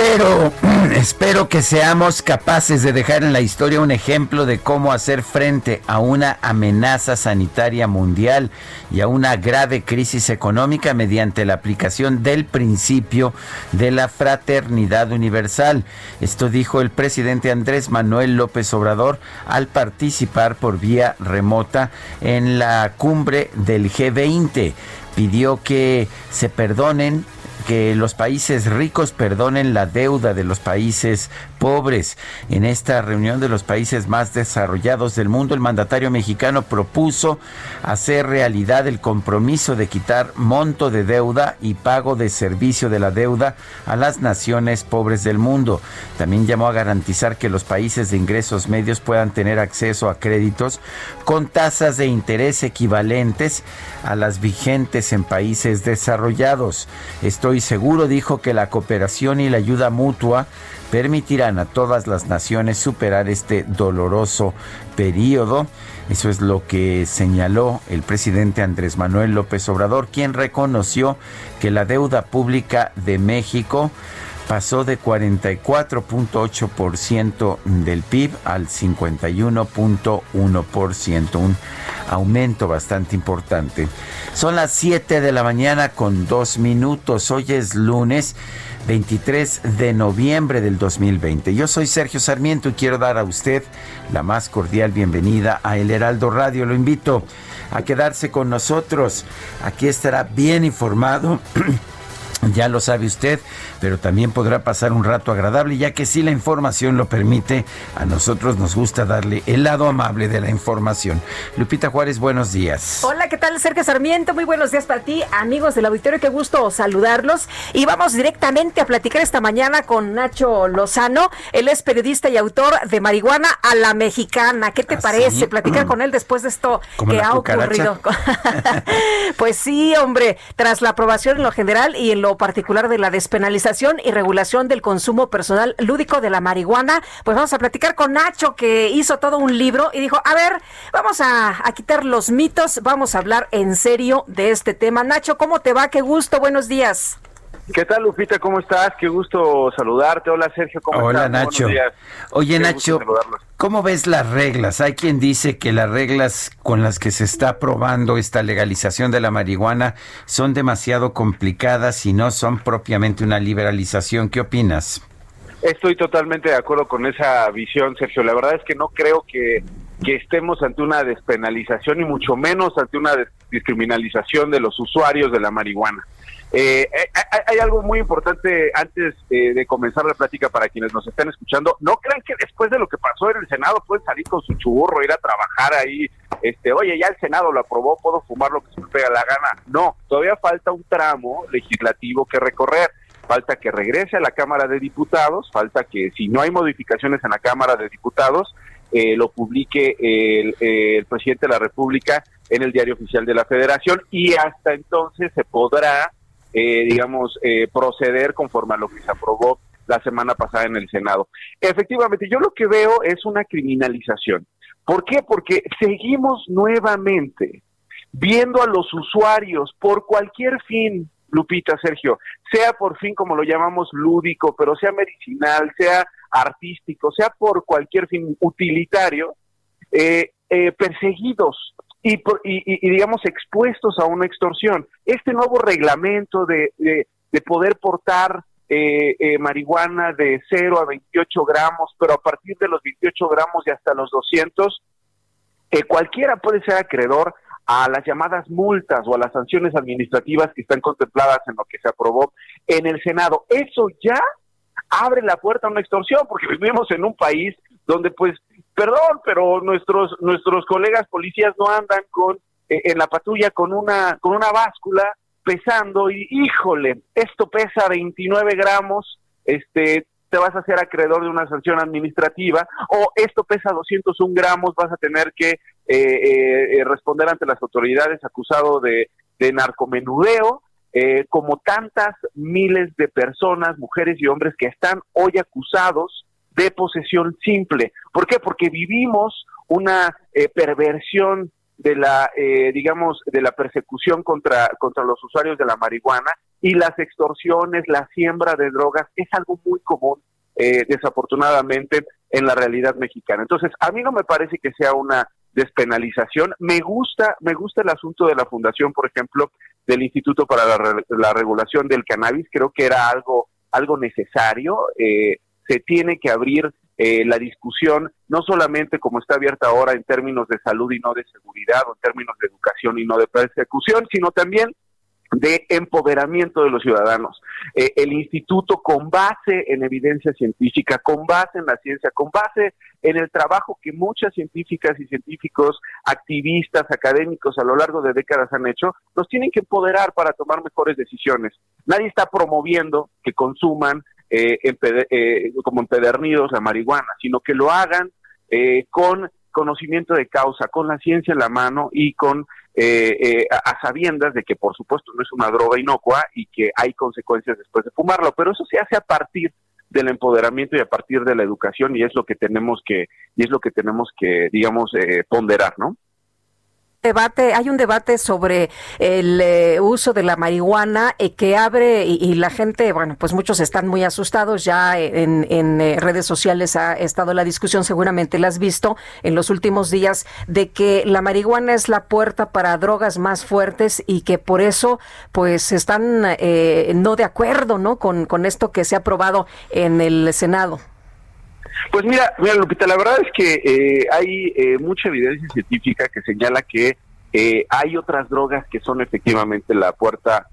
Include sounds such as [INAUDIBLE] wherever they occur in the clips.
Espero, [CLEARS THROAT] espero que seamos capaces de dejar en la historia un ejemplo de cómo hacer frente a una amenaza sanitaria mundial y a una grave crisis económica mediante la aplicación del principio de la fraternidad universal. Esto dijo el presidente Andrés Manuel López Obrador al participar por vía remota en la cumbre del G20 pidió que se perdonen que los países ricos perdonen la deuda de los países pobres. En esta reunión de los países más desarrollados del mundo, el mandatario mexicano propuso hacer realidad el compromiso de quitar monto de deuda y pago de servicio de la deuda a las naciones pobres del mundo. También llamó a garantizar que los países de ingresos medios puedan tener acceso a créditos con tasas de interés equivalentes a las vigentes en países desarrollados. Estoy seguro, dijo, que la cooperación y la ayuda mutua permitirán a todas las naciones superar este doloroso periodo. Eso es lo que señaló el presidente Andrés Manuel López Obrador, quien reconoció que la deuda pública de México pasó de 44.8% del PIB al 51.1%, un aumento bastante importante. Son las 7 de la mañana con dos minutos, hoy es lunes 23 de noviembre del 2020. Yo soy Sergio Sarmiento y quiero dar a usted la más cordial bienvenida a El Heraldo Radio. Lo invito a quedarse con nosotros. Aquí estará bien informado. [CLEARS THROAT] Ya lo sabe usted, pero también podrá pasar un rato agradable, ya que si la información lo permite, a nosotros nos gusta darle el lado amable de la información. Lupita Juárez, buenos días. Hola, ¿qué tal? Sergio Sarmiento, muy buenos días para ti, amigos del auditorio, qué gusto saludarlos. Y vamos directamente a platicar esta mañana con Nacho Lozano, él es periodista y autor de Marihuana a la Mexicana. ¿Qué te ¿Ah, parece platicar [CLEARS THROAT] con él después de esto que ha ocurrido? [LAUGHS] pues sí, hombre, tras la aprobación en lo general y en lo particular de la despenalización y regulación del consumo personal lúdico de la marihuana, pues vamos a platicar con Nacho que hizo todo un libro y dijo, a ver, vamos a, a quitar los mitos, vamos a hablar en serio de este tema. Nacho, ¿cómo te va? Qué gusto, buenos días. ¿Qué tal, Lupita? ¿Cómo estás? Qué gusto saludarte. Hola, Sergio. ¿Cómo Hola, Nacho. Oye, Nacho, ¿cómo ves las reglas? Hay quien dice que las reglas con las que se está aprobando esta legalización de la marihuana son demasiado complicadas y no son propiamente una liberalización. ¿Qué opinas? Estoy totalmente de acuerdo con esa visión, Sergio. La verdad es que no creo que, que estemos ante una despenalización y mucho menos ante una discriminalización de los usuarios de la marihuana. Eh, eh hay, algo muy importante antes eh, de comenzar la plática para quienes nos están escuchando. No crean que después de lo que pasó en el Senado pueden salir con su churro, ir a trabajar ahí. Este, oye, ya el Senado lo aprobó, puedo fumar lo que se me pega la gana. No, todavía falta un tramo legislativo que recorrer. Falta que regrese a la Cámara de Diputados, falta que si no hay modificaciones en la Cámara de Diputados, eh, lo publique el, el presidente de la República en el diario oficial de la Federación y hasta entonces se podrá eh, digamos, eh, proceder conforme a lo que se aprobó la semana pasada en el Senado. Efectivamente, yo lo que veo es una criminalización. ¿Por qué? Porque seguimos nuevamente viendo a los usuarios por cualquier fin, Lupita, Sergio, sea por fin como lo llamamos lúdico, pero sea medicinal, sea artístico, sea por cualquier fin utilitario, eh, eh, perseguidos y, y, digamos expuestos a una extorsión. Este nuevo reglamento de, de, poder portar eh, marihuana de 0 a 28 gramos, pero a partir de los 28 gramos y hasta los 200, cualquiera puede ser acreedor a las llamadas multas o a las sanciones administrativas que están contempladas en lo que se aprobó en el Senado. Eso ya abre la puerta a una extorsión, porque vivimos en un país donde, pues, perdón, pero nuestros nuestros colegas policías no andan con eh, en la patrulla con una con una báscula pesando y híjole, esto pesa 29 gramos, este te vas a hacer acreedor de una sanción administrativa o esto pesa 201 gramos, vas a tener que eh, eh, eh, responder ante las autoridades acusado de, narcomenudeo, como tantas miles de personas, mujeres y hombres que están hoy acusados de posesión simple. ¿Por qué? Porque vivimos una perversión de la, digamos, de la persecución contra, contra los usuarios de la marihuana y las extorsiones, la siembra de drogas es algo muy común, desafortunadamente, en la realidad mexicana. Entonces, a mí no me parece que sea una despenalización. Me gusta, me gusta el asunto de la fundación, por ejemplo, del Instituto para la, Regulación del Cannabis. Creo que era algo, algo necesario. Eh, se tiene que abrir eh, la discusión, no solamente como está abierta ahora en términos de salud y no de seguridad, o en términos de educación y no de persecución, sino también de empoderamiento de los ciudadanos. Eh, el instituto con base en evidencia científica, con base en la ciencia, con base en el trabajo que muchas científicas y científicos, activistas, académicos a lo largo de décadas han hecho, nos tienen que empoderar para tomar mejores decisiones. Nadie está promoviendo que consuman eh, eh, como empedernidos la marihuana, sino que lo hagan con conocimiento de causa, con la ciencia en la mano y con eh, eh, a, sabiendas de que por supuesto no es una droga inocua y que hay consecuencias después de fumarlo, pero eso se hace a partir del empoderamiento y a partir de la educación y es lo que tenemos que y es lo que tenemos que digamos eh, ponderar, ¿no? Debate, hay un debate sobre el eh, uso de la marihuana eh, que abre y, la gente, bueno, pues muchos están muy asustados. Ya en, eh, redes sociales ha estado la discusión, seguramente la has visto en los últimos días, de que la marihuana es la puerta para drogas más fuertes y que por eso, pues, están no de acuerdo, ¿no? Con, con esto que se ha aprobado en el Senado. Pues mira, mira Lupita, la verdad es que eh, hay eh, mucha evidencia científica que señala que eh, hay otras drogas que son efectivamente la puerta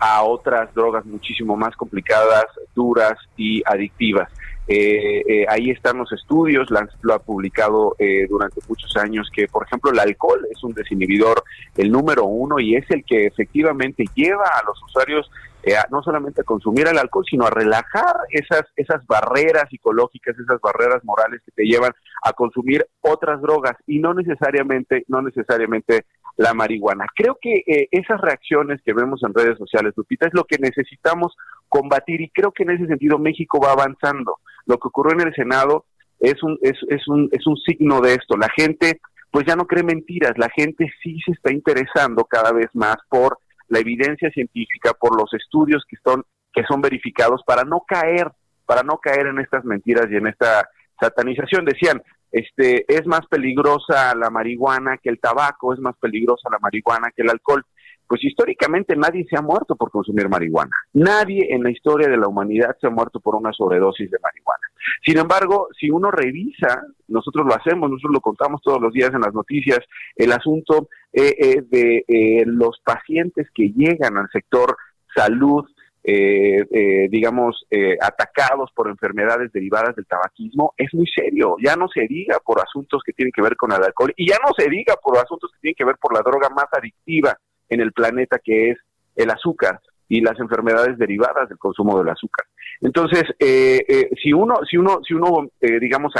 a otras drogas muchísimo más complicadas, duras y adictivas. ahí están los estudios, lo ha publicado durante muchos años, que por ejemplo el alcohol es un desinhibidor, el número uno, y es el que efectivamente lleva a los usuarios eh, no solamente a consumir el alcohol, sino a relajar esas, esas barreras psicológicas, esas barreras morales que te llevan a consumir otras drogas y no necesariamente, no necesariamente la marihuana. Creo que eh, esas reacciones que vemos en redes sociales, Lupita, es lo que necesitamos combatir y creo que en ese sentido México va avanzando. Lo que ocurrió en el Senado es un, es, es un, es un signo de esto. La gente pues ya no cree mentiras, la gente sí se está interesando cada vez más por la evidencia científica, por los estudios que son, que son verificados para no caer, para no caer en estas mentiras y en esta satanización. Decían, este, es más peligrosa la marihuana que el tabaco, es más peligrosa la marihuana que el alcohol. Pues históricamente nadie se ha muerto por consumir marihuana. Nadie en la historia de la humanidad se ha muerto por una sobredosis de marihuana. Sin embargo, si uno revisa, nosotros lo hacemos, nosotros lo contamos todos los días en las noticias, el asunto eh, eh, de eh, los pacientes que llegan al sector salud, digamos, atacados por enfermedades derivadas del tabaquismo, es muy serio. Ya no se diga por asuntos que tienen que ver con el alcohol y ya no se diga por asuntos que tienen que ver por la droga más adictiva en el planeta que es el azúcar y las enfermedades derivadas del consumo del azúcar. Entonces, eh, eh, si uno, si uno, si uno, eh, digamos,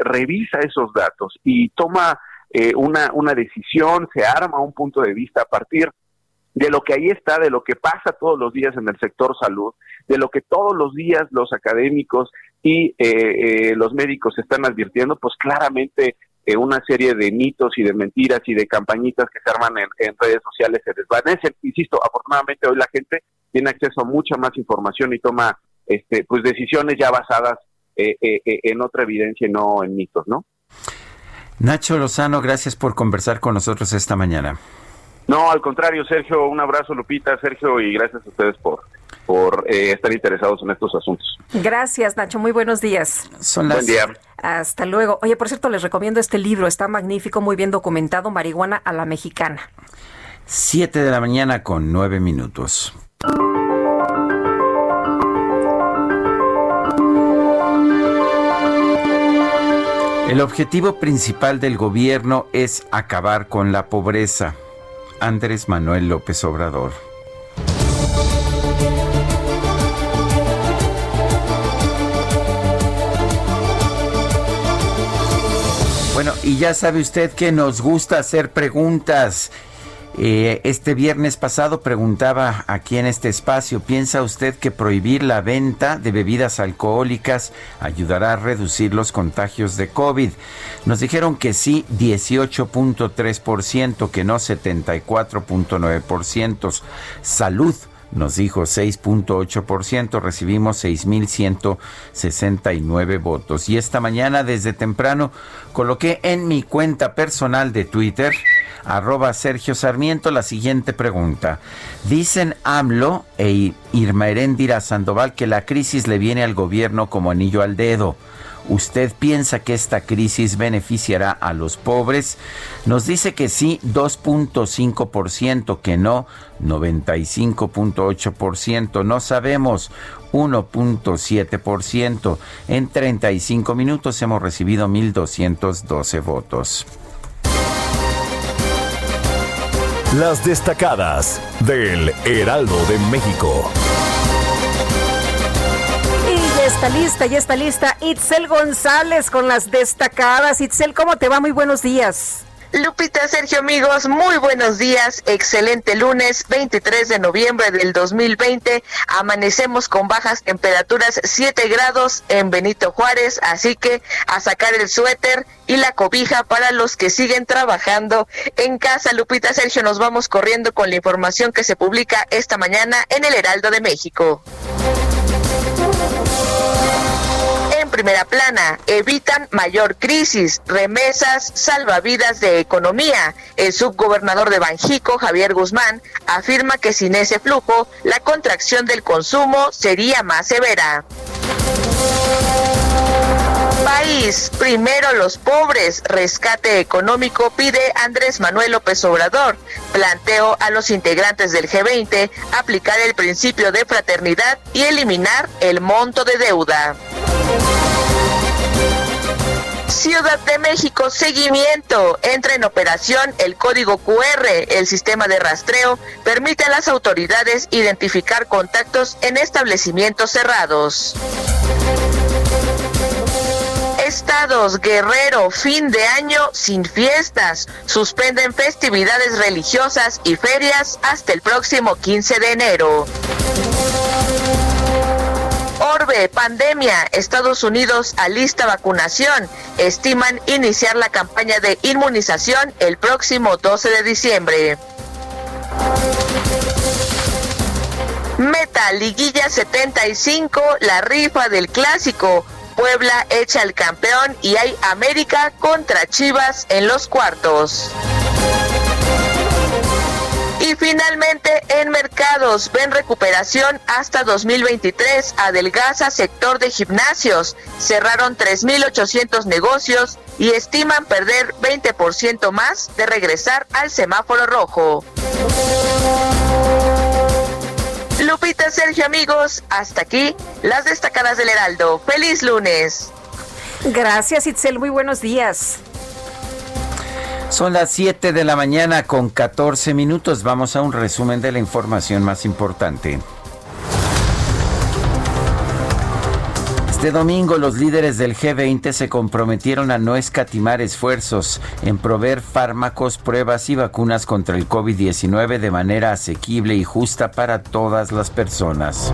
revisa esos datos y toma una, una decisión, se arma un punto de vista a partir de lo que ahí está, de lo que pasa todos los días en el sector salud, de lo que todos los días los académicos y los médicos están advirtiendo, pues claramente eh, una serie de mitos y de mentiras y de campañitas que se arman en, redes sociales se desvanecen. Insisto, afortunadamente hoy la gente tiene acceso a mucha más información y toma este, pues decisiones ya basadas eh, eh, en otra evidencia y no en mitos, ¿no? Nacho Lozano, gracias por conversar con nosotros esta mañana. No, al contrario, Sergio, un abrazo, Lupita, Sergio, y gracias a ustedes por, por eh, estar interesados en estos asuntos. Gracias, Nacho. Muy buenos días. Son Buen día. Hasta luego. Oye, por cierto, les recomiendo este libro. Está magnífico, muy bien documentado. Marihuana a la mexicana. Siete de la mañana con nueve minutos. El objetivo principal del gobierno es acabar con la pobreza. Andrés Manuel López Obrador. Bueno, y ya sabe usted que nos gusta hacer preguntas. Eh, este viernes pasado preguntaba aquí en este espacio, ¿piensa usted que prohibir la venta de bebidas alcohólicas ayudará a reducir los contagios de COVID? Nos dijeron que sí, 18.3%, que no 74.9%. Salud nos dijo 6.8%, recibimos 6.169 votos. Y esta mañana desde temprano coloqué en mi cuenta personal de Twitter, arroba Sergio Sarmiento, la siguiente pregunta. Dicen AMLO e Irma Heréndira Sandoval que la crisis le viene al gobierno como anillo al dedo. ¿Usted piensa que esta crisis beneficiará a los pobres? Nos dice que sí, 2.5%, que no, 95.8%, no sabemos, 1.7%. En 35 minutos hemos recibido 1.212 votos. Las destacadas del Heraldo de México lista, ya está lista Itzel González con las destacadas. Itzel, ¿cómo te va? Muy buenos días. Lupita, Sergio, amigos, muy buenos días. Excelente lunes, 23 de noviembre del 2020. Amanecemos con bajas temperaturas, 7 grados en Benito Juárez, así que a sacar el suéter y la cobija para los que siguen trabajando en casa. Lupita, Sergio, nos vamos corriendo con la información que se publica esta mañana en el Heraldo de México primera plana, evitan mayor crisis, remesas, salvavidas de economía. El subgobernador de Banjico, Javier Guzmán, afirma que sin ese flujo, la contracción del consumo sería más severa. País, primero los pobres, rescate económico pide Andrés Manuel López Obrador. Planteo a los integrantes del G20 aplicar el principio de fraternidad y eliminar el monto de deuda. Ciudad de México, seguimiento. Entra en operación el código QR. El sistema de rastreo permite a las autoridades identificar contactos en establecimientos cerrados. Estados, Guerrero, fin de año sin fiestas. Suspenden festividades religiosas y ferias hasta el próximo 15 de enero. Orbe, pandemia, Estados Unidos alista vacunación. Estiman iniciar la campaña de inmunización el próximo 12 de diciembre. Meta, liguilla 75, la rifa del clásico. Puebla echa al campeón y hay América contra Chivas en los cuartos. Y finalmente, en mercados ven recuperación hasta 2023. Adelgaza sector de gimnasios. Cerraron 3.800 negocios y estiman perder 20% más de regresar al semáforo rojo. Lupita, Sergio, amigos, hasta aquí las destacadas del Heraldo. Feliz lunes. Gracias, Itzel. Muy buenos días. Son las 7 de la mañana con 14 minutos. Vamos a un resumen de la información más importante. Este domingo los líderes del G20 se comprometieron a no escatimar esfuerzos en proveer fármacos, pruebas y vacunas contra el COVID-19 de manera asequible y justa para todas las personas.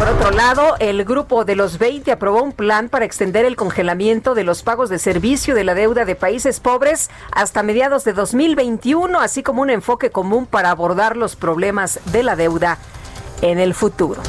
Por otro lado, el grupo de los 20 aprobó un plan para extender el congelamiento de los pagos de servicio de la deuda de países pobres hasta mediados de 2021, así como un enfoque común para abordar los problemas de la deuda en el futuro.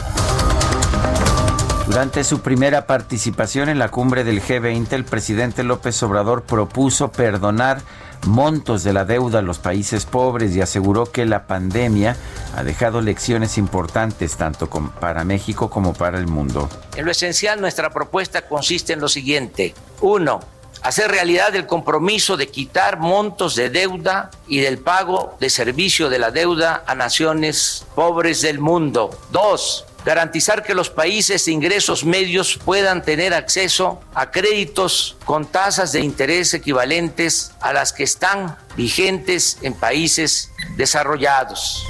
Durante su primera participación en la cumbre del G20, el presidente López Obrador propuso perdonar montos de la deuda a los países pobres y aseguró que la pandemia ha dejado lecciones importantes tanto para México como para el mundo. En lo esencial, nuestra propuesta consiste en lo siguiente. Uno, hacer realidad el compromiso de quitar montos de deuda y del pago de servicio de la deuda a naciones pobres del mundo. Dos, garantizar que los países de ingresos medios puedan tener acceso a créditos con tasas de interés equivalentes a las que están vigentes en países desarrollados.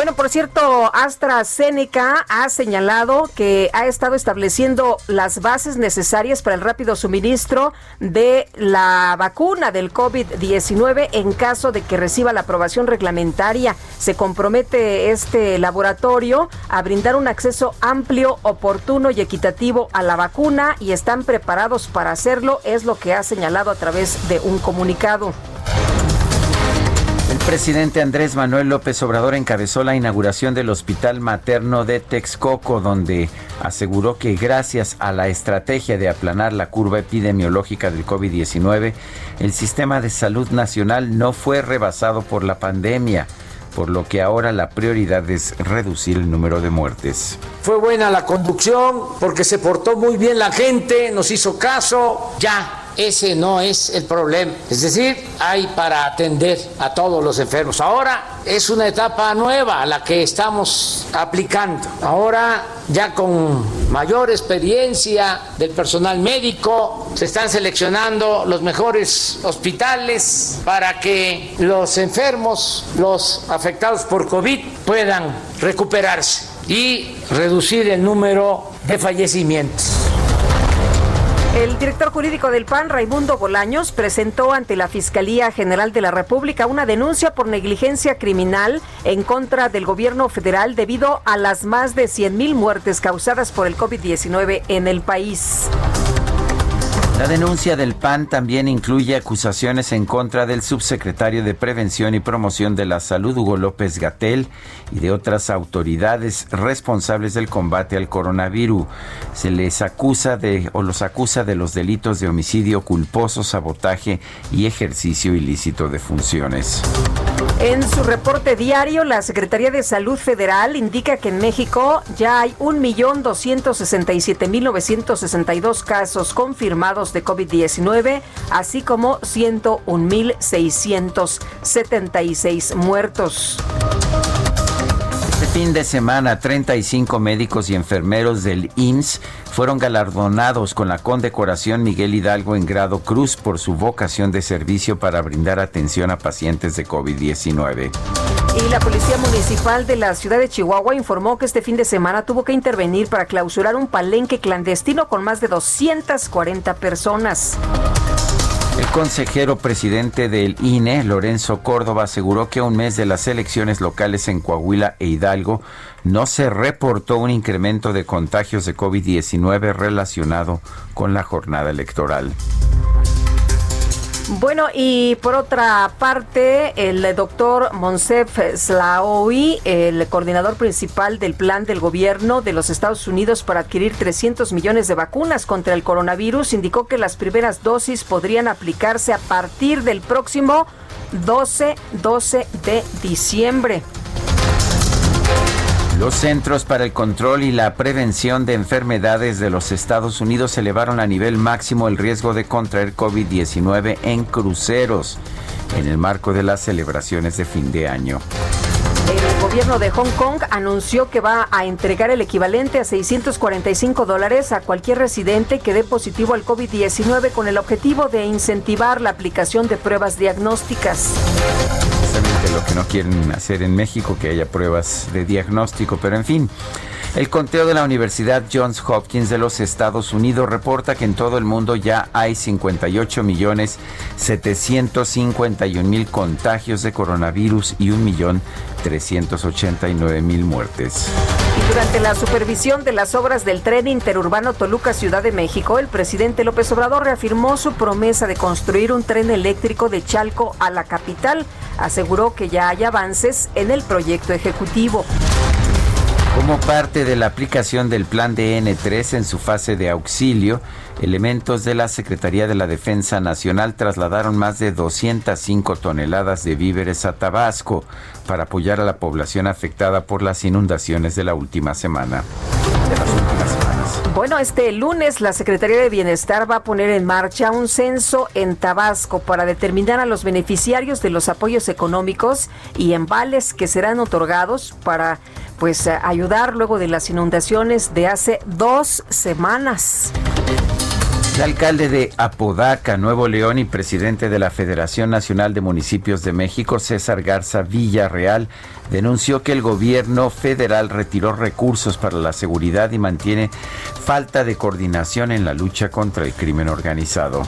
Bueno, por cierto, AstraZeneca ha señalado que ha estado estableciendo las bases necesarias para el rápido suministro de la vacuna del COVID-19 en caso de que reciba la aprobación reglamentaria. Se compromete este laboratorio a brindar un acceso amplio, oportuno y equitativo a la vacuna y están preparados para hacerlo, es lo que ha señalado a través de un comunicado. El presidente Andrés Manuel López Obrador encabezó la inauguración del Hospital Materno de Texcoco, donde aseguró que gracias a la estrategia de aplanar la curva epidemiológica del COVID-19, el sistema de salud nacional no fue rebasado por la pandemia por lo que ahora la prioridad es reducir el número de muertes. Fue buena la conducción porque se portó muy bien la gente, nos hizo caso, ya ese no es el problema. Es decir, hay para atender a todos los enfermos. Ahora es una etapa nueva la que estamos aplicando. Ahora ya con mayor experiencia del personal médico, se están seleccionando los mejores hospitales para que los enfermos, los afectados por COVID puedan recuperarse y reducir el número de fallecimientos. El director jurídico del PAN, Raimundo Bolaños, presentó ante la Fiscalía General de la República una denuncia por negligencia criminal en contra del gobierno federal debido a las más de 100 mil muertes causadas por el COVID-19 en el país. La denuncia del PAN también incluye acusaciones en contra del subsecretario de Prevención y Promoción de la Salud, Hugo López Gatel, y de otras autoridades responsables del combate al coronavirus. Se les acusa de o los acusa de los delitos de homicidio culposo, sabotaje y ejercicio ilícito de funciones. En su reporte diario, la Secretaría de Salud Federal indica que en México ya hay 1.267.962 casos confirmados de COVID-19, así como 101.676 muertos. Fin de semana, 35 médicos y enfermeros del IMSS fueron galardonados con la condecoración Miguel Hidalgo en grado cruz por su vocación de servicio para brindar atención a pacientes de COVID-19. Y la Policía Municipal de la ciudad de Chihuahua informó que este fin de semana tuvo que intervenir para clausurar un palenque clandestino con más de 240 personas. Consejero presidente del INE, Lorenzo Córdoba, aseguró que a un mes de las elecciones locales en Coahuila e Hidalgo no se reportó un incremento de contagios de COVID-19 relacionado con la jornada electoral. Bueno, y por otra parte, el doctor Monsef Slaoui, el coordinador principal del plan del gobierno de los Estados Unidos para adquirir 300 millones de vacunas contra el coronavirus, indicó que las primeras dosis podrían aplicarse a partir del próximo 12, 12 de diciembre. Los Centros para el Control y la Prevención de Enfermedades de los Estados Unidos elevaron a nivel máximo el riesgo de contraer COVID-19 en cruceros en el marco de las celebraciones de fin de año. El gobierno de Hong Kong anunció que va a entregar el equivalente a 645 dólares a cualquier residente que dé positivo al COVID-19 con el objetivo de incentivar la aplicación de pruebas diagnósticas lo que no quieren hacer en México, que haya pruebas de diagnóstico, pero en fin. El conteo de la Universidad Johns Hopkins de los Estados Unidos reporta que en todo el mundo ya hay 58 millones 751 mil contagios de coronavirus y 1 millón 389 mil muertes. Durante la supervisión de las obras del tren interurbano Toluca Ciudad de México, el presidente López Obrador reafirmó su promesa de construir un tren eléctrico de Chalco a la capital. Aseguró que ya hay avances en el proyecto ejecutivo. Como parte de la aplicación del plan de N3 en su fase de auxilio, elementos de la Secretaría de la Defensa Nacional trasladaron más de 205 toneladas de víveres a Tabasco para apoyar a la población afectada por las inundaciones de la última semana. Bueno, este lunes la Secretaría de Bienestar va a poner en marcha un censo en Tabasco para determinar a los beneficiarios de los apoyos económicos y embales que serán otorgados para pues ayudar luego de las inundaciones de hace dos semanas. El alcalde de Apodaca, Nuevo León y presidente de la Federación Nacional de Municipios de México, César Garza Villarreal, denunció que el gobierno federal retiró recursos para la seguridad y mantiene falta de coordinación en la lucha contra el crimen organizado.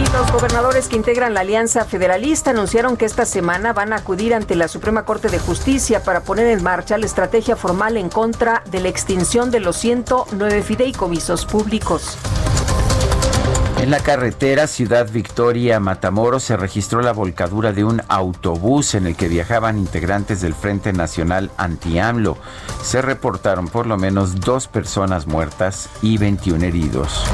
Y los gobernadores que integran la Alianza Federalista anunciaron que esta semana van a acudir ante la Suprema Corte de Justicia para poner en marcha la estrategia formal en contra de la extinción de los 109 fideicomisos públicos. En la carretera Ciudad Victoria Matamoros se registró la volcadura de un autobús en el que viajaban integrantes del Frente Nacional Anti-AMLO. Se reportaron por lo menos dos personas muertas y 21 heridos.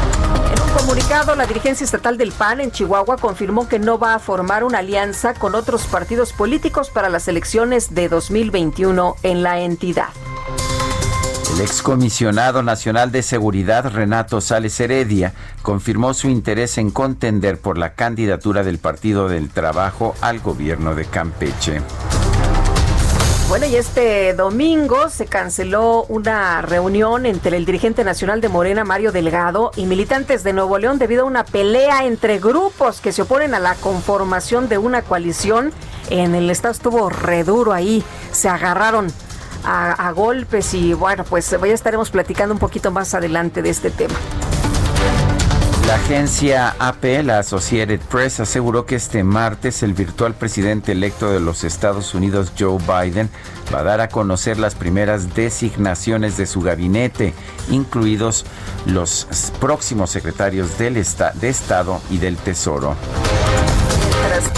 En un comunicado, la dirigencia estatal del PAN en Chihuahua confirmó que no va a formar una alianza con otros partidos políticos para las elecciones de 2021 en la entidad. Excomisionado nacional de seguridad Renato Sales Heredia confirmó su interés en contender por la candidatura del Partido del Trabajo al gobierno de Campeche. Bueno, y este domingo se canceló una reunión entre el dirigente nacional de Morena, Mario Delgado, y militantes de Nuevo León debido a una pelea entre grupos que se oponen a la conformación de una coalición. En el estado estuvo reduro ahí, se agarraron a, golpes y bueno, pues ya estaremos platicando un poquito más adelante de este tema. La agencia AP, la Associated Press, aseguró que este martes el virtual presidente electo de los Estados Unidos, Joe Biden, va a dar a conocer las primeras designaciones de su gabinete, incluidos los próximos secretarios del de Estado y del Tesoro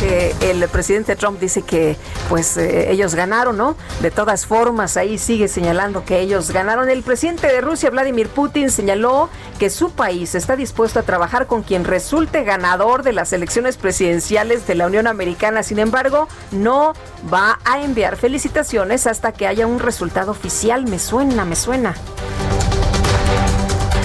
que el presidente Trump dice que pues eh, ellos ganaron, ¿no? De todas formas, ahí sigue señalando que ellos ganaron. El presidente de Rusia, Vladimir Putin, señaló que su país está dispuesto a trabajar con quien resulte ganador de las elecciones presidenciales de la Unión Americana. Sin embargo, no va a enviar felicitaciones hasta que haya un resultado oficial. Me suena, me suena.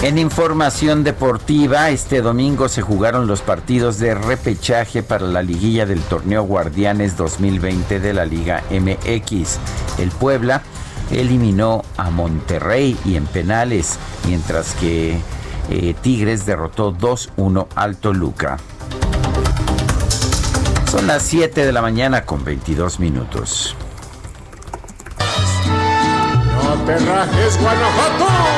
En información deportiva, este domingo se jugaron los partidos de repechaje para la liguilla del torneo Guardianes 2020 de la Liga MX. El Puebla eliminó a Monterrey y en penales, mientras que eh, Tigres derrotó 2-1 al Toluca. Son las 7 de la mañana con 22 minutos. No te rajes, Guanajuato.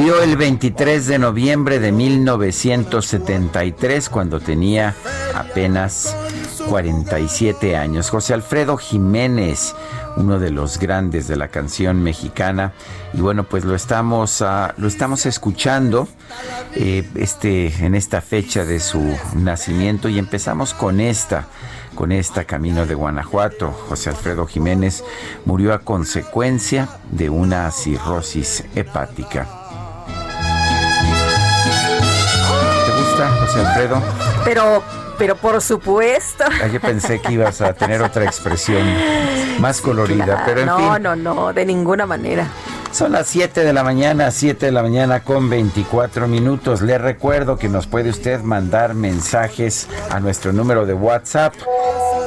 Murió el 23 de noviembre de 1973 cuando tenía apenas 47 años. José Alfredo Jiménez, uno de los grandes de la canción mexicana. Y bueno, pues lo estamos, uh, lo estamos escuchando eh, este, en esta fecha de su nacimiento y empezamos con esta con esta Camino de Guanajuato. José Alfredo Jiménez murió a consecuencia de una cirrosis hepática. Pero pero por supuesto. Ah, yo pensé que ibas a tener otra expresión más colorida, pero en no, fin. No, no, no, de ninguna manera. Son las 7 de la mañana, 7 de la mañana con 24 minutos. Le recuerdo que nos puede usted mandar mensajes a nuestro número de WhatsApp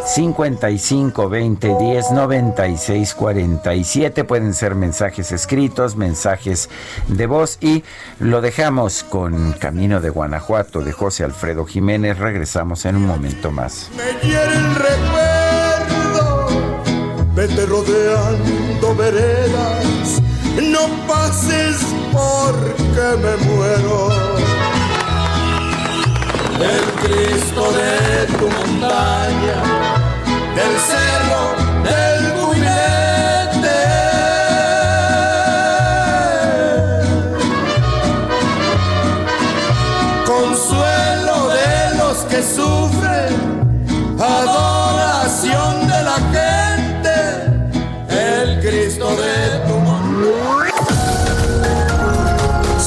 55 20 10 96 47. Pueden ser mensajes escritos, mensajes de voz y lo dejamos con Camino de Guanajuato de José Alfredo Jiménez. Regresamos en un momento más. Me quiere el recuerdo, vete rodeando veredas, no pases porque me muero. El Cristo de tu montaña, del cerro,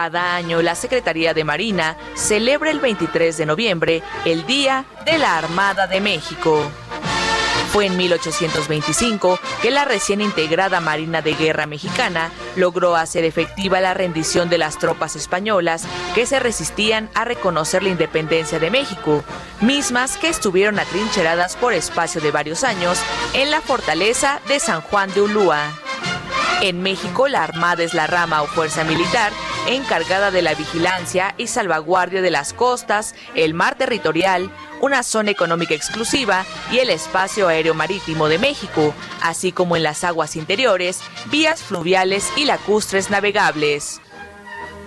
Cada año la Secretaría de Marina celebra el 23 de noviembre el Día de la Armada de México. Fue en 1825 que la recién integrada Marina de Guerra Mexicana logró hacer efectiva la rendición de las tropas españolas que se resistían a reconocer la independencia de México, mismas que estuvieron atrincheradas por espacio de varios años en la fortaleza de San Juan de Ulúa. En México, la Armada es la rama o fuerza militar encargada de la vigilancia y salvaguardia de las costas, el mar territorial, una zona económica exclusiva y el espacio aéreo marítimo de México, así como en las aguas interiores, vías fluviales y lacustres navegables.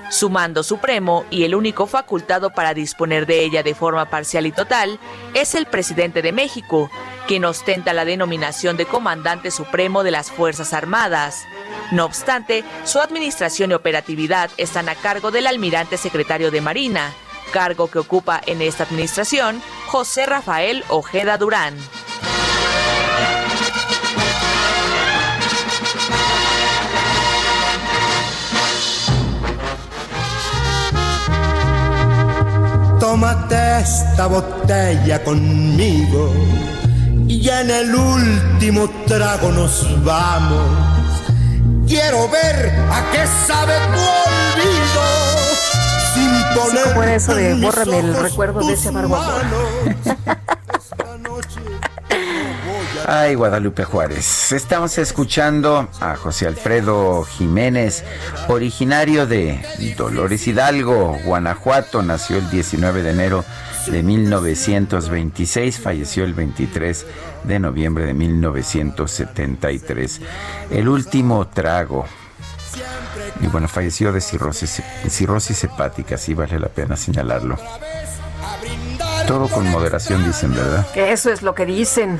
Su mando supremo y el único facultado para disponer de ella de forma parcial y total es el presidente de México, quien ostenta la denominación de comandante supremo de las Fuerzas Armadas. No obstante, su administración y operatividad están a cargo del almirante secretario de Marina, cargo que ocupa en esta administración José Rafael Ojeda Durán. Tómate esta botella conmigo y en el último trago nos vamos. Quiero ver a qué sabe tu olvido. Sin poner ¿Cómo era eso de bórrame el recuerdo de ese amargo [LAUGHS] Ay, Guadalupe Juárez. Estamos escuchando a José Alfredo Jiménez, originario de Dolores Hidalgo, Guanajuato. Nació el 19 de enero de 1926, falleció el 23 de noviembre de 1973. El último trago. Y bueno, falleció de cirrosis, hepática, sí vale la pena señalarlo. Todo con moderación, dicen, ¿verdad? Que eso es lo que dicen.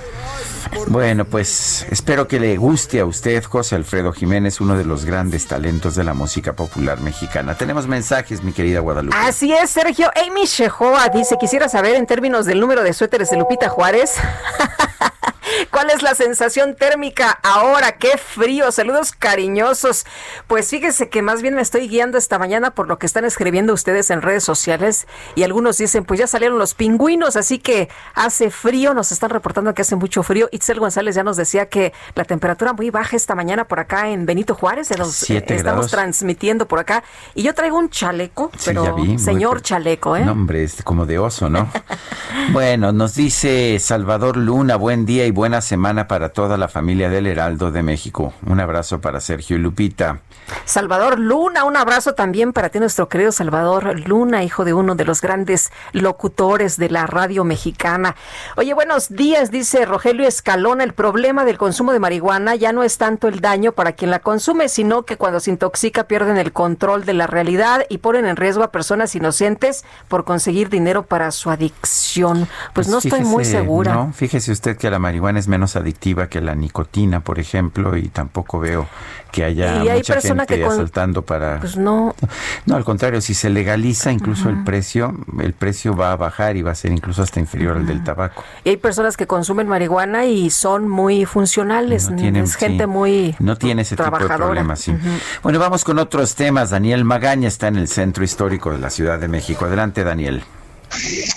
Bueno, pues espero que le guste a usted, José Alfredo Jiménez, uno de los grandes talentos de la música popular mexicana. Tenemos mensajes, mi querida Guadalupe. Así es, Sergio. Amy Shehoa dice, quisiera saber en términos del número de suéteres de Lupita Juárez. [LAUGHS] ¿Cuál es la sensación térmica ahora? ¡Qué frío! Saludos cariñosos. Pues fíjese que más bien me estoy guiando esta mañana por lo que están escribiendo ustedes en redes sociales y algunos dicen, pues ya salieron los pingüinos, así que hace frío, nos están reportando que hace mucho frío. Itzel González ya nos decía que la temperatura muy baja esta mañana por acá en Benito Juárez, nos, Siete eh, estamos grados. transmitiendo por acá y yo traigo un chaleco, Sí, pero ya vi, señor chaleco, ¿eh? No, hombre, es como de oso, ¿no? [LAUGHS] bueno, nos dice Salvador Luna, buen día y buena semana para toda la familia del Heraldo de México. Un abrazo para Sergio y Lupita. Salvador Luna, un abrazo también para ti, nuestro querido Salvador Luna, hijo de uno de los grandes locutores de la radio mexicana. Oye, buenos días, dice Rogelio Escalona. El problema del consumo de marihuana ya no es tanto el daño para quien la consume, sino que cuando se intoxica pierden el control de la realidad y ponen en riesgo a personas inocentes por conseguir dinero para su adicción. Pues, no estoy muy segura. No, fíjese usted que la marihuana es menos adictiva que la nicotina, por ejemplo, y tampoco veo que haya mucha gente que asaltando para pues no. [LAUGHS] No al contrario si se legaliza incluso el precio el precio va a bajar y va a ser incluso hasta inferior al del tabaco. Y hay personas que consumen marihuana y son muy funcionales no tienen, es gente muy no tiene ese tipo de problemas sí. bueno vamos con otros temas. Daniel Magaña está en el centro histórico de la Ciudad de México. Adelante Daniel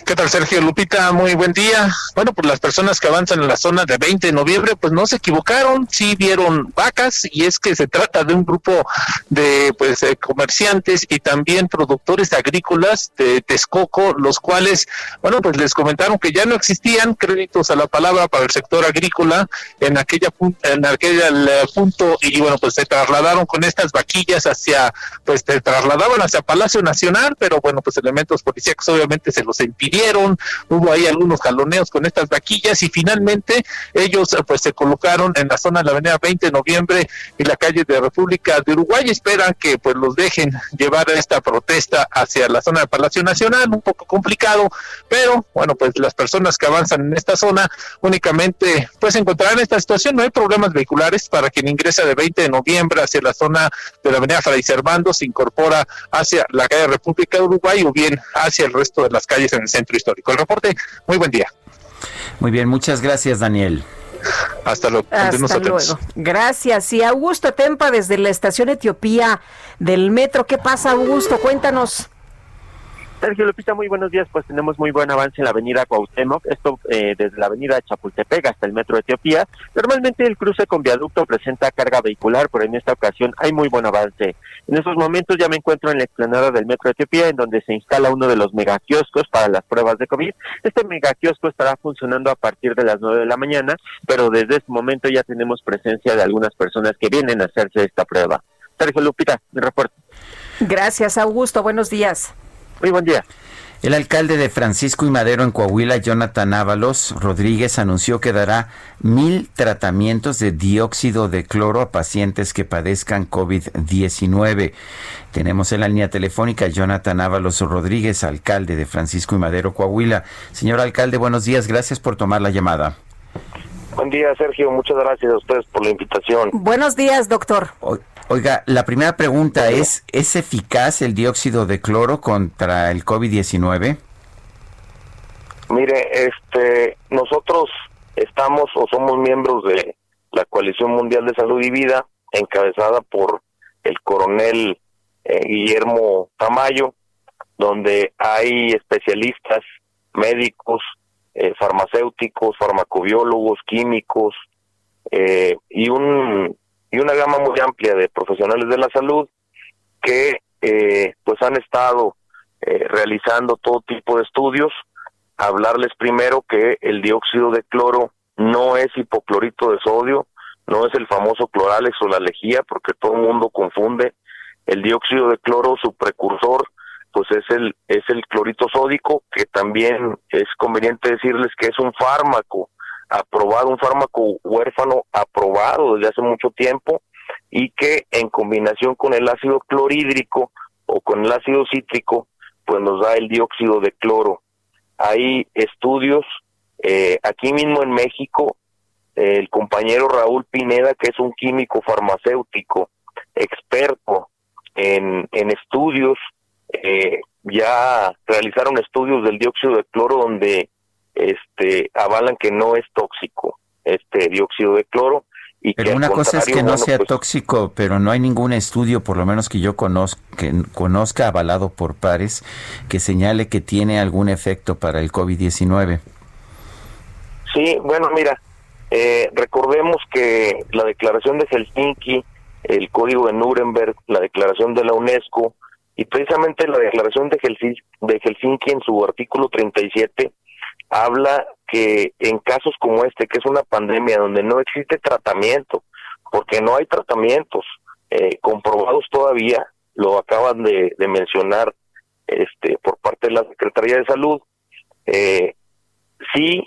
¿Qué tal, Sergio Lupita? Muy buen día. Bueno, pues las personas que avanzan en la zona de 20 de noviembre, pues no se equivocaron, sí vieron vacas y es que se trata de un grupo de pues comerciantes y también productores agrícolas de Texcoco, los cuales, bueno, pues les comentaron que ya no existían créditos a la palabra para el sector agrícola en aquella en aquel eh, punto y bueno, pues se trasladaron con estas vaquillas hacia, pues se trasladaban hacia Palacio Nacional, pero bueno, pues elementos policíacos obviamente se los impidieron, hubo ahí algunos jaloneos con estas vaquillas y finalmente ellos pues se colocaron en la zona de la avenida 20 de noviembre y la calle de República de Uruguay. Esperan que pues los dejen llevar esta protesta hacia la zona de Palacio Nacional, un poco complicado, pero bueno, pues las personas que avanzan en esta zona únicamente pues encontrarán esta situación, no hay problemas vehiculares para quien ingresa de 20 de noviembre hacia la zona de la avenida Fray Servando, se incorpora hacia la calle República de Uruguay o bien hacia el resto de las calles en el centro histórico. El reporte, muy buen día. Muy bien, muchas gracias, Daniel. Hasta luego. Hasta luego. Gracias. Y Augusto Tempa desde la estación Etiopía del metro. ¿Qué pasa, Augusto? Cuéntanos. Sergio Lupita, muy buenos días. Pues tenemos muy buen avance en la avenida Cuauhtémoc, esto eh, desde la avenida Chapultepec hasta el metro Etiopía. Normalmente el cruce con viaducto presenta carga vehicular, pero en esta ocasión hay muy buen avance. En estos momentos ya me encuentro en la explanada del metro Etiopía, en donde se instala uno de los megaquioscos para las pruebas de COVID. Este megaquiosco estará funcionando a partir de las nueve de la mañana, pero desde este momento ya tenemos presencia de algunas personas que vienen a hacerse esta prueba. Sergio Lupita, mi reporte. Gracias, Augusto. Buenos días. Muy buen día. El alcalde de Francisco y Madero en Coahuila, Jonathan Ábalos Rodríguez, anunció que dará mil tratamientos de dióxido de cloro a pacientes que padezcan COVID-19. Tenemos en la línea telefónica a Jonathan Ábalos Rodríguez, alcalde de Francisco y Madero, Coahuila. Señor alcalde, buenos días. Gracias por tomar la llamada. Buen día, Sergio. Muchas gracias a ustedes por la invitación. Buenos días, doctor. Oiga, la primera pregunta es, ¿es eficaz el dióxido de cloro contra el COVID-19? Mire, este, nosotros estamos o somos miembros de la Coalición Mundial de Salud y Vida, encabezada por el coronel eh, Guillermo Tamayo, donde hay especialistas, médicos, eh, farmacéuticos, farmacobiólogos, químicos eh, y un y una gama muy amplia de profesionales de la salud que eh, pues han estado eh, realizando todo tipo de estudios. Hablarles primero que el dióxido de cloro no es hipoclorito de sodio, no es el famoso cloralex o la lejía, porque todo el mundo confunde. El dióxido de cloro, su precursor, pues es el es el clorito sódico, que también es conveniente decirles que es un fármaco aprobado, un fármaco huérfano aprobado desde hace mucho tiempo y que en combinación con el ácido clorhídrico o con el ácido cítrico, pues nos da el dióxido de cloro. Hay estudios eh, aquí mismo en México, el compañero Raúl Pineda, que es un químico farmacéutico, experto en, en estudios, eh, ya realizaron estudios del dióxido de cloro donde este avalan que no es tóxico este dióxido de cloro y pero una cosa es que no sea pues tóxico, pero no hay ningún estudio, por lo menos que yo conozca, que conozca avalado por pares, que señale que tiene algún efecto para el COVID-19. Sí, bueno, mira, eh, recordemos que la declaración de Helsinki, el código de Nuremberg, la declaración de la UNESCO y precisamente la declaración de Helsinki, de Helsinki en su artículo 37 habla que en casos como este, que es una pandemia donde no existe tratamiento, porque no hay tratamientos eh, comprobados todavía, lo acaban de, mencionar este por parte de la Secretaría de Salud, eh, sí,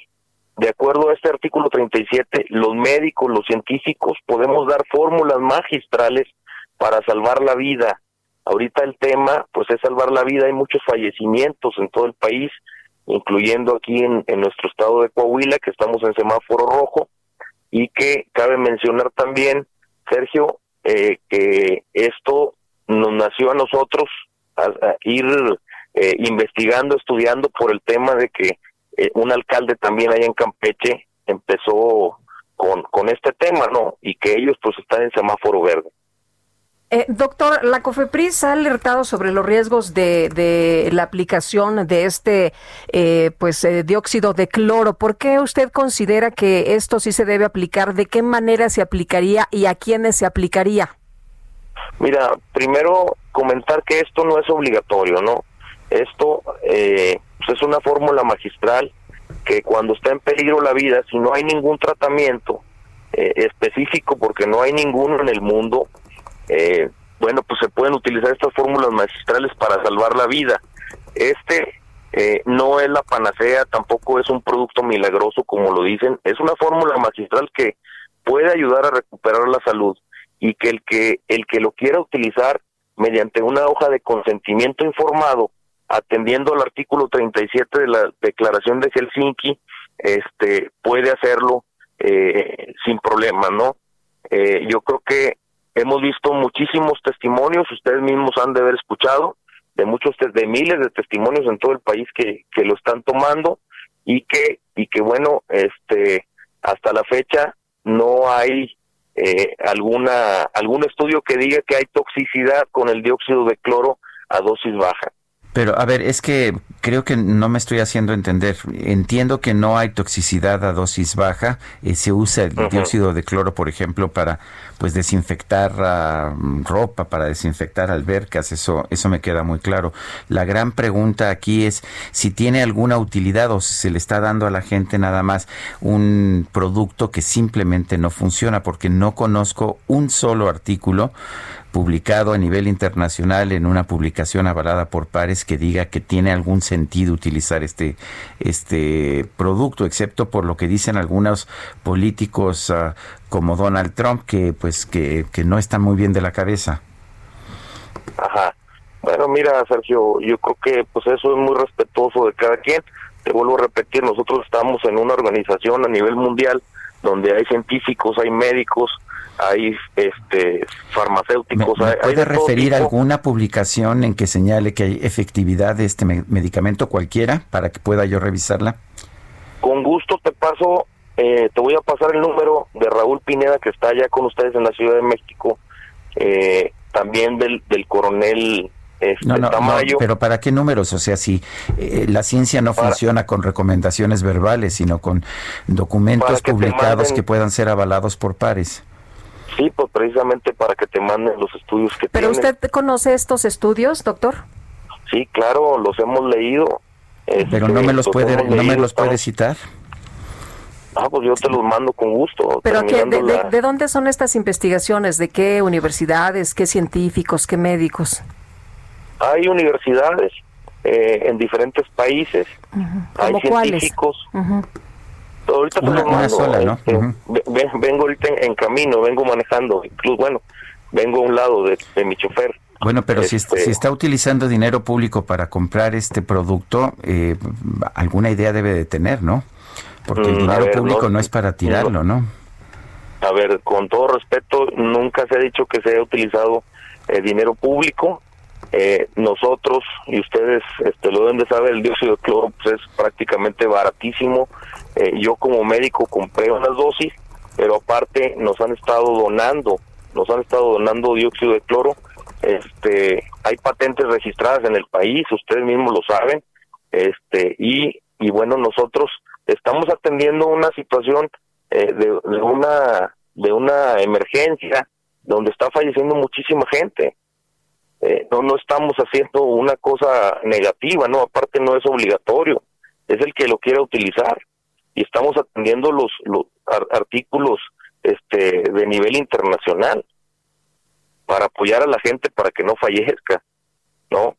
de acuerdo a este artículo 37, los médicos, los científicos podemos dar fórmulas magistrales para salvar la vida. Ahorita el tema, pues es salvar la vida, hay muchos fallecimientos en todo el país, incluyendo aquí en, nuestro estado de Coahuila, que estamos en semáforo rojo, y que cabe mencionar también, Sergio, eh, que esto nos nació a nosotros a, ir eh, investigando, estudiando por el tema de que eh, un alcalde también allá en Campeche empezó con, con este tema, ¿no? Y que ellos pues están en semáforo verde. Eh, doctor, la COFEPRIS ha alertado sobre los riesgos de, de la aplicación de este eh, pues eh, dióxido de cloro. ¿Por qué usted considera que esto sí se debe aplicar? ¿De qué manera se aplicaría y a quiénes se aplicaría? Mira, primero comentar que esto no es obligatorio, ¿no? Esto pues, es una fórmula magistral que cuando está en peligro la vida, si no hay ningún tratamiento específico, porque no hay ninguno en el mundo, eh, bueno, pues se pueden utilizar estas fórmulas magistrales para salvar la vida. Este eh, no es la panacea, tampoco es un producto milagroso como lo dicen, es una fórmula magistral que puede ayudar a recuperar la salud y que el que el que lo quiera utilizar mediante una hoja de consentimiento informado, atendiendo al artículo 37 de la Declaración de Helsinki, este puede hacerlo eh, sin problema, ¿no? Eh, yo creo que Hemos visto muchísimos testimonios, ustedes mismos han de haber escuchado, de muchos, de miles de testimonios en todo el país que, que lo están tomando y que, y que bueno, este, hasta la fecha no hay eh, alguna, algún estudio que diga que hay toxicidad con el dióxido de cloro a dosis baja. Pero a ver, es que creo que no me estoy haciendo entender. Entiendo que no hay toxicidad a dosis baja. Eh, se usa el dióxido de cloro, por ejemplo, para pues desinfectar ah, ropa, para desinfectar albercas. Eso, eso me queda muy claro. La gran pregunta aquí es si tiene alguna utilidad o si se le está dando a la gente nada más un producto que simplemente no funciona, porque no conozco un solo artículo publicado a nivel internacional en una publicación avalada por pares que diga que tiene algún sentido utilizar este este producto excepto por lo que dicen algunos políticos ah, como Donald Trump que pues que, que no están muy bien de la cabeza. Ajá. Bueno, mira, Sergio, yo creo que pues eso es muy respetuoso de cada quien. Te vuelvo a repetir, nosotros estamos en una organización a nivel mundial donde hay científicos, hay médicos, hay este farmacéuticos. ¿Me, puede referir alguna publicación en que señale que hay efectividad de este medicamento cualquiera para que pueda yo revisarla? Con gusto te paso, eh, te voy a pasar el número de Raúl Pineda que está allá con ustedes en la Ciudad de México, eh, también del, del coronel este, no, no, pero ¿para qué números? O sea, si eh, la ciencia no funciona con recomendaciones verbales, sino con documentos publicados que puedan ser avalados por pares. Sí, pues precisamente para que te manden los estudios que ¿Pero usted conoce estos estudios, doctor? Sí, claro, los hemos leído. Pero no me los puede, no me los puede citar. Ah, pues yo te los mando con gusto. ¿Pero de, dónde son estas investigaciones? ¿De qué universidades, qué científicos, qué médicos? Hay universidades eh, en diferentes países, hay científicos ahorita una, sola, ¿no? Este, vengo ahorita en, camino, vengo manejando, incluso bueno, vengo a un lado de, mi chofer. Bueno, pero si, este si, está utilizando dinero público para comprar este producto, eh, alguna idea debe de tener, ¿no? Porque el mm, dinero público no, es para tirarlo, ¿no? A ver, con todo respeto, nunca se ha dicho que se haya utilizado eh, dinero público. Eh, nosotros y ustedes este, lo deben de saber, el dióxido de cloro pues, es prácticamente baratísimo. Eh, yo como médico compré unas dosis, pero aparte nos han estado donando, nos han estado donando dióxido de cloro. Este, hay patentes registradas en el país, ustedes mismos lo saben. Este, y, y bueno, nosotros estamos atendiendo una situación eh, de, de una de una emergencia donde está falleciendo muchísima gente eh, no no estamos haciendo una cosa negativa, no, aparte no es obligatorio, es el que lo quiera utilizar y estamos atendiendo los, los artículos este de nivel internacional para apoyar a la gente para que no fallezca, ¿no?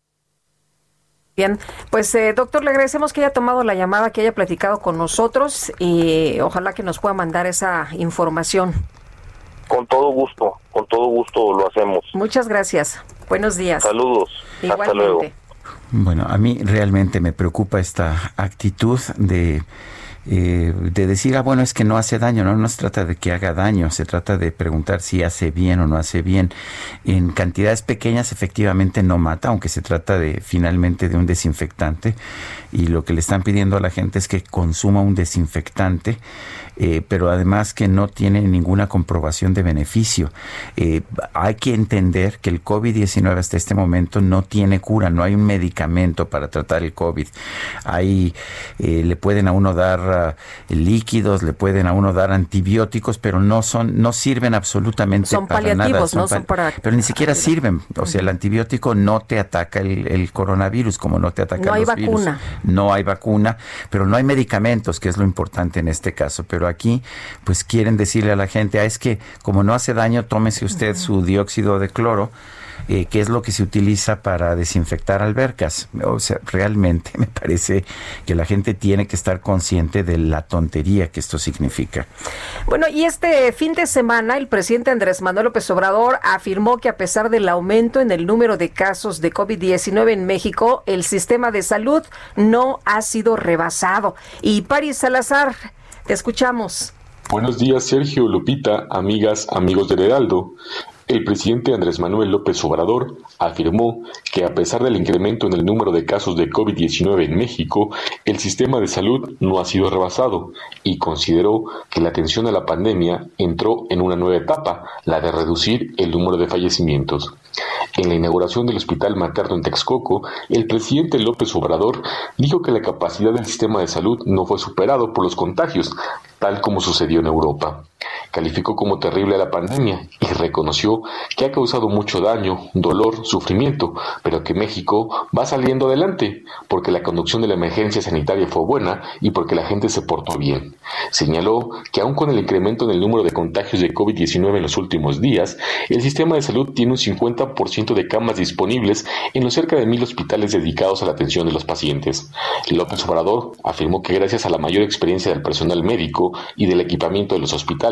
Bien, pues eh, doctor, le agradecemos que haya tomado la llamada, que haya platicado con nosotros y ojalá que nos pueda mandar esa información. Con todo gusto, con todo gusto lo hacemos. Muchas gracias. Buenos días. Saludos. Hasta luego. Bueno, a mí realmente me preocupa esta actitud de eh, de decir, ah, bueno, es que no hace daño, no, no se trata de que haga daño, se trata de preguntar si hace bien o no hace bien. En cantidades pequeñas efectivamente no mata, aunque se trata de finalmente de un desinfectante y lo que le están pidiendo a la gente es que consuma un desinfectante eh, pero además que no tiene ninguna comprobación de beneficio. Eh, hay que entender que el COVID-19 hasta este momento no tiene cura, no hay un medicamento para tratar el COVID. Hay, eh, le pueden a uno dar ah, líquidos, le pueden a uno dar antibióticos, pero no son, no sirven absolutamente para nada. Son ¿no? para... Pero ni siquiera sirven. O sea, el antibiótico no te ataca el, coronavirus, como no te ataca no hay vacuna. No hay vacuna, pero no hay medicamentos, que es lo importante en este caso. Pero aquí pues quieren decirle a la gente, ah, es que como no hace daño, tómese usted su dióxido de cloro. Eh, que es lo que se utiliza para desinfectar albercas. O sea, realmente [LAUGHS] me parece que la gente tiene que estar consciente de la tontería que esto significa. Bueno, y este fin de semana el presidente Andrés Manuel López Obrador afirmó que a pesar del aumento en el número de casos de COVID-19 en México, el sistema de salud no ha sido rebasado. Y Paris Salazar escuchamos. Buenos días, Sergio, Lupita, amigas, amigos del Heraldo. El presidente Andrés Manuel López Obrador afirmó que a pesar del incremento en el número de casos de COVID-19 en México, el sistema de salud no ha sido rebasado y consideró que la atención a la pandemia entró en una nueva etapa, la de reducir el número de fallecimientos. En la inauguración del Hospital Materno en Texcoco, el presidente López Obrador dijo que la capacidad del sistema de salud no fue superado por los contagios, tal como sucedió en Europa. Calificó como terrible la pandemia y reconoció que ha causado mucho daño, dolor, sufrimiento, pero que México va saliendo adelante porque la conducción de la emergencia sanitaria fue buena y porque la gente se portó bien. Señaló que aun con el incremento en el número de contagios de COVID-19 en los últimos días, el sistema de salud tiene un 50% de camas disponibles en los cerca de mil hospitales dedicados a la atención de los pacientes. López Obrador afirmó que gracias a la mayor experiencia del personal médico y del equipamiento de los hospitales,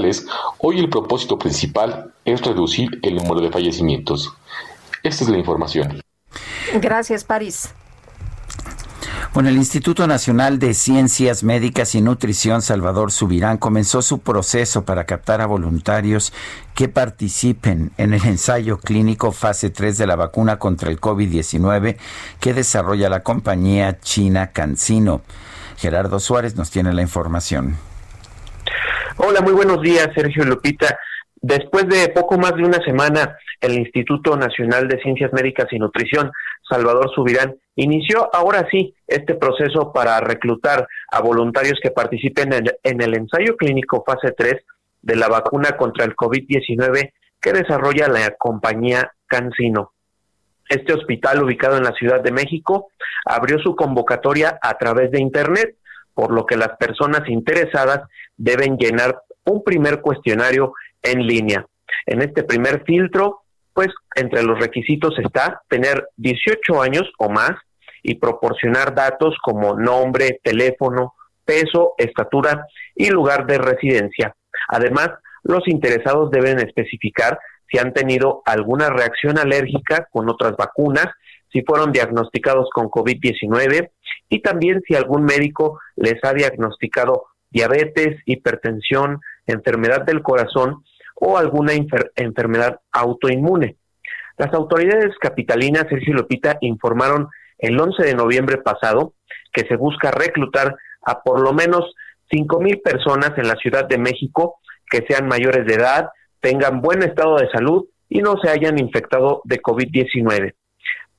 hoy el propósito principal es reducir el número de fallecimientos. Esta es la información. Gracias, París. Bueno, el Instituto Nacional de Ciencias Médicas y Nutrición Salvador Subirán comenzó su proceso para captar a voluntarios que participen en el ensayo clínico fase 3 de la vacuna contra el COVID-19 que desarrolla la compañía china CanSino. Gerardo Suárez nos tiene la información. Hola, muy buenos días, Sergio Lupita. Después de poco más de una semana, el Instituto Nacional de Ciencias Médicas y Nutrición, Salvador Subirán, inició ahora sí este proceso para reclutar a voluntarios que participen en, el ensayo clínico fase 3 de la vacuna contra el COVID-19 que desarrolla la compañía CanSino. Este hospital, ubicado en la Ciudad de México, abrió su convocatoria a través de Internet, por lo que las personas interesadas deben llenar un primer cuestionario en línea. En este primer filtro, pues entre los requisitos está tener 18 años o más y proporcionar datos como nombre, teléfono, peso, estatura y lugar de residencia. Además, los interesados deben especificar si han tenido alguna reacción alérgica con otras vacunas, si fueron diagnosticados con COVID-19 y también si algún médico les ha diagnosticado diabetes, hipertensión, enfermedad del corazón o alguna enfermedad autoinmune. Las autoridades capitalinas, Sergio Lopita, informaron el 11 de noviembre pasado que se busca reclutar a por lo menos cinco mil personas en la Ciudad de México que sean mayores de edad, tengan buen estado de salud y no se hayan infectado de COVID-19.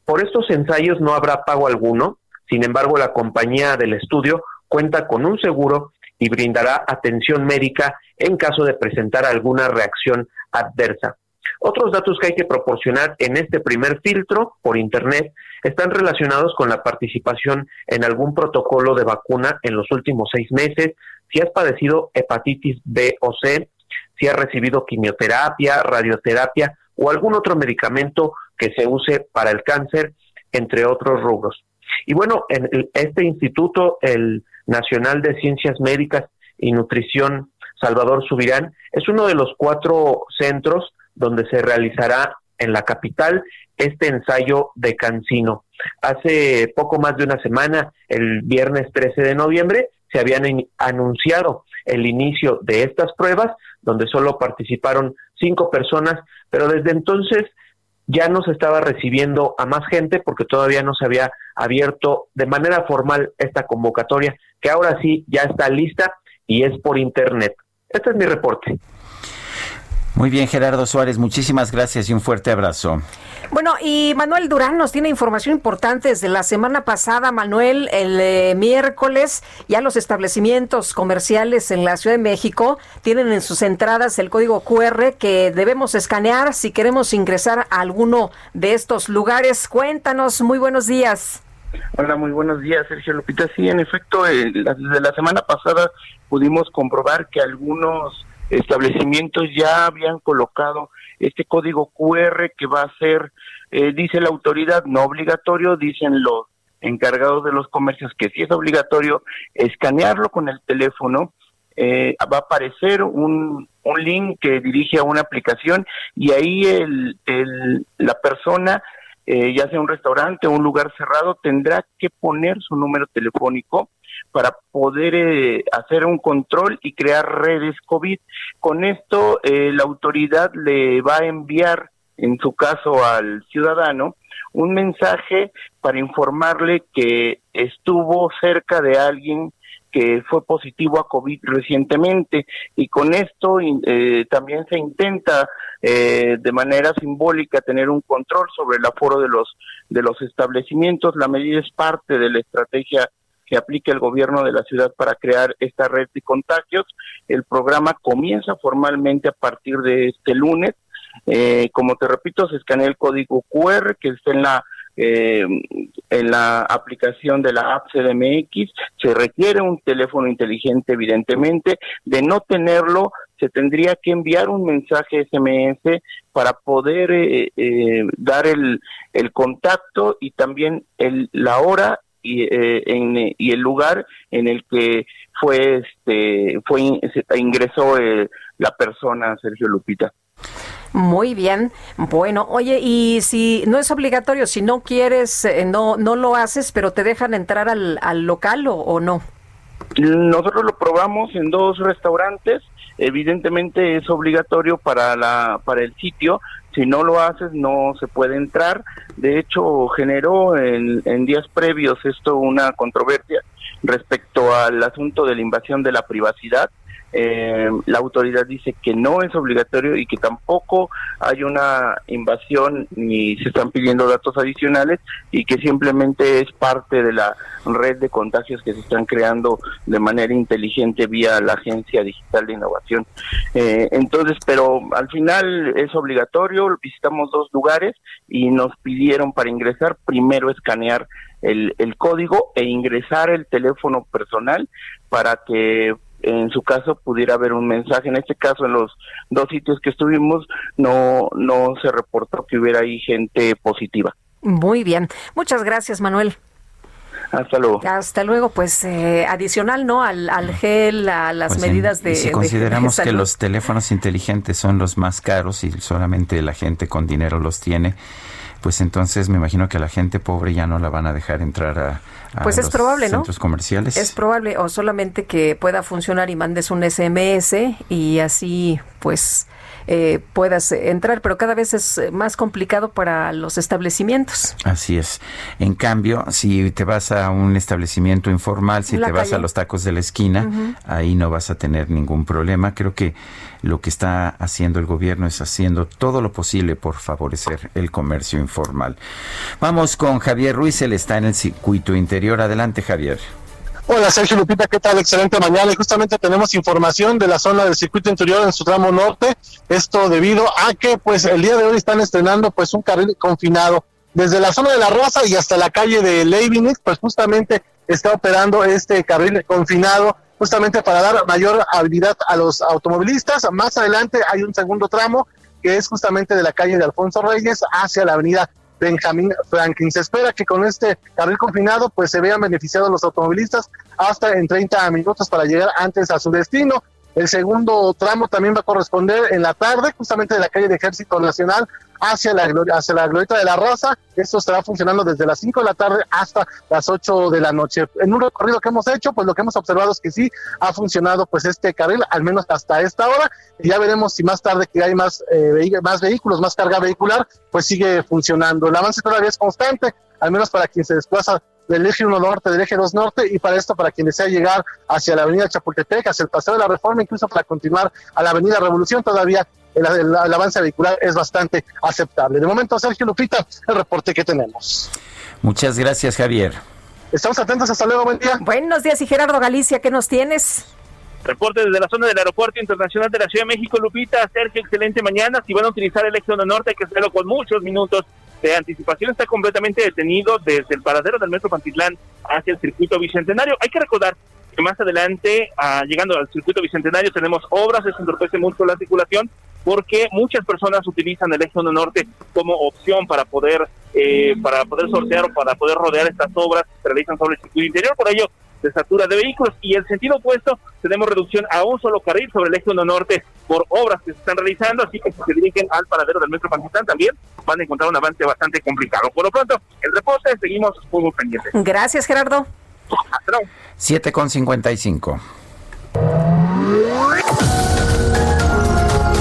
Por estos ensayos no habrá pago alguno, sin embargo la compañía del estudio cuenta con un seguro y brindará atención médica en caso de presentar alguna reacción adversa. Otros datos que hay que proporcionar en este primer filtro por Internet están relacionados con la participación en algún protocolo de vacuna en los últimos seis meses, si has padecido hepatitis B o C, si has recibido quimioterapia, radioterapia o algún otro medicamento que se use para el cáncer, entre otros rubros. Y bueno, en este instituto, el Nacional de Ciencias Médicas y Nutrición Salvador Subirán, es uno de los cuatro centros donde se realizará en la capital este ensayo de Cancino. Hace poco más de una semana, el viernes 13 de noviembre, se habían anunciado el inicio de estas pruebas, donde solo participaron cinco personas, pero desde entonces ya no se estaba recibiendo a más gente porque todavía no se había abierto de manera formal esta convocatoria, que ahora sí ya está lista y es por internet. Este es mi reporte. Muy bien, Gerardo Suárez, muchísimas gracias y un fuerte abrazo. Bueno, y Manuel Durán nos tiene información importante desde la semana pasada, Manuel, el eh, miércoles, ya los establecimientos comerciales en la Ciudad de México tienen en sus entradas el código QR que debemos escanear si queremos ingresar a alguno de estos lugares. Cuéntanos, muy buenos días. Hola, muy buenos días, Sergio Lupita. Sí, en efecto, eh, desde la semana pasada pudimos comprobar que algunos establecimientos ya habían colocado este código QR que va a ser, eh, dice la autoridad, no obligatorio, dicen los encargados de los comercios que sí es obligatorio escanearlo con el teléfono. Eh, va a aparecer un, un link que dirige a una aplicación y ahí el, el, la persona, eh, ya sea un restaurante o un lugar cerrado, tendrá que poner su número telefónico para poder eh, hacer un control y crear redes COVID. Con esto, eh, la autoridad le va a enviar, en su caso al ciudadano, un mensaje para informarle que estuvo cerca de alguien que fue positivo a COVID recientemente y con esto eh, también se intenta eh, de manera simbólica tener un control sobre el aforo de los de los establecimientos. La medida es parte de la estrategia que aplique el gobierno de la ciudad para crear esta red de contagios. El programa comienza formalmente a partir de este lunes. Eh, como te repito, se escanea el código QR que está en la eh, en la aplicación de la app CDMX. Se requiere un teléfono inteligente, evidentemente. De no tenerlo, se tendría que enviar un mensaje SMS para poder eh, eh, dar el, el contacto y también el, la hora y, eh, en, y el lugar en el que fue este fue ingresó eh, la persona Sergio Lupita. Muy bien. Bueno, oye, y si no es obligatorio, si no quieres, eh, no no lo haces, pero te dejan entrar al, al local o, o no? Nosotros lo probamos en dos restaurantes. Evidentemente es obligatorio para la para el sitio, si no lo haces no se puede entrar. De hecho, generó en, días previos esto una controversia respecto al asunto de la invasión de la privacidad eh, la autoridad dice que no es obligatorio y que tampoco hay una invasión ni se están pidiendo datos adicionales y que simplemente es parte de la red de contagios que se están creando de manera inteligente vía la Agencia Digital de Innovación. Eh, entonces, pero al final es obligatorio, visitamos dos lugares y nos pidieron para ingresar primero escanear el, el código e ingresar el teléfono personal para que en su caso pudiera haber un mensaje. En este caso, en los dos sitios que estuvimos, no, no se reportó que hubiera ahí gente positiva. Muy bien. Muchas gracias, Manuel. Hasta luego. Hasta luego, pues eh, adicional, ¿no? Al, al gel, a las Pues, medidas en- de. y si de- consideramos de que los teléfonos inteligentes son los más caros y solamente la gente con dinero los tiene, pues entonces me imagino que a la gente pobre ya no la van a dejar entrar a, a Pues es los probable, ¿no? centros comerciales. Es probable, o solamente que pueda funcionar y mandes un SMS y así, pues, eh, puedas entrar, pero cada vez es más complicado para los establecimientos. Así es. En cambio, si te vas a un establecimiento informal, si La te vas a los tacos de la esquina, ahí no vas a tener ningún problema. Creo que lo que está haciendo el gobierno es haciendo todo lo posible por favorecer el comercio informal. Vamos con Javier Ruiz, él está en el circuito interior. Adelante, Javier. Hola Sergio Lupita, ¿qué tal? Excelente mañana. Y justamente tenemos información de la zona del circuito interior en su tramo norte. Esto debido a que pues el día de hoy están estrenando pues un carril confinado desde la zona de la Rosa y hasta la calle de Leibniz, pues justamente está operando este carril confinado justamente para dar mayor habilidad a los automovilistas. Más adelante hay un segundo tramo que es justamente de la calle de Alfonso Reyes hacia la avenida Benjamín Franklin. Se espera que con este carril confinado pues se vean beneficiados los automovilistas hasta en 30 minutos para llegar antes a su destino. El segundo tramo también va a corresponder en la tarde, justamente de la calle de Ejército Nacional hacia la, hacia la Glorieta de la Raza. Esto estará funcionando desde las 5 de la tarde hasta las 8 de la noche. En un recorrido que hemos hecho, pues lo que hemos observado es que sí ha funcionado pues este carril, al menos hasta esta hora. Y ya veremos si más tarde que hay más, eh, más vehículos, más carga vehicular, pues sigue funcionando. El avance todavía es constante, al menos para quien se desplaza del eje 1 norte, del eje 2 norte, y para esto, para quien desea llegar hacia la avenida Chapultepec, hacia el Paseo de la Reforma, incluso para continuar a la avenida Revolución, todavía el, avance vehicular es bastante aceptable. De momento, Sergio Lupita, el reporte que tenemos. Muchas gracias, Javier. Estamos atentos, hasta luego, buen día. Buenos días, y Gerardo Galicia, ¿qué nos tienes? Reporte desde la zona del Aeropuerto Internacional de la Ciudad de México, Lupita, Sergio, excelente mañana. Si van a utilizar el eje norte, hay que hacerlo con muchos minutos de anticipación. Está completamente detenido desde el paradero del Metro Pantitlán hacia el circuito bicentenario. Hay que recordar que más adelante, ah, llegando al circuito bicentenario, tenemos obras, se entorpece mucho la circulación porque muchas personas utilizan el eje 1 norte como opción para poder eh, para poder sortear o para poder rodear estas obras que se realizan sobre el circuito interior, por ello se satura de vehículos y el sentido opuesto tenemos reducción a un solo carril sobre el eje 1 norte por obras que se están realizando, así que si se dirigen al paradero del metro Pantitlán también van a encontrar un avance bastante complicado. Por lo pronto, el reporte seguimos muy pendientes. Gracias, Gerardo. Hasta luego. 7 con 55.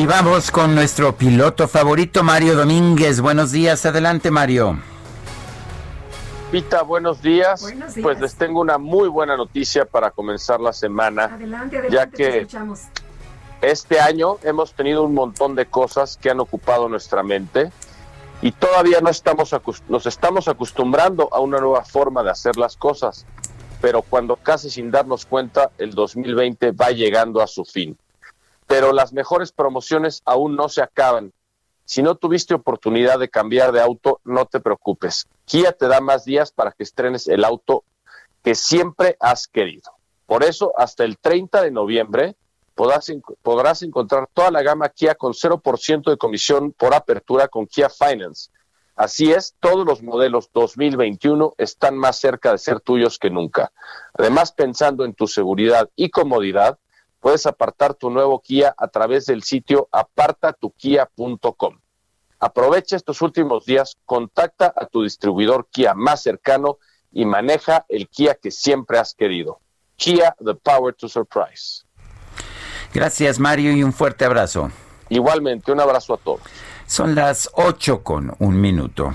Y vamos con nuestro piloto favorito, Mario Domínguez. Buenos días, adelante, Mario. Pita, buenos días. Pues les tengo una muy buena noticia para comenzar la semana. Adelante, adelante, ya que este año hemos tenido un montón de cosas que han ocupado nuestra mente y todavía no estamos nos estamos acostumbrando a una nueva forma de hacer las cosas, pero cuando casi sin darnos cuenta el 2020 va llegando a su fin pero las mejores promociones aún no se acaban. Si no tuviste oportunidad de cambiar de auto, no te preocupes. Kia te da más días para que estrenes el auto que siempre has querido. Por eso, hasta el 30 de noviembre podrás, encontrar toda la gama Kia con 0% de comisión por apertura con Kia Finance. Así es, todos los modelos 2021 están más cerca de ser tuyos que nunca. Además, pensando en tu seguridad y comodidad, puedes apartar tu nuevo Kia a través del sitio apartatukia.com. Aprovecha estos últimos días, contacta a tu distribuidor Kia más cercano y maneja el Kia que siempre has querido. Kia, the power to surprise. Gracias Mario y un fuerte abrazo. Igualmente, un abrazo a todos. Son las 8 con un minuto.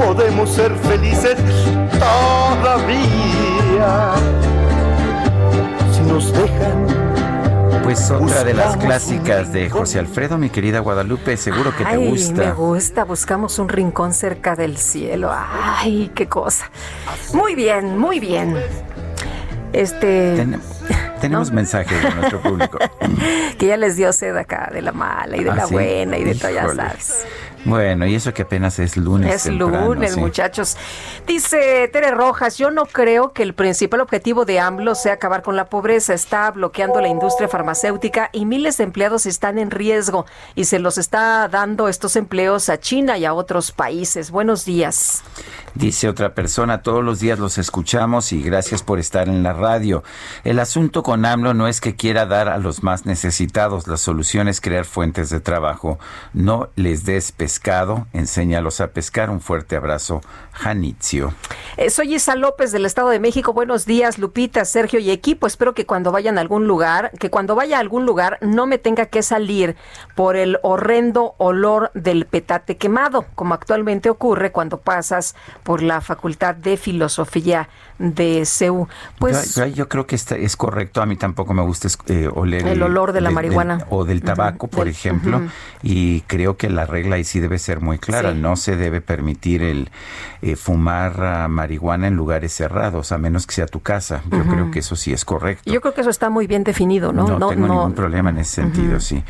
podemos ser felices todavía. Si nos dejan. Pues otra de las clásicas de José Alfredo, mi querida Guadalupe, seguro que te gusta. Me gusta, buscamos un rincón cerca del cielo. Ay, qué cosa. Muy bien, muy bien. Este. tenemos mensajes de nuestro público. [LAUGHS] que ya les dio sed acá de la mala y de la buena y de todo, ya sabes. Bueno, y eso que apenas es lunes. Es lunes, muchachos. Dice Tere Rojas, yo no creo que el principal objetivo de AMLO sea acabar con la pobreza. Está bloqueando la industria farmacéutica y miles de empleados están en riesgo y se los está dando estos empleos a China y a otros países. Buenos días. Dice otra persona, todos los días los escuchamos y gracias por estar en la radio. El asunto con AMLO no es que quiera dar a los más necesitados, la solución es crear fuentes de trabajo. No les des pescado, enséñalos a pescar. Un fuerte abrazo, Janitzio. Eh, soy Isa López del Estado de México. Buenos días, Lupita, Sergio y equipo. Espero que cuando vayan a algún lugar, que cuando vaya a algún lugar no me tenga que salir por el horrendo olor del petate quemado, como actualmente ocurre cuando pasas por la Facultad de Filosofía de CEU. Pues yo, creo que está, es correcto. A mí tampoco me gusta eh, oler el, olor de la marihuana o del tabaco, por ejemplo. Y creo que la regla ahí sí debe ser muy clara. No se debe permitir el eh, fumar ah, marihuana en lugares cerrados, a menos que sea tu casa. Yo creo que eso sí es correcto. Yo creo que eso está muy bien definido, ¿no? No, tengo ningún problema en ese sentido, sí.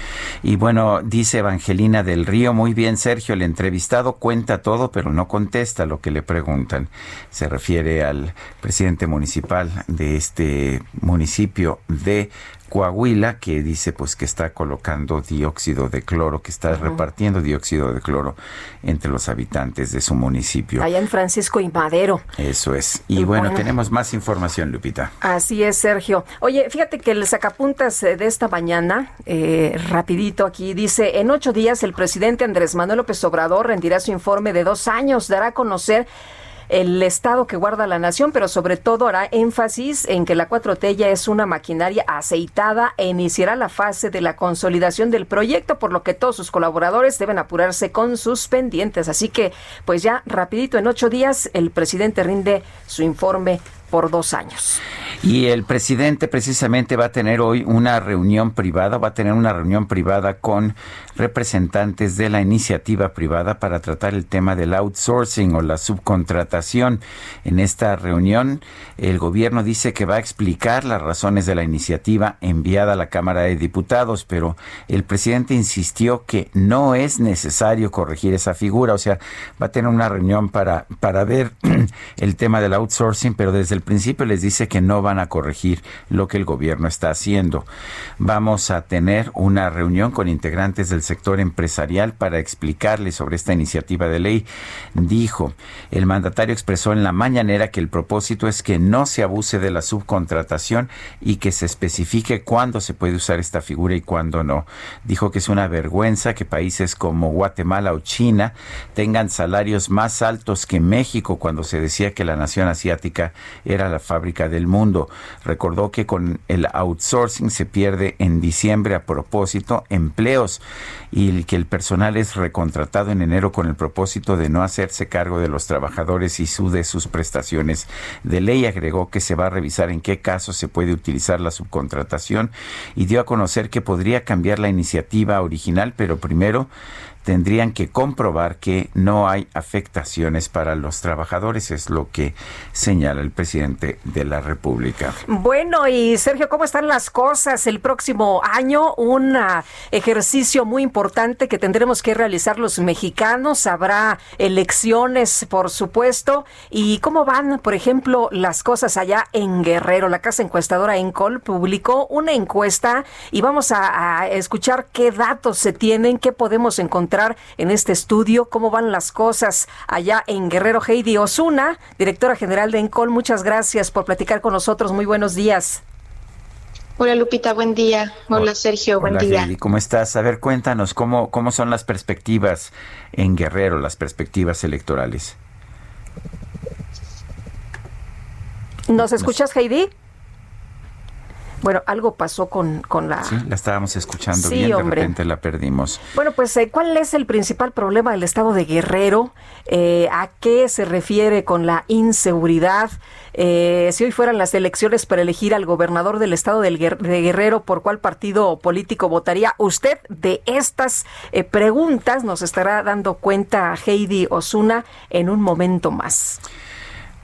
Y bueno, dice Evangelina del Río, muy bien, Sergio, el entrevistado cuenta todo, pero no contesta lo que le preguntan. Se refiere al presidente municipal de este municipio de Coahuila, que dice pues que está colocando dióxido de cloro, que está repartiendo dióxido de cloro entre los habitantes de su municipio. Allá en Francisco y Madero. Eso es. Y, bueno, tenemos más información, Lupita. Así es, Sergio. Oye, fíjate que el sacapuntas de esta mañana, eh, rapidito aquí, dice, en ocho días el presidente Andrés Manuel López Obrador rendirá su informe de dos años, dará a conocer el Estado que guarda la nación, pero sobre todo hará énfasis en que la 4T ya es una maquinaria aceitada e iniciará la fase de la consolidación del proyecto, por lo que todos sus colaboradores deben apurarse con sus pendientes. Así que, pues ya rapidito, en ocho días, el presidente rinde su informe por dos años. Y el presidente precisamente va a tener hoy una reunión privada, va a tener una reunión privada con representantes de la iniciativa privada para tratar el tema del outsourcing o la subcontratación. En esta reunión, el gobierno dice que va a explicar las razones de la iniciativa enviada a la Cámara de Diputados, pero el presidente insistió que no es necesario corregir esa figura, o sea, va a tener una reunión para, para ver [CLEARS THROAT] el tema del outsourcing, pero desde el principio les dice que no van a corregir lo que el gobierno está haciendo. Vamos a tener una reunión con integrantes del sector empresarial para explicarles sobre esta iniciativa de ley. Dijo, el mandatario expresó en la mañanera que el propósito es que no se abuse de la subcontratación y que se especifique cuándo se puede usar esta figura y cuándo no. Dijo que es una vergüenza que países como Guatemala o China tengan salarios más altos que México cuando se decía que la nación asiática era la fábrica del mundo. Recordó que con el outsourcing se pierde en diciembre a propósito empleos y que el personal es recontratado en enero con el propósito de no hacerse cargo de los trabajadores y su de sus prestaciones. De ley agregó que se va a revisar en qué casos se puede utilizar la subcontratación y dio a conocer que podría cambiar la iniciativa original, pero primero tendrían que comprobar que no hay afectaciones para los trabajadores, es lo que señala el presidente de la República. Bueno, y Sergio, ¿cómo están las cosas? El próximo año, un ah, ejercicio muy importante que tendremos que realizar los mexicanos, habrá elecciones, por supuesto, y cómo van, por ejemplo, las cosas allá en Guerrero. La casa encuestadora Encol publicó una encuesta y vamos a escuchar qué datos se tienen, qué podemos encontrar en este estudio cómo van las cosas allá en Guerrero. Heidi Osuna, directora general de Encol, muchas gracias por platicar con nosotros. Muy buenos días. Hola Lupita, buen día. Hola Sergio, buen día. Heidi, ¿cómo estás? A ver, cuéntanos cómo, cómo son las perspectivas en Guerrero, las perspectivas electorales. ¿Nos escuchas, Heidi? Bueno, algo pasó con, con la... Sí, la estábamos escuchando bien, de repente la perdimos. Bueno, pues, eh, ¿cuál es el principal problema del estado de Guerrero? Eh, ¿A qué se refiere con la inseguridad? Eh, si hoy fueran las elecciones para elegir al gobernador del estado de Guerrero, ¿por cuál partido político votaría? Usted de estas preguntas nos estará dando cuenta Heidi Osuna en un momento más.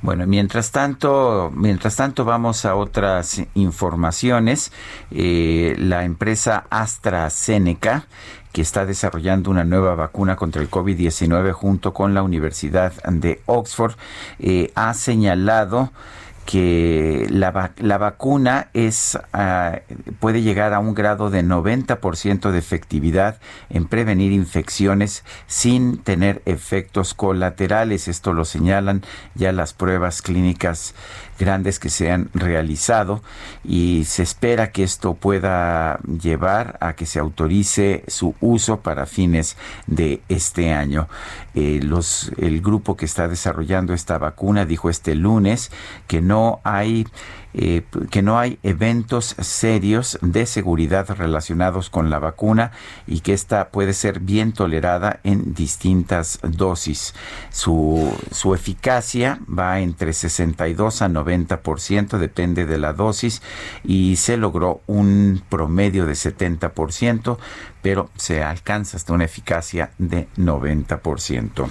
Bueno, mientras tanto, mientras tanto vamos a otras informaciones. Eh, la empresa AstraZeneca que está desarrollando una nueva vacuna contra el COVID-19 junto con la Universidad de Oxford, eh, ha señalado que la, la vacuna es ah, puede llegar a un grado de 90% de efectividad en prevenir infecciones sin tener efectos colaterales. Esto lo señalan ya las pruebas clínicas grandes que se han realizado y se espera que esto pueda llevar a que se autorice su uso para fines de este año. Eh, los, el grupo que está desarrollando esta vacuna dijo este lunes que no hay eh, que no hay eventos serios de seguridad relacionados con la vacuna y que esta puede ser bien tolerada en distintas dosis. Su, su eficacia va entre 62 a 90%, depende de la dosis, y se logró un promedio de 70%, pero se alcanza hasta una eficacia de 90%.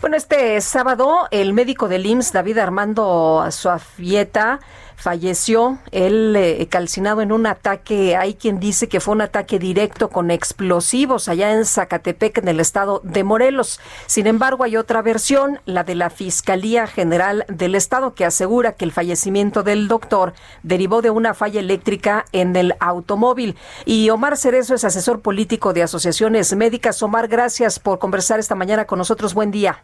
Bueno, este sábado el médico del IMSS, David Armando Suafieta, falleció él eh, calcinado en un ataque, hay quien dice que fue un ataque directo con explosivos allá en Zacatepec, en el estado de Morelos. Sin embargo, hay otra versión, la de la Fiscalía General del Estado, que asegura que el fallecimiento del doctor derivó de una falla eléctrica en el automóvil. Y Omar Cerezo es asesor político de asociaciones médicas. Omar, gracias por conversar esta mañana con nosotros. Buen día.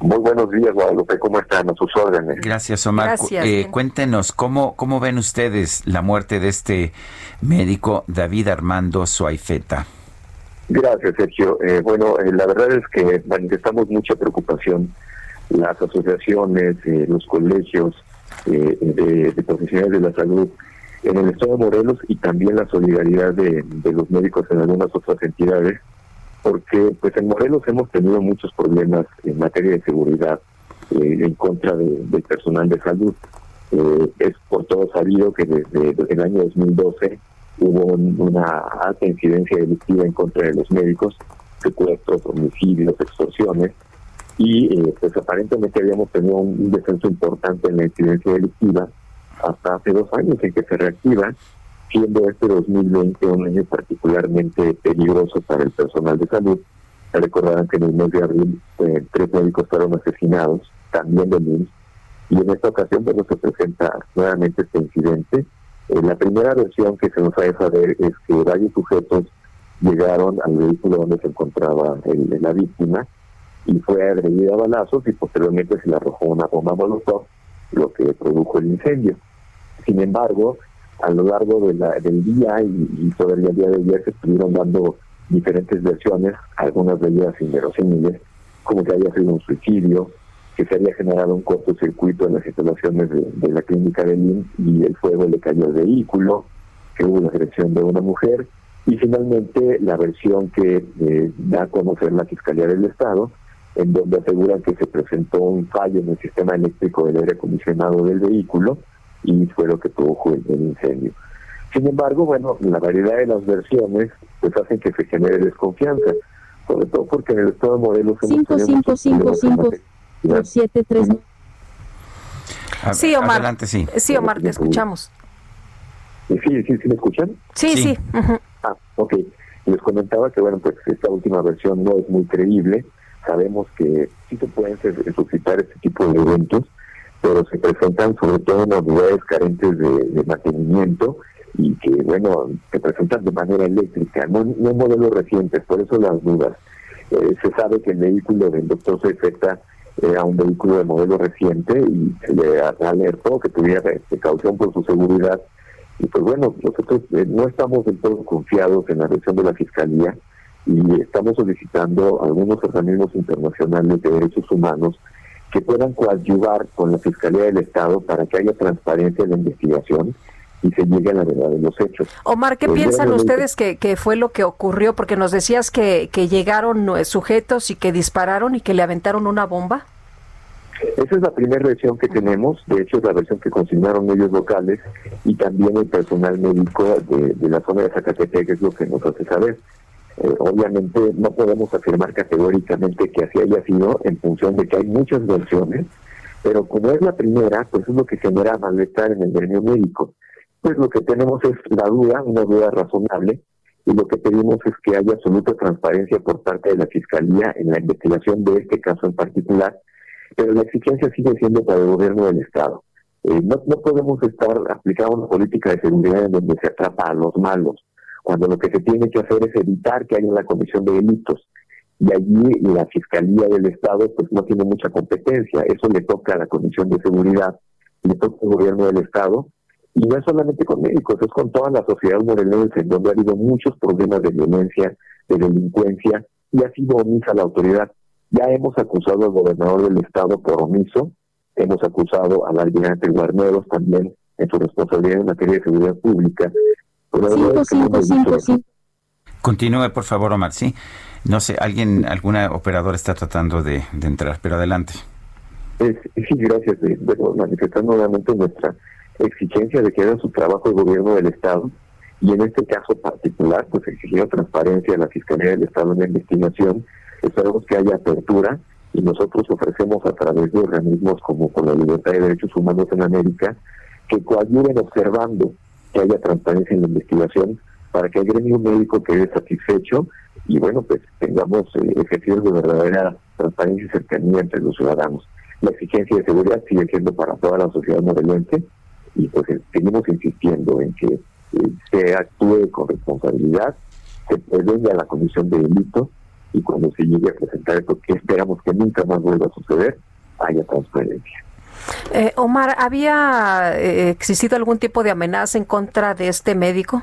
Muy buenos días, Guadalupe. ¿Cómo están? A sus órdenes. Gracias, Omar. Eh, cuéntenos, ¿cómo, ¿cómo ven ustedes la muerte de este médico David Armando Suaifeta? Gracias, Sergio. Eh, bueno, eh, la verdad es que manifestamos mucha preocupación. Las asociaciones, los colegios de, profesionales de la salud en el estado de Morelos y también la solidaridad de, de los médicos en algunas otras entidades porque pues en Morelos hemos tenido muchos problemas en materia de seguridad eh, en contra del personal de salud. Eh, es por todo sabido que desde, el año 2012 hubo una alta incidencia delictiva en contra de los médicos, secuestros, homicidios, extorsiones, y eh, pues aparentemente habíamos tenido un descenso importante en la incidencia delictiva hasta hace dos años en que se reactiva siendo este 2020 un año particularmente peligroso para el personal de salud. Recordarán que en el mes de abril eh, tres médicos fueron asesinados, también de MIMS, y en esta ocasión bueno, se presenta nuevamente este incidente. Eh, la primera versión que se nos ha de saber es que varios sujetos llegaron al vehículo donde se encontraba el, la víctima y fue agredida a balazos y posteriormente se le arrojó una bomba molotov, lo que produjo el incendio. Sin embargo, a lo largo de la, del día y, todavía el día de ayer se estuvieron dando diferentes versiones, algunas de ellas inverosímiles, como que había sido un suicidio, que se había generado un cortocircuito en las instalaciones de, la clínica de Lin y el fuego le cayó al vehículo, que hubo la agresión de una mujer, y finalmente la versión que eh, da a conocer la Fiscalía del Estado, en donde aseguran que se presentó un fallo en el sistema eléctrico del aire acondicionado del vehículo, y fue lo que produjo el, incendio. Sin embargo, bueno, la variedad de las versiones pues hacen que se genere desconfianza, sobre todo porque en el estado de Morelos... 5555 Sí, Omar. Adelante, sí. Sí, Omar, te escuchamos. Sí, sí, sí, ¿me escuchan? Sí, sí. Ah, ok. Les comentaba que, bueno, pues esta última versión no es muy creíble. Sabemos que sí se pueden suscitar este tipo de eventos, pero se presentan sobre todo en unidades carentes de, mantenimiento y que, bueno, se presentan de manera eléctrica, no, modelos recientes, por eso las dudas. Eh, se sabe que el vehículo del doctor Cefeta era un vehículo de modelo reciente y se le alertó que tuviera precaución por su seguridad. Y pues bueno, nosotros eh, no estamos del todo confiados en la versión de la Fiscalía y estamos solicitando a algunos organismos internacionales de derechos humanos que puedan coadyuvar con la Fiscalía del Estado para que haya transparencia en la investigación y se llegue a la verdad de los hechos. Omar, ¿qué piensan ustedes que, que, fue lo que ocurrió? Porque nos decías que, que llegaron eh, sujetos y que dispararon y que le aventaron una bomba. Esa es la primera versión que tenemos, de hecho es la versión que consignaron medios locales y también el personal médico de, de la zona de Zacatepec, que es lo que nos hace saber. Eh, obviamente no podemos afirmar categóricamente que así haya sido en función de que hay muchas versiones, pero como es la primera, pues es lo que genera malestar en el gremio médico. Pues lo que tenemos es la duda, una duda razonable, y lo que pedimos es que haya absoluta transparencia por parte de la Fiscalía en la investigación de este caso en particular, pero la exigencia sigue siendo para el gobierno del Estado. Eh, no, no podemos estar aplicando una política de seguridad en donde se atrapa a los malos, cuando lo que se tiene que hacer es evitar que haya una comisión de delitos. Y allí la Fiscalía del Estado pues no tiene mucha competencia, eso le toca a la Comisión de Seguridad, le toca al gobierno del Estado, y no es solamente con médicos, es con toda la sociedad morelense, en donde ha habido muchos problemas de violencia, de delincuencia, y ha sido omisa la autoridad. Ya hemos acusado al gobernador del Estado por omiso, hemos acusado al almirante Guarneros también en su responsabilidad en materia de seguridad pública. Continúe, por favor, Omar. Sí, no sé, alguien, alguna operadora está tratando de, entrar, pero adelante. sí, gracias. Bueno, manifestar nuevamente nuestra exigencia de que haga su trabajo el gobierno del Estado y en este caso particular, pues exigiendo transparencia a la Fiscalía del Estado en la investigación. Esperamos que haya apertura y nosotros ofrecemos a través de organismos como con la Libertad de Derechos Humanos en América que coayuden observando que haya transparencia en la investigación para que el gremio médico quede satisfecho y bueno, pues tengamos eh, ejercicios de verdadera transparencia y cercanía entre los ciudadanos. La exigencia de seguridad sigue siendo para toda la sociedad morelense y pues eh, seguimos insistiendo en que eh, se actúe con responsabilidad, se prevenga la comisión de delitos y cuando se llegue a presentar esto, que esperamos que nunca más vuelva a suceder, haya transparencia. Eh, Omar, ¿había eh, existido algún tipo de amenaza en contra de este médico?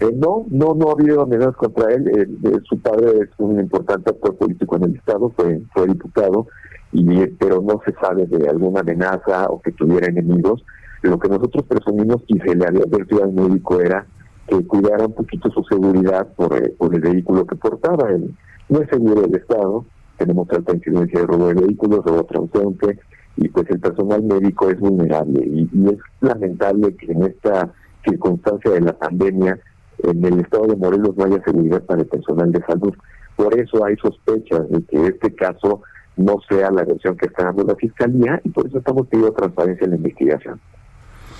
Eh, no, no, no ha habido amenazas contra él. su padre es un importante actor político en el Estado, fue, fue diputado, y, pero no se sabe de alguna amenaza o que tuviera enemigos. Lo que nosotros presumimos y se le había advertido al médico era que cuidara un poquito su seguridad por, eh, por el vehículo que portaba. Él no es seguro del Estado, tenemos alta incidencia de robo de vehículos, robo transeúnte, y pues el personal médico es vulnerable. Y, es lamentable que en esta circunstancia de la pandemia en el estado de Morelos no haya seguridad para el personal de salud. Por eso hay sospechas de que este caso no sea la versión que está dando la Fiscalía y por eso estamos pidiendo transparencia en la investigación.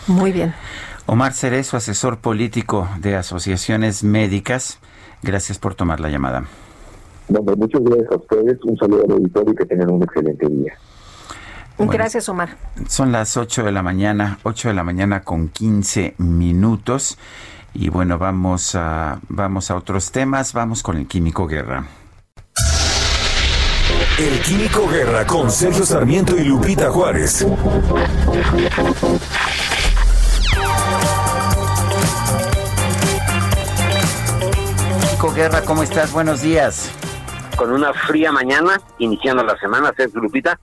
Muy bien. Omar Cerezo, asesor político de asociaciones médicas, gracias por tomar la llamada. muchas gracias a ustedes, un saludo al auditorio y que tengan un excelente día. Gracias, Omar. Son las 8 de la mañana, 8 de la mañana con 15 minutos. Y bueno, vamos a, vamos a otros temas. Vamos con el Químico Guerra. El Químico Guerra con Sergio Sarmiento y Lupita Juárez. Guerra, ¿cómo estás? Buenos días. Con una fría mañana, iniciando la semana, Sergio Lupita.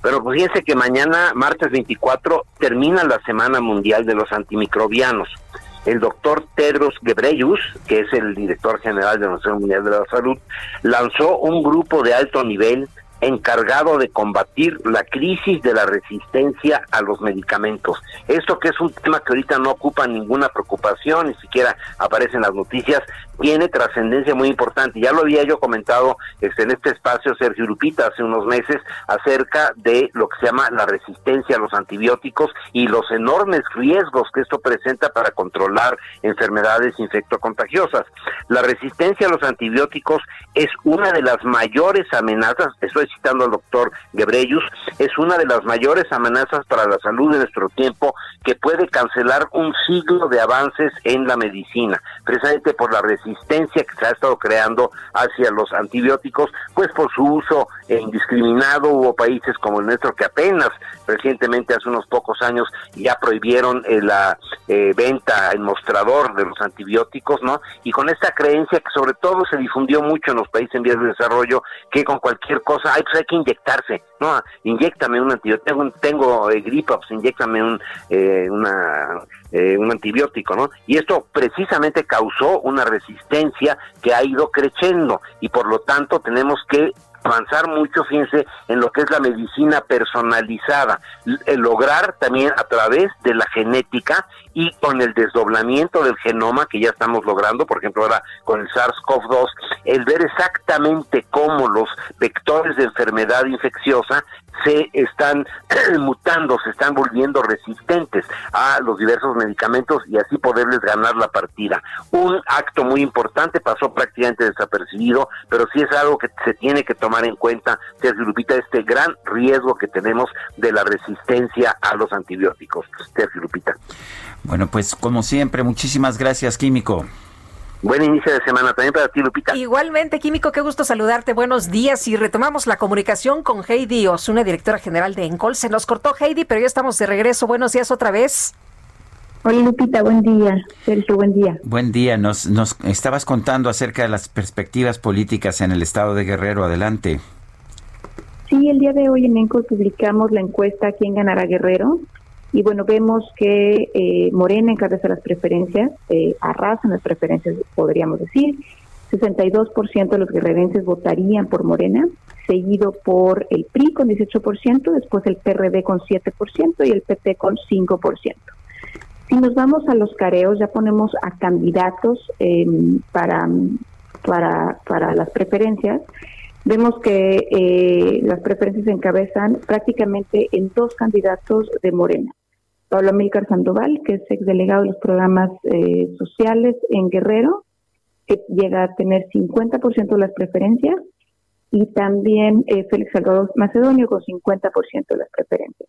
Pero fíjense que mañana, martes 24, termina la Semana Mundial de los Antimicrobianos. El doctor Tedros Ghebreyesus, que es el director general de la Organización Mundial de la Salud, lanzó un grupo de alto nivel encargado de combatir la crisis de la resistencia a los medicamentos. Esto que es un tema que ahorita no ocupa ninguna preocupación, ni siquiera aparece en las noticias, tiene trascendencia muy importante. Ya lo había yo comentado este, en este espacio Sergio Lupita hace unos meses acerca de lo que se llama la resistencia a los antibióticos y los enormes riesgos que esto presenta para controlar enfermedades infectocontagiosas. La resistencia a los antibióticos es una de las mayores amenazas, estoy citando al doctor Gebreyus, es una de las mayores amenazas para la salud de nuestro tiempo que puede cancelar un siglo de avances en la medicina, precisamente por la resistencia que se ha estado creando hacia los antibióticos, pues por su uso indiscriminado. Hubo países como el nuestro que apenas recientemente, hace unos pocos años, ya prohibieron eh, la eh, venta en mostrador de los antibióticos, ¿no? Y con esta creencia que sobre todo se difundió mucho en los países en vías de desarrollo, que con cualquier cosa, hay, pues hay que inyectarse, ¿no? Inyectame un antibiótico, tengo, eh, gripa, pues inyectame un, una, un antibiótico, ¿no? Y esto precisamente causó una resistencia que ha ido creciendo y por lo tanto tenemos que avanzar mucho, fíjense, en lo que es la medicina personalizada, el lograr también a través de la genética y con el desdoblamiento del genoma que ya estamos logrando, por ejemplo ahora con el SARS-CoV-2, el ver exactamente cómo los vectores de enfermedad infecciosa se están [CLEARS THROAT] mutando, se están volviendo resistentes a los diversos medicamentos y así poderles ganar la partida. Un acto muy importante pasó prácticamente desapercibido, pero sí es algo que se tiene que tomar en cuenta, Sergio Lupita, este gran riesgo que tenemos de la resistencia a los antibióticos. Sergio Lupita. Bueno, pues como siempre, muchísimas gracias, Químico. Buen inicio de semana también para ti, Lupita. Igualmente, Químico, qué gusto saludarte. Buenos días. Y retomamos la comunicación con Heidi Osuna, directora general de Encol. Se nos cortó Heidi, pero ya estamos de regreso. Buenos días otra vez. Hola Lupita, buen día. Sergio, buen día. Buen día. Nos, nos estabas contando acerca de las perspectivas políticas en el estado de Guerrero. Adelante. Sí, el día de hoy en Encol publicamos la encuesta ¿Quién ganará Guerrero? Y bueno, vemos que eh, Morena encabeza las preferencias, eh, arrasan las preferencias, podríamos decir. 62% de los guerrerenses votarían por Morena, seguido por el PRI con 18%, después el PRD con 7% y el PT con 5%. Si nos vamos a los careos, ya ponemos a candidatos em, para, para, para las preferencias. Vemos que eh, las preferencias se encabezan prácticamente en dos candidatos de Morena. Pablo Amílcar Sandoval, que es exdelegado de los programas eh, sociales en Guerrero, que llega a tener 50% de las preferencias, y también eh, Félix Salvador Macedonio con 50% de las preferencias.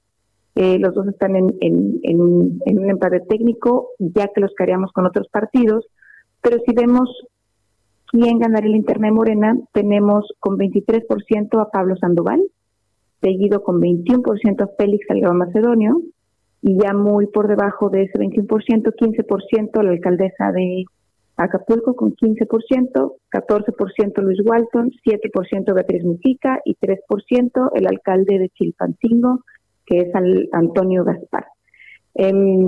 Eh, los dos están en, un empate técnico, ya que los caríamos con otros partidos, pero si vemos quién ganará el internet Morena, tenemos con 23% a Pablo Sandoval, seguido con 21% a Félix Salgado Macedonio, y ya muy por debajo de ese 21%, 15% la alcaldesa de Acapulco con 15%, 14% Luis Walton, 7% Beatriz Mujica y 3% el alcalde de Chilpancingo, que es Antonio Gaspar. Em,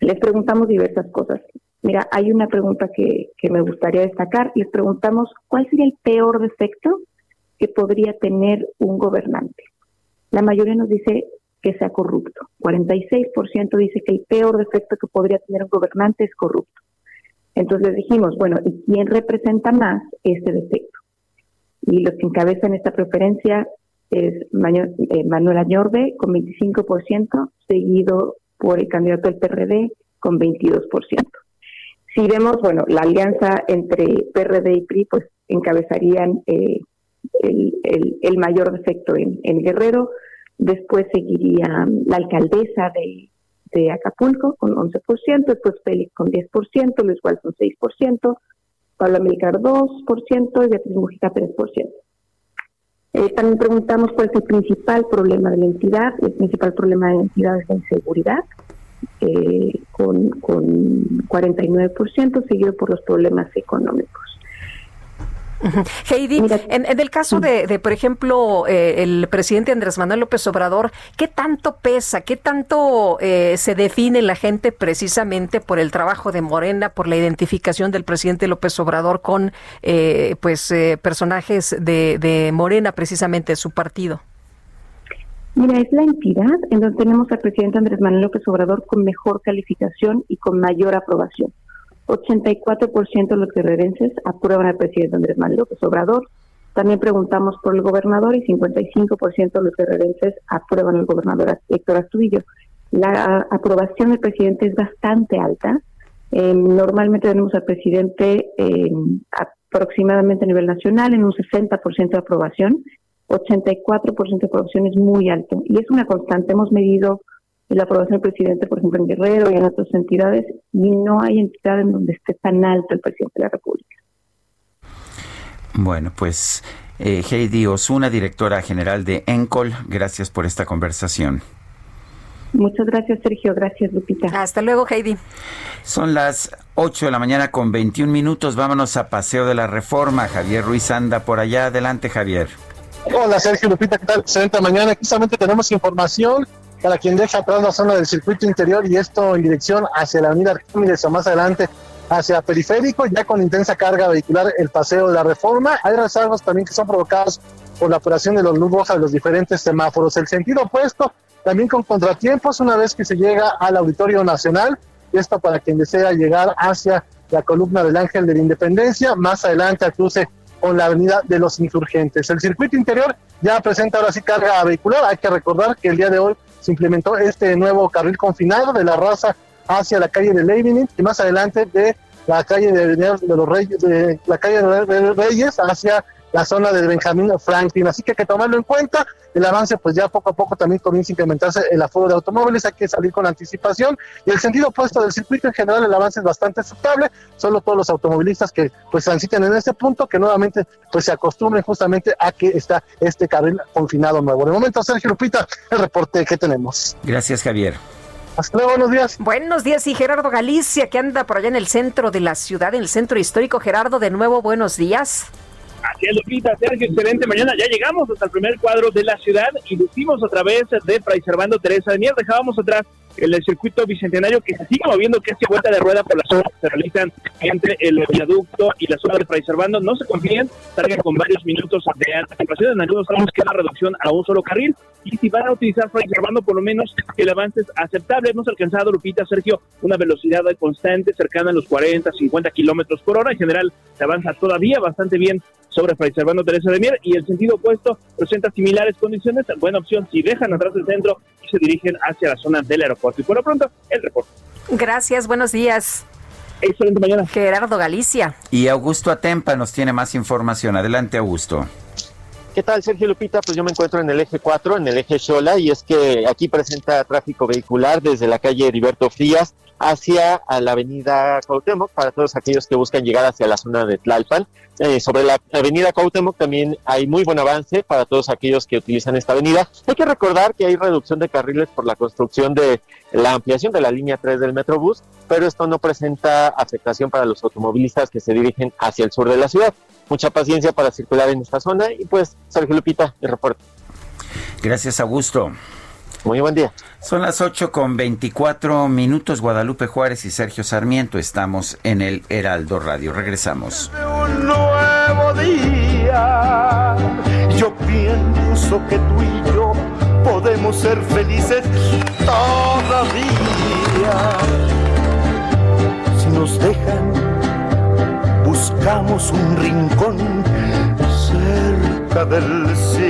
les preguntamos diversas cosas. Mira, hay una pregunta que, que me gustaría destacar. Les preguntamos cuál sería el peor defecto que podría tener un gobernante. La mayoría nos dice que sea corrupto. 46% dice que el peor defecto que podría tener un gobernante es corrupto. Entonces dijimos, bueno, ¿y quién representa más este defecto? Y los que encabezan esta preferencia es eh, Manuel Añorbe con 25%, seguido por el candidato del PRD con 22%. Si vemos, bueno, la alianza entre PRD y PRI, pues encabezarían eh, el, mayor defecto en, en Guerrero, Después seguiría la alcaldesa de, Acapulco con 11%, después Félix con 10%, Luis Walton 6%, Pablo Amílcar 2% y Beatriz Mujica 3%. Eh, también preguntamos cuál es el principal problema de la entidad. El principal problema de la entidad es la inseguridad, eh, con, con 49%, seguido por los problemas económicos. Heidi, en, el caso de, por ejemplo, eh, el presidente Andrés Manuel López Obrador, ¿qué tanto pesa, qué tanto eh, se define la gente precisamente por el trabajo de Morena, por la identificación del presidente López Obrador con eh, pues personajes de, de Morena, precisamente su partido? Mira, es la entidad en donde tenemos al presidente Andrés Manuel López Obrador con mejor calificación y con mayor aprobación. 84% de los guerrerenses aprueban al presidente Andrés Manuel López Obrador. También preguntamos por el gobernador y 55% de los guerrerenses aprueban al gobernador Héctor Astudillo. La aprobación del presidente es bastante alta. Eh, normalmente tenemos al presidente eh, aproximadamente a nivel nacional en un 60% de aprobación. 84% de aprobación es muy alto y es una constante. Hemos medido la aprobación del presidente, por ejemplo, en Guerrero y en otras entidades, y no hay entidad en donde esté tan alto el presidente de la República. Bueno, pues eh, Heidi Osuna, directora general de ENCOL, gracias por esta conversación. Muchas gracias, Sergio. Gracias, Lupita. Hasta luego, Heidi. Son las 8 de la mañana con 21 minutos. Vámonos a Paseo de la Reforma. Javier Ruiz anda por allá. Adelante, Javier. Hola, Sergio Lupita. ¿Qué tal? Excelente mañana. Justamente tenemos información para quien deja atrás la zona del circuito interior y esto en dirección hacia la avenida Arquímedes o más adelante hacia periférico, ya con intensa carga vehicular el paseo de la reforma. Hay rezagos también que son provocados por la operación de los luz roja de los diferentes semáforos. El sentido opuesto, también con contratiempos, una vez que se llega al Auditorio Nacional, y esto para quien desea llegar hacia la columna del Ángel de la Independencia, más adelante al cruce con la avenida de los insurgentes. El circuito interior ya presenta ahora sí carga vehicular. Hay que recordar que el día de hoy se implementó este nuevo carril confinado de la raza hacia la calle de Leibniz y más adelante de la calle de, de los Reyes, de la calle de Reyes hacia la zona de Benjamín Franklin. Así que hay que tomarlo en cuenta. El avance, pues ya poco a poco también comienza a incrementarse el aforo de automóviles. Hay que salir con anticipación. Y el sentido opuesto del circuito en general, el avance es bastante aceptable. Solo todos los automovilistas que pues transiten en este punto, que nuevamente pues se acostumbren justamente a que está este carril confinado nuevo. De momento, Sergio Lupita, el reporte que tenemos. Gracias, Javier. Hasta luego, buenos días. Buenos días, y Gerardo Galicia, que anda por allá en el centro de la ciudad, en el centro histórico. Gerardo, de nuevo, buenos días. Así es, Lupita, Sergio, excelente mañana. Ya llegamos hasta el primer cuadro de la ciudad y lucimos otra vez de Fray Servando Teresa de Mier. Dejábamos atrás el circuito bicentenario que se sigue moviendo que hace vuelta de rueda por las zonas que se realizan entre el viaducto y la zona de Fray Servando. No se confíen, salgan con varios minutos de anticipación. En algunos sabemos que la reducción a un solo carril y si van a utilizar Fray Servando, por lo menos el avance es aceptable. Hemos alcanzado, Lupita, Sergio, una velocidad constante cercana a los 40, 50 kilómetros por hora. En general, se avanza todavía bastante bien sobre Fray Servando Teresa de Mier y el sentido opuesto presenta similares condiciones. Buena opción si dejan atrás el centro y se dirigen hacia la zona del aeropuerto. Y por lo pronto, el reporte. Gracias, buenos días. Excelente mañana. Gerardo Galicia. Y Augusto Atempa nos tiene más información. Adelante, Augusto. ¿Qué tal, Sergio Lupita? Pues yo me encuentro en el eje 4, en el eje Xola, y es que aquí presenta tráfico vehicular desde la calle Heriberto Frías hacia la avenida Cuauhtémoc para todos aquellos que buscan llegar hacia la zona de Tlalpan. Eh, sobre la avenida Cuauhtémoc también hay muy buen avance para todos aquellos que utilizan esta avenida. Hay que recordar que hay reducción de carriles por la construcción de la ampliación de la línea 3 del Metrobús, pero esto no presenta afectación para los automovilistas que se dirigen hacia el sur de la ciudad. Mucha paciencia para circular en esta zona y pues, Sergio Lupita, el reporte. Gracias, Augusto. Muy buen día. Son las 8 con 24 minutos. Guadalupe Juárez y Sergio Sarmiento. Estamos en el Heraldo Radio. Regresamos. Un nuevo día. Yo pienso que tú y yo podemos ser felices todavía. Si nos dejan, buscamos un rincón cerca del cielo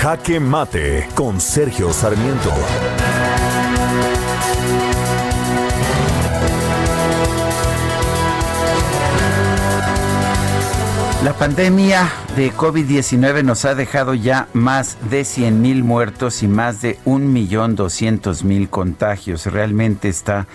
Jaque Mate con Sergio Sarmiento. La pandemia de COVID-19 nos ha dejado ya más de 100 mil muertos y más de 1.200.000 contagios. Realmente está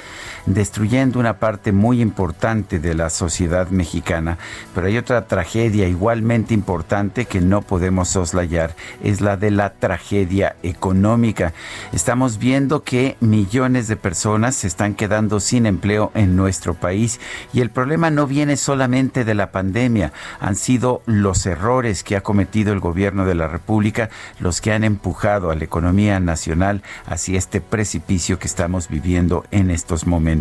destruyendo una parte muy importante de la sociedad mexicana. Pero hay otra tragedia igualmente importante que no podemos soslayar, es la de la tragedia económica. Estamos viendo que millones de personas se están quedando sin empleo en nuestro país y el problema no viene solamente de la pandemia, han sido los errores que ha cometido el gobierno de la República los que han empujado a la economía nacional hacia este precipicio que estamos viviendo en estos momentos.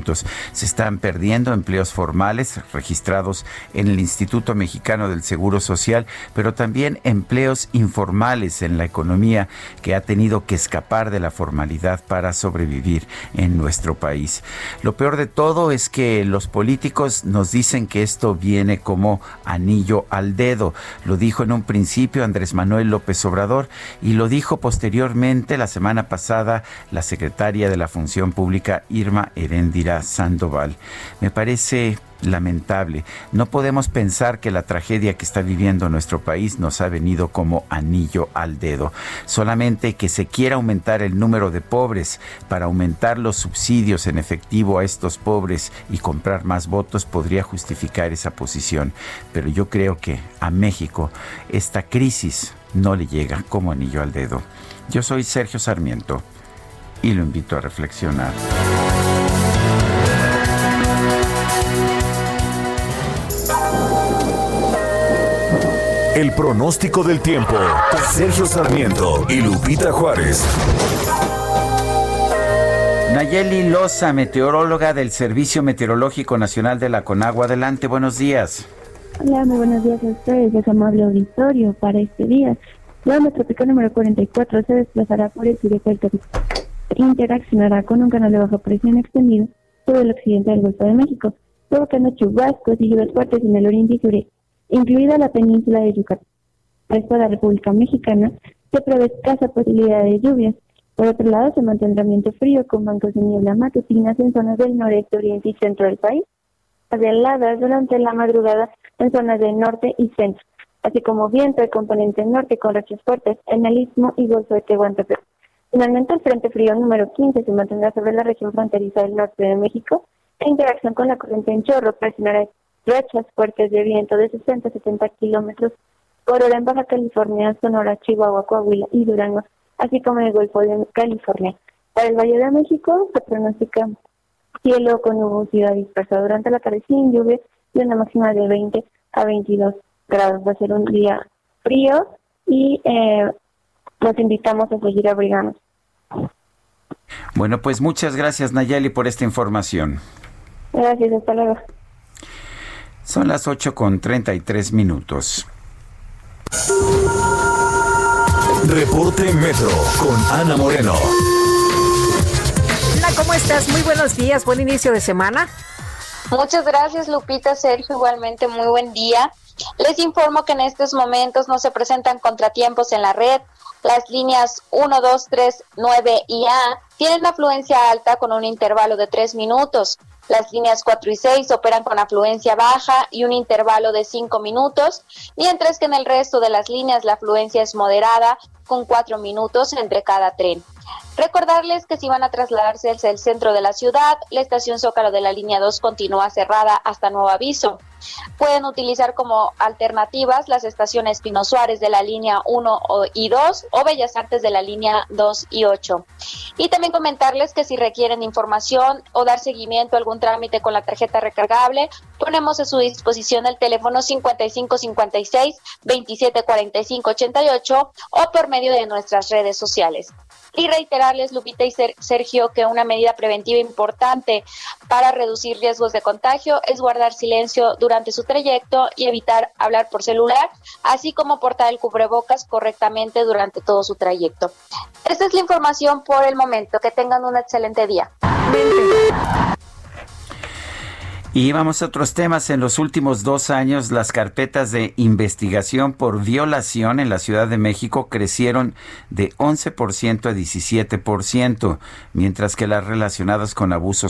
Se están perdiendo empleos formales registrados en el Instituto Mexicano del Seguro Social, pero también empleos informales en la economía que ha tenido que escapar de la formalidad para sobrevivir en nuestro país. Lo peor de todo es que los políticos nos dicen que esto viene como anillo al dedo. Lo dijo en un principio Andrés Manuel López Obrador y lo dijo posteriormente la semana pasada la secretaria de la Función Pública Irma Erendi Sandoval. Me parece lamentable. No podemos pensar que la tragedia que está viviendo nuestro país nos ha venido como anillo al dedo. Solamente que se quiera aumentar el número de pobres para aumentar los subsidios en efectivo a estos pobres y comprar más votos podría justificar esa posición. Pero yo creo que a México esta crisis no le llega como anillo al dedo. Yo soy Sergio Sarmiento y lo invito a reflexionar. El pronóstico del tiempo. Sergio Sarmiento y Lupita Juárez. Nayeli Loza, meteoróloga del Servicio Meteorológico Nacional de la Conagua. Adelante, buenos días. Hola, muy buenos días a ustedes, es amable auditorio para este día. La onda tropical número 44 se desplazará por el sureste del interaccionará con un canal de baja presión extendido sobre el occidente del Golfo de México, provocando chubascos y lluvias fuertes en el oriente y sureste, incluida la península de Yucatán. Resto de la República Mexicana se prevé escasa posibilidad de lluvias. Por otro lado, se mantendrá ambiente frío con bancos de niebla matutinas en zonas del noreste, oriente y centro del país, heladas durante la madrugada en zonas del norte y centro, así como viento de componente norte con rachas fuertes en el istmo y golfo de Tehuantepec. Finalmente, el Frente Frío número 15 se mantendrá sobre la región fronteriza del norte de México en interacción con la corriente en chorro presionará rachas fuertes de viento de 60 a 70 kilómetros por hora en Baja California, Sonora, Chihuahua, Coahuila y Durango, así como en el Golfo de California. Para el Valle de México se pronostica cielo con nubosidad dispersa durante la tarde sin lluvia y una máxima de 20 a 22 grados. Va a ser un día frío y eh, los invitamos a seguir abrigando. Bueno, pues muchas gracias Nayeli por esta información. Gracias, hasta luego. Son las 8 con 33 minutos. Reporte Metro con Ana Moreno. Hola, ¿cómo estás? Muy buenos días, buen inicio de semana. Muchas gracias, Lupita, Sergio, igualmente muy buen día. Les informo que en estos momentos no se presentan contratiempos en la red. Las líneas 1, 2, 3, 9 y A tienen afluencia alta con un intervalo de 3 minutos. Las líneas 4 y 6 operan con afluencia baja y un intervalo de 5 minutos, mientras que en el resto de las líneas la afluencia es moderada con 4 minutos entre cada tren. Recordarles que si van a trasladarse hacia el centro de la ciudad, la estación Zócalo de la línea 2 continúa cerrada hasta nuevo aviso. Pueden utilizar como alternativas las estaciones Pino Suárez de la línea 1 y 2 o Bellas Artes de la línea 2 y 8. Y también comentarles que si requieren información o dar seguimiento a algún trámite con la tarjeta recargable, ponemos a su disposición el teléfono 5556 2745 88 o por medio de nuestras redes sociales. Y Lupita y Sergio, que una medida preventiva importante para reducir riesgos de contagio es guardar silencio durante su trayecto y evitar hablar por celular, así como portar el cubrebocas correctamente durante todo su trayecto. Esta es la información por el momento. Que tengan un excelente día. Y vamos a otros temas. En los últimos dos años, las carpetas de investigación por violación en la Ciudad de México crecieron de 11% a 17%, mientras que las relacionadas con abuso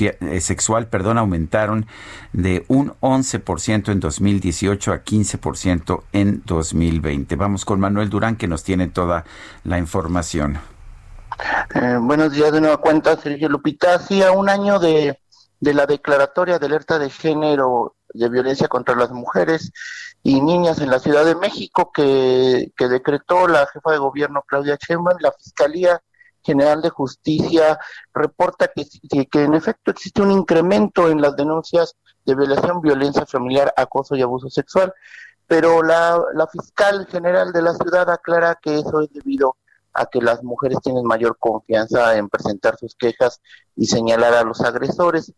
eh, sexual perdón, aumentaron de un 11% en 2018 a 15% en 2020. Vamos con Manuel Durán, que nos tiene toda la información. Eh, buenos días de nueva cuenta, Sergio Lupita. Hacía un año de de la declaratoria de alerta de género de violencia contra las mujeres y niñas en la Ciudad de México que, que decretó la jefa de gobierno Claudia Sheinbaum, la Fiscalía General de Justicia reporta que, que en efecto existe un incremento en las denuncias de violación, violencia familiar, acoso y abuso sexual, pero la, la fiscal general de la ciudad aclara que eso es debido que las mujeres tienen mayor confianza en presentar sus quejas y señalar a los agresores.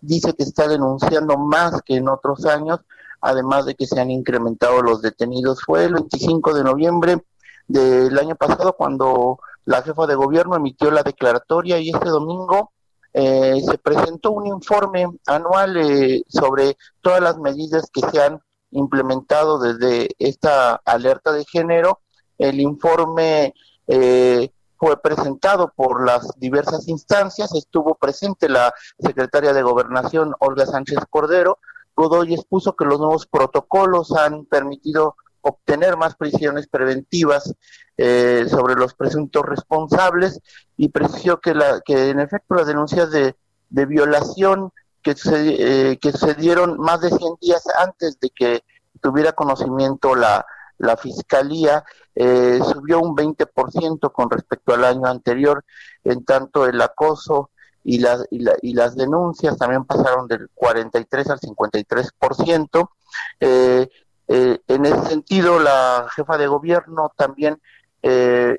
Dice que está denunciando más que en otros años, además de que se han incrementado los detenidos. Fue el 25 de noviembre del año pasado cuando la jefa de gobierno emitió la declaratoria y este domingo eh, se presentó un informe anual eh, sobre todas las medidas que se han implementado desde esta alerta de género. El informe eh, fue presentado por las diversas instancias, estuvo presente la secretaria de Gobernación, Olga Sánchez Cordero. Godoy expuso que los nuevos protocolos han permitido obtener más prisiones preventivas eh, sobre los presuntos responsables y precisó que, la, que en efecto las denuncias de, violación que se, eh, que se dieron más de 100 días antes de que tuviera conocimiento la, la Fiscalía eh, subió un 20% con respecto al año anterior, en tanto el acoso y, las y, y las denuncias también pasaron del 43 al 53%. Eh, Eh, en ese sentido, la jefa de gobierno también eh,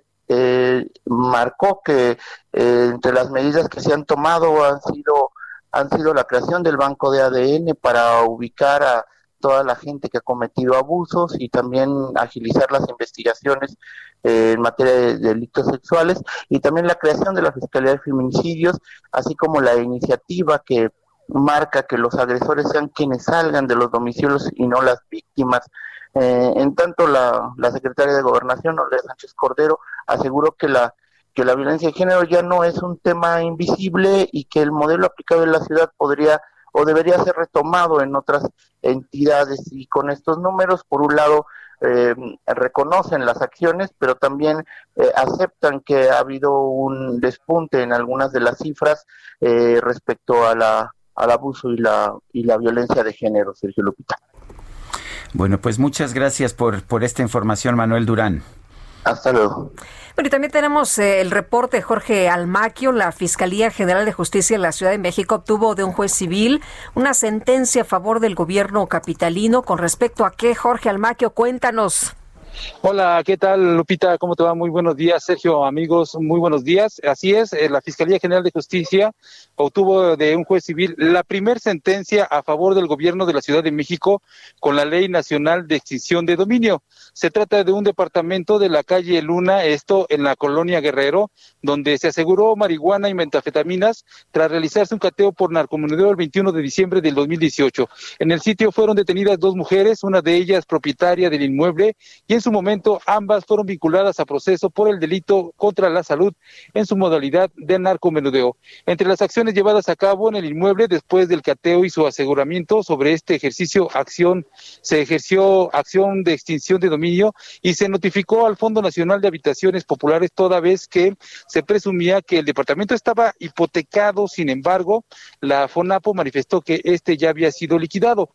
marcó que entre las medidas que se han tomado han sido han sido la creación del banco de ADN para ubicar a toda la gente que ha cometido abusos y también agilizar las investigaciones en materia de delitos sexuales y también la creación de la Fiscalía de Feminicidios, así como la iniciativa que marca que los agresores sean quienes salgan de los domicilios y no las víctimas. Eh, en tanto, la, la secretaria de Gobernación, Olga Sánchez Cordero, aseguró que la que la violencia de género ya no es un tema invisible y que el modelo aplicado en la ciudad podría o debería ser retomado en otras entidades y con estos números, por un lado, eh, reconocen las acciones, pero también eh, aceptan que ha habido un despunte en algunas de las cifras eh, respecto a la, al abuso y la, y la violencia de género, Sergio Lupita. Bueno, pues muchas gracias por, por esta información, Manuel Durán. Hasta luego. Bueno, y también tenemos eh, el reporte de Jorge Almaquio. La Fiscalía General de Justicia de la Ciudad de México obtuvo de un juez civil una sentencia a favor del gobierno capitalino. ¿Con respecto a qué, Jorge Almaquio? Cuéntanos. Hola, ¿qué tal Lupita? ¿Cómo te va? Muy buenos días, Sergio, amigos, muy buenos días. Así es, eh, la Fiscalía General de Justicia obtuvo de un juez civil la primer sentencia a favor del gobierno de la Ciudad de México con la Ley Nacional de Extinción de Dominio. Se trata de un departamento de la calle Luna, esto en la colonia Guerrero, donde se aseguró marihuana y metafetaminas tras realizarse un cateo por narcomenudeo el 21 de diciembre del 2018. En el sitio fueron detenidas dos mujeres, una de ellas propietaria del inmueble y en su momento ambas fueron vinculadas a proceso por el delito contra la salud en su modalidad de narcomenudeo. Entre las acciones llevadas a cabo en el inmueble después del cateo y su aseguramiento sobre este ejercicio acción se ejerció acción de extinción de dominio y se notificó al Fondo Nacional de Habitaciones Populares toda vez que se presumía que el departamento estaba hipotecado, sin embargo, la FONAPO manifestó que este ya había sido liquidado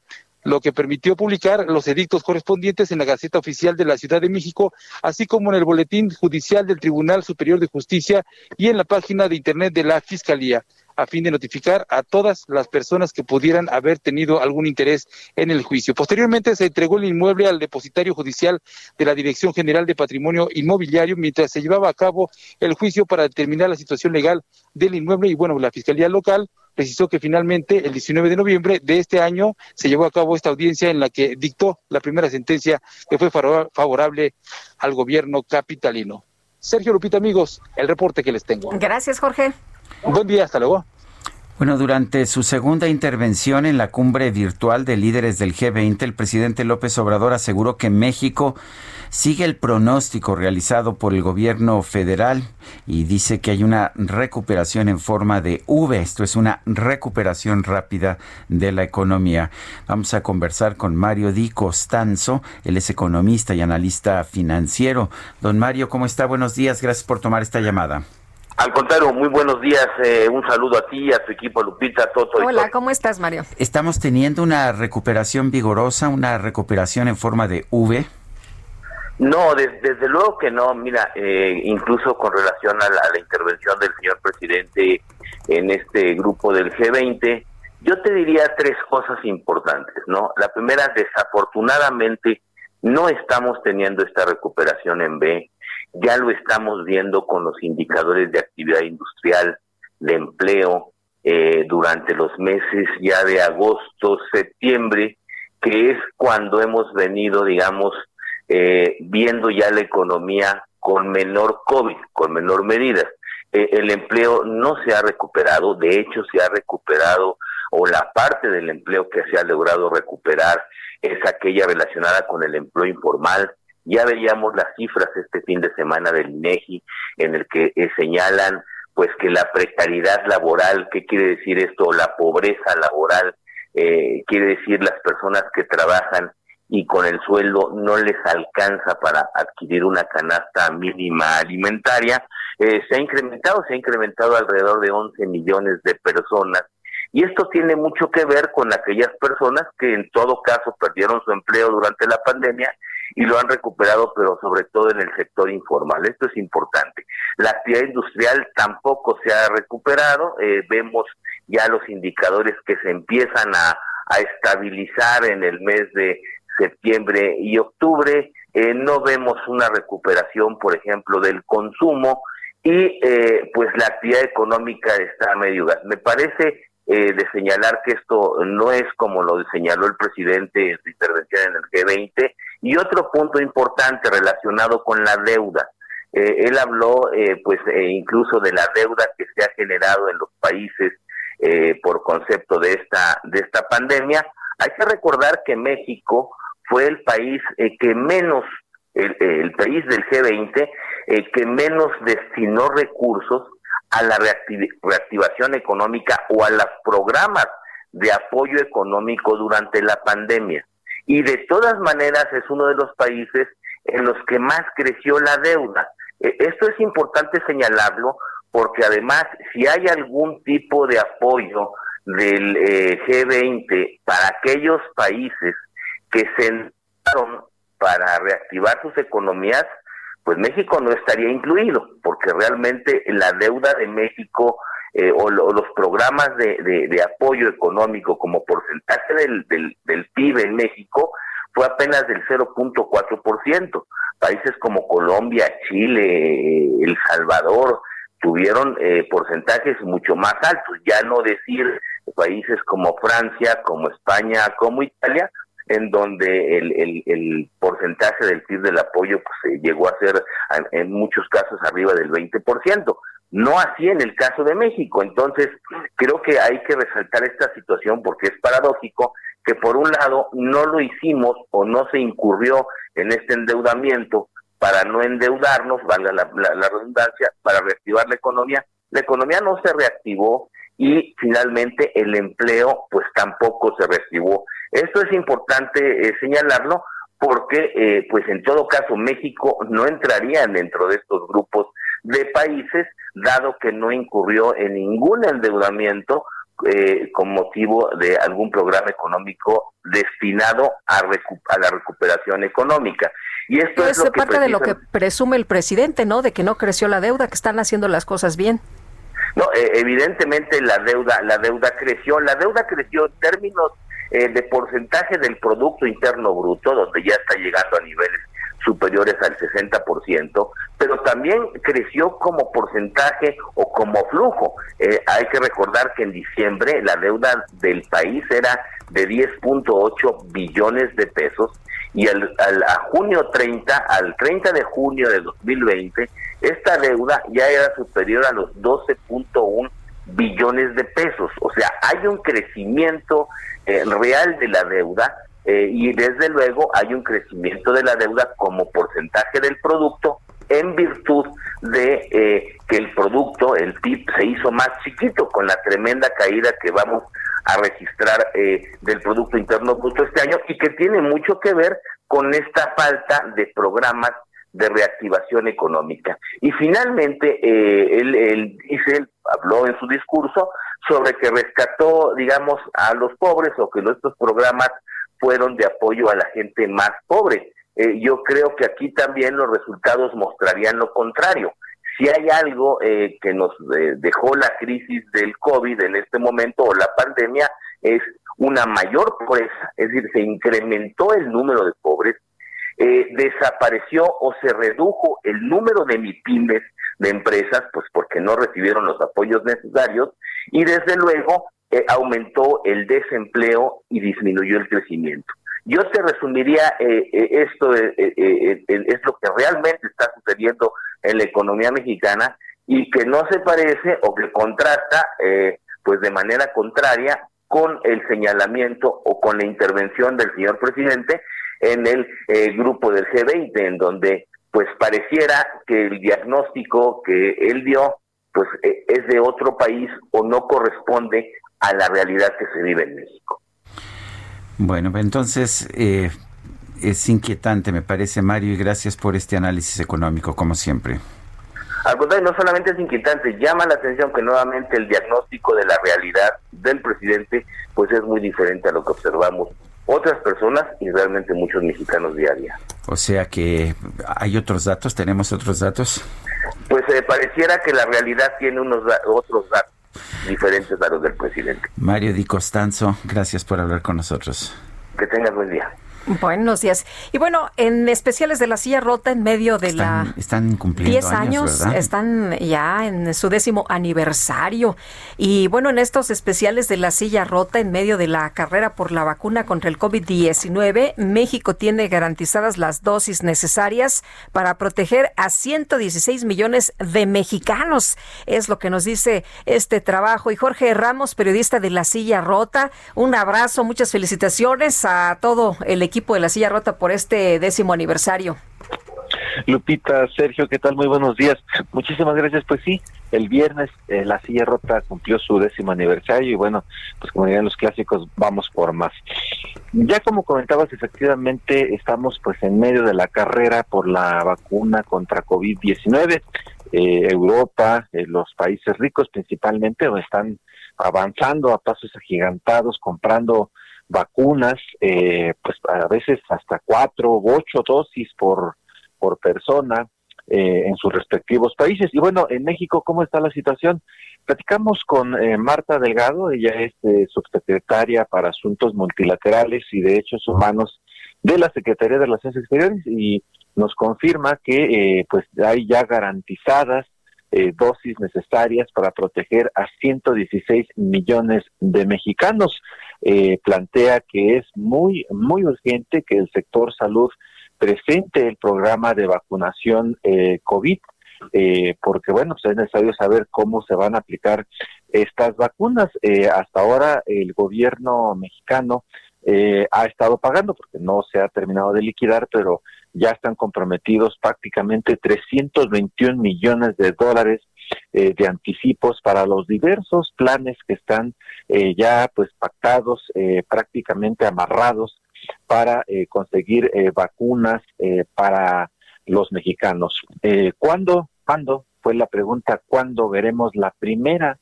lo que permitió publicar los edictos correspondientes en la Gaceta Oficial de la Ciudad de México, así como en el Boletín Judicial del Tribunal Superior de Justicia y en la página de Internet de la Fiscalía a fin de notificar a todas las personas que pudieran haber tenido algún interés en el juicio. Posteriormente se entregó el inmueble al depositario judicial de la Dirección General de Patrimonio Inmobiliario mientras se llevaba a cabo el juicio para determinar la situación legal del inmueble y bueno, la Fiscalía Local precisó que finalmente el 19 de noviembre de este año se llevó a cabo esta audiencia en la que dictó la primera sentencia que fue favorable al gobierno capitalino. Sergio Lupita, amigos, el reporte que les tengo. Gracias, Jorge. Buen día, hasta luego. Bueno, durante su segunda intervención en la cumbre virtual de líderes del G20, el presidente López Obrador aseguró que México sigue el pronóstico realizado por el gobierno federal y dice que hay una recuperación en forma de V. Esto es una recuperación rápida de la economía. Vamos a conversar con Mario Di Costanzo. Él es economista y analista financiero. Don Mario, ¿cómo está? Buenos días. Gracias por tomar esta llamada. Al contrario, muy buenos días. Eh, un saludo a ti, a tu equipo, Lupita, Toto. Hola, ¿cómo estás, Mario? ¿Estamos teniendo una recuperación vigorosa, una recuperación en forma de V? No, desde luego que no. Mira, eh, incluso con relación a la, intervención del señor presidente en este grupo del G20, yo te diría tres cosas importantes, ¿no? La primera, desafortunadamente, no estamos teniendo esta recuperación en B ya lo estamos viendo con los indicadores de actividad industrial, de empleo, eh, durante los meses ya de agosto, septiembre, que es cuando hemos venido, digamos, eh, viendo ya la economía con menor COVID, con menor medidas. Eh, el empleo no se ha recuperado, de hecho se ha recuperado, o la parte del empleo que se ha logrado recuperar es aquella relacionada con el empleo informal, ya veíamos las cifras este fin de semana del INEGI en el que eh, señalan pues que la precariedad laboral, ¿qué quiere decir esto? La pobreza laboral, eh, quiere decir las personas que trabajan y con el sueldo no les alcanza para adquirir una canasta mínima alimentaria, eh, se ha incrementado, se ha incrementado alrededor de 11 millones de personas. Y esto tiene mucho que ver con aquellas personas que en todo caso perdieron su empleo durante la pandemia y lo han recuperado, pero sobre todo en el sector informal. Esto es importante. La actividad industrial tampoco se ha recuperado. Eh, vemos ya los indicadores que se empiezan a, a estabilizar en el mes de septiembre y octubre. Eh, no vemos una recuperación, por ejemplo, del consumo y eh, pues la actividad económica está a medio gas. Me parece eh, de señalar que esto no es como lo señaló el presidente en su intervención en el G20. Y otro punto importante relacionado con la deuda. Eh, él habló pues incluso de la deuda que se ha generado en los países por concepto de esta de esta pandemia. Hay que recordar que México fue el país que menos el, país del G20 eh, que menos destinó recursos a la reactivación económica o a los programas de apoyo económico durante la pandemia. Y de todas maneras es uno de los países en los que más creció la deuda. E, esto es importante señalarlo porque además si hay algún tipo de apoyo del eh, G20 para aquellos países que se para reactivar sus economías, pues México no estaría incluido, porque realmente la deuda de México eh, o, los programas de, apoyo económico como porcentaje del, del, PIB en México fue apenas del 0.4%. Países como Colombia, Chile, El Salvador tuvieron eh, porcentajes mucho más altos, ya no decir países como Francia, como España, como Italia, en donde el, el, porcentaje del PIB del apoyo pues, llegó a ser en muchos casos arriba del 20%. No así en el caso de México. Entonces, creo que hay que resaltar esta situación porque es paradójico que por un lado no lo hicimos o no se incurrió en este endeudamiento para no endeudarnos, valga la redundancia, para reactivar la economía. La economía no se reactivó y finalmente el empleo pues tampoco se reactivó. Esto es importante eh, señalarlo porque eh, pues en todo caso México no entraría dentro de estos grupos de países dado que no incurrió en ningún endeudamiento eh, con motivo de algún programa económico destinado a, a la recuperación económica. Y esto es, lo que parte de lo que presume el presidente, ¿no? De que no creció la deuda, que están haciendo las cosas bien. No, evidentemente la deuda, la deuda creció, la deuda creció en términos eh, de porcentaje del Producto Interno Bruto, donde ya está llegando a niveles superiores al 60%, pero también creció como porcentaje o como flujo. Eh, hay que recordar que en diciembre la deuda del país era de 10.8 billones de pesos y al, a junio 30, al 30 de junio de 2020, esta deuda ya era superior a los 12.1 billones de pesos. O sea, hay un crecimiento eh, real de la deuda eh, y desde luego hay un crecimiento de la deuda como porcentaje del producto en virtud de eh, que el producto, el PIB, se hizo más chiquito con la tremenda caída que vamos a registrar del Producto Interno Bruto este año y que tiene mucho que ver con esta falta de programas de reactivación económica. Y finalmente, eh, él, él, dice, habló en su discurso sobre que rescató, digamos, a los pobres o que nuestros programas fueron de apoyo a la gente más pobre. Eh, yo creo que aquí también los resultados mostrarían lo contrario. Si hay algo eh, que nos dejó la crisis del COVID en este momento o la pandemia es una mayor pobreza, es decir, se incrementó el número de pobres, eh, desapareció o se redujo el número de MIPIMES, de empresas, pues porque no recibieron los apoyos necesarios, y desde luego eh, aumentó el desempleo y disminuyó el crecimiento. Yo te resumiría, eh, esto es lo que realmente está sucediendo en la economía mexicana y que no se parece o que contrasta, pues de manera contraria, con el señalamiento o con la intervención del señor presidente en el eh, grupo del G20, en donde pues pareciera que el diagnóstico que él dio pues eh, es de otro país o no corresponde a la realidad que se vive en México. Bueno, entonces eh, es inquietante, me parece, Mario, y gracias por este análisis económico, como siempre. Al contrario, no solamente es inquietante, llama la atención que nuevamente el diagnóstico de la realidad del presidente pues es muy diferente a lo que observamos otras personas y realmente muchos mexicanos día. O sea que hay otros datos, tenemos otros datos. Pues eh, pareciera que la realidad tiene unos otros datos diferentes a los del presidente. Mario Di Costanzo, gracias por hablar con nosotros. Que tengas buen día. Buenos días. Y bueno, en especiales de la silla rota en medio de la... Están cumpliendo 10 años, están ya en su décimo aniversario. Y bueno, en estos especiales de la silla rota en medio de la carrera por la vacuna contra el COVID-19, México tiene garantizadas las dosis necesarias para proteger a 116 millones de mexicanos. Es lo que nos dice este trabajo. Y Jorge Ramos, periodista de la silla rota, un abrazo, muchas felicitaciones a todo el equipo equipo de la silla rota por este décimo aniversario. Lupita, Sergio, ¿qué tal? Muy buenos días. Muchísimas gracias. Pues sí, el viernes eh, la silla rota cumplió su décimo aniversario y bueno, pues como dirían los clásicos, vamos por más. Ya como comentabas, efectivamente estamos pues en medio de la carrera por la vacuna contra COVID-19. Eh, Europa, eh, los países ricos principalmente, están avanzando a pasos agigantados, comprando vacunas, eh, pues a veces hasta cuatro u ocho dosis por, por persona eh, en sus respectivos países. Y bueno, en México, ¿cómo está la situación? Platicamos con eh, Marta Delgado, ella es subsecretaria para Asuntos Multilaterales y Derechos Humanos de la Secretaría de Relaciones Exteriores y nos confirma que pues hay ya garantizadas dosis necesarias para proteger a 116 millones de mexicanos eh, plantea que es muy, muy urgente que el sector salud presente el programa de vacunación eh, COVID, eh, porque bueno, pues es necesario saber cómo se van a aplicar estas vacunas. Eh, hasta ahora el gobierno mexicano ha estado pagando, porque no se ha terminado de liquidar, pero ya están comprometidos prácticamente 321 millones de dólares eh, de anticipos para los diversos planes que están eh, ya pues pactados, eh, prácticamente amarrados para conseguir vacunas para los mexicanos. ¿Cuándo? ¿Cuándo? Fue la pregunta, ¿cuándo veremos la primera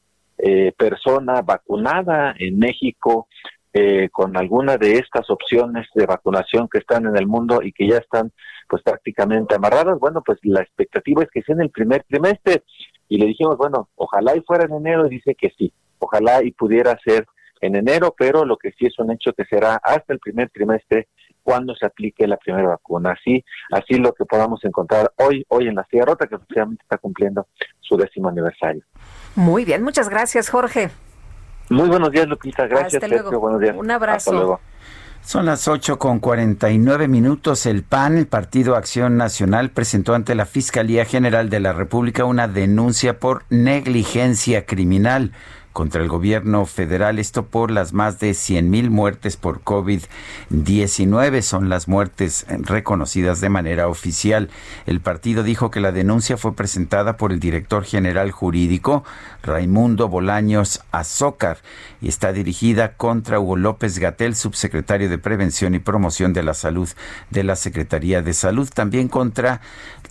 persona vacunada en México con alguna de estas opciones de vacunación que están en el mundo y que ya están pues prácticamente amarradas. Bueno, pues la expectativa es que sea en el primer trimestre y le dijimos, bueno, ojalá y fuera en enero, y dice que sí, ojalá y pudiera ser en enero, pero lo que sí es un hecho que será hasta el primer trimestre cuando se aplique la primera vacuna. Así, así lo que podamos encontrar hoy, hoy en la Sierra Rota, que oficialmente está cumpliendo su décimo aniversario. Muy bien, muchas gracias, Jorge. Muy buenos días, Lupita. Gracias, Sergio. Buenos días. Un abrazo. Hasta luego. Son las 8 con 49 minutos. El PAN, el Partido Acción Nacional, presentó ante la Fiscalía General de la República una denuncia por negligencia criminal contra el gobierno federal, esto por las más de 100 mil muertes por COVID-19, son las muertes reconocidas de manera oficial. El partido dijo que la denuncia fue presentada por el director general jurídico, Raimundo Bolaños Azócar, y está dirigida contra Hugo López Gatel, subsecretario de Prevención y Promoción de la Salud de la Secretaría de Salud, también contra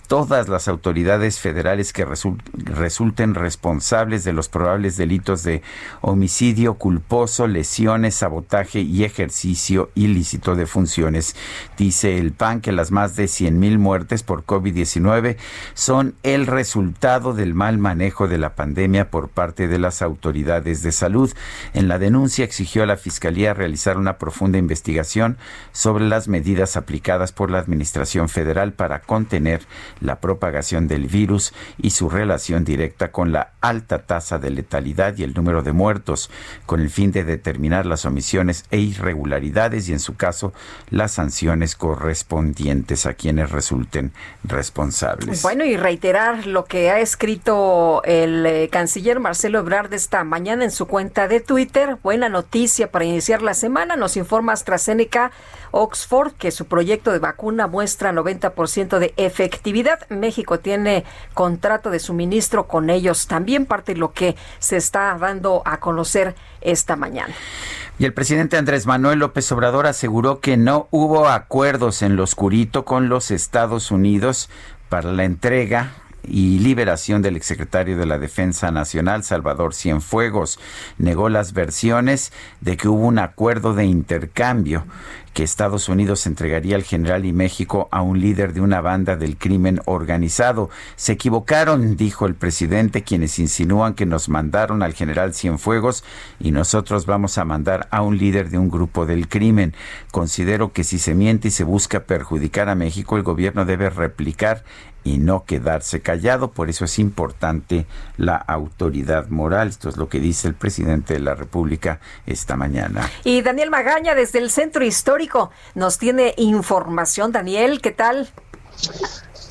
todas las autoridades federales que resulten responsables de los probables delitos de homicidio culposo, lesiones, sabotaje y ejercicio ilícito de funciones. Dice el PAN que las más de 100 mil muertes por COVID-19 son el resultado del mal manejo de la pandemia por parte de las autoridades de salud. En la denuncia exigió a la Fiscalía realizar una profunda investigación sobre las medidas aplicadas por la Administración Federal para contener la propagación del virus y su relación directa con la alta tasa de letalidad y el número de muertos, con el fin de determinar las omisiones e irregularidades y, en su caso, las sanciones correspondientes a quienes resulten responsables. Bueno, y reiterar lo que ha escrito el eh, canciller Marcelo Ebrard esta mañana en su cuenta de Twitter. Buena noticia para iniciar la semana, nos informa AstraZeneca Oxford que su proyecto de vacuna muestra 90% de efectividad. México tiene contrato de suministro con ellos. También parte de lo que se está dando a conocer esta mañana. Y el presidente Andrés Manuel López Obrador aseguró que no hubo acuerdos en lo oscurito con los Estados Unidos para la entrega y liberación del exsecretario de la Defensa Nacional, Salvador Cienfuegos. Negó las versiones de que hubo un acuerdo de intercambio que Estados Unidos entregaría al general y México a un líder de una banda del crimen organizado. Se equivocaron, dijo el presidente, quienes insinúan que nos mandaron al general Cienfuegos y nosotros vamos a mandar a un líder de un grupo del crimen. Considero que si se miente y se busca perjudicar a México, el gobierno debe replicar y no quedarse callado. Por eso es importante la autoridad moral. Esto es lo que dice el presidente de la República esta mañana. Y Daniel Magaña desde el Centro Histórico nos tiene información. Daniel, ¿qué tal?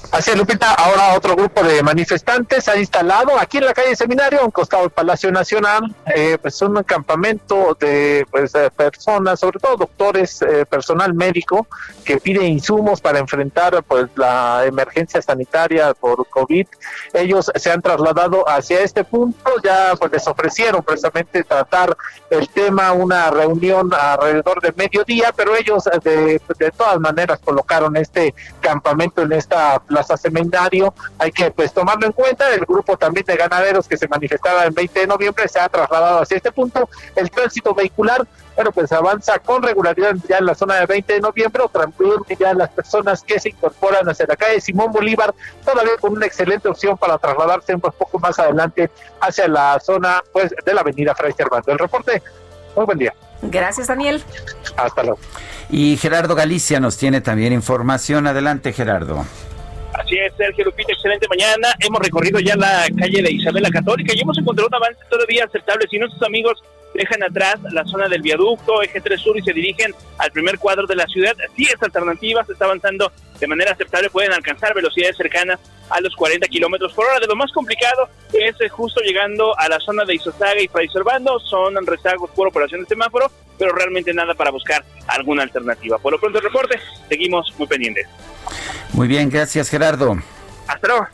Así es, Lupita. Ahora otro grupo de manifestantes ha instalado aquí en la calle Seminario, a un costado del Palacio Nacional, eh, pues un campamento de pues, personas, sobre todo doctores, eh, personal médico, que pide insumos para enfrentar pues la emergencia sanitaria por COVID. Ellos se han trasladado hacia este punto, ya pues les ofrecieron precisamente tratar el tema, una reunión alrededor de mediodía, pero ellos de, de todas maneras colocaron este campamento en esta plaza seminario, hay que pues tomarlo en cuenta. El grupo también de ganaderos que se manifestaba el 20 de noviembre se ha trasladado hacia este punto. El tránsito vehicular, bueno, pues avanza con regularidad ya en la zona de 20 de noviembre, o también ya las personas que se incorporan hacia la calle Simón Bolívar, todavía con una excelente opción para trasladarse un poco más adelante hacia la zona pues de la avenida Fray Servando. El reporte, muy buen día. Gracias, Daniel. Hasta luego. Y Gerardo Galicia nos tiene también información. Adelante, Gerardo. Así es, Sergio Lupita, excelente mañana. Hemos recorrido ya la calle de Isabel la Católica y hemos encontrado un avance todavía aceptable. Si nuestros amigos dejan atrás la zona del viaducto, eje 3 sur y se dirigen al primer cuadro de la ciudad, si es alternativa, se está avanzando de manera aceptable, pueden alcanzar velocidades cercanas a los 40 kilómetros por hora. De lo más complicado es eh, justo llegando a la zona de Isosaga y Fray Servando, son rezagos por operación de semáforo, pero realmente nada para buscar alguna alternativa. Por lo pronto el reporte, seguimos muy pendientes. Muy bien, gracias Gerardo. Hasta luego.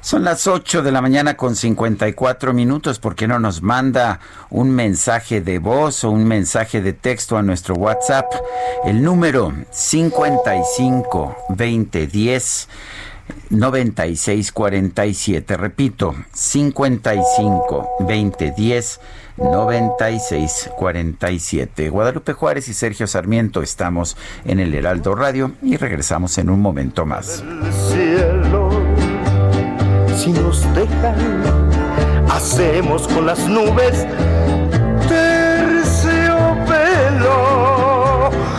Son las 8 de la mañana con 54 minutos. ¿Por qué no nos manda un mensaje de voz o un mensaje de texto a nuestro WhatsApp? El número 55 20 10 96 47. Repito, 55 20 10 96 47. Guadalupe Juárez y Sergio Sarmiento estamos en el Heraldo Radio y regresamos en un momento más. cielo, si nos dejan, hacemos con las nubes terciopelo.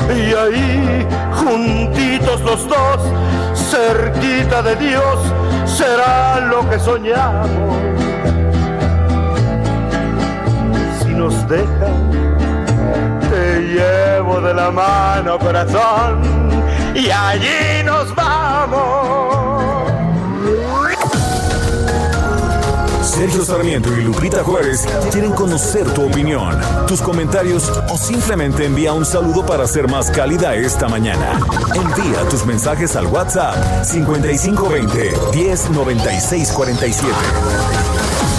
Y ahí, juntitos los dos, cerquita de Dios, será lo que soñamos. Nos dejan, te llevo de la mano, corazón, y allí nos vamos. Sergio Sarmiento y Lupita Juárez quieren conocer tu opinión, tus comentarios o simplemente envía un saludo para ser más cálida esta mañana. Envía tus mensajes al WhatsApp 5520 109647.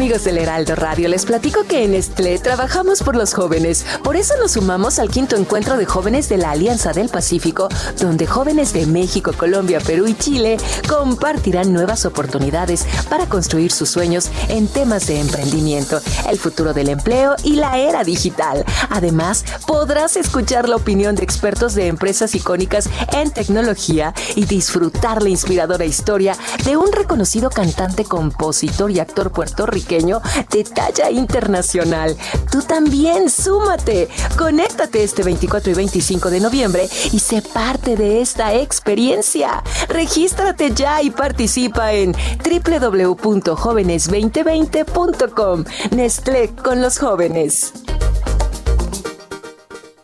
Amigos del Heraldo Radio, les platico que en Nestlé trabajamos por los jóvenes. Por eso nos sumamos al quinto encuentro de jóvenes de la Alianza del Pacífico, donde jóvenes de México, Colombia, Perú y Chile compartirán nuevas oportunidades para construir sus sueños en temas de emprendimiento, el futuro del empleo y la era digital. Además, podrás escuchar la opinión de expertos de empresas icónicas en tecnología y disfrutar la inspiradora historia de un reconocido cantante, compositor y actor puertorriqueño de talla internacional. Tú también, súmate. Conéctate este 24 y 25 de noviembre y sé parte de esta experiencia. Regístrate ya y participa en www.jóvenes2020.com. Nestlé con los jóvenes.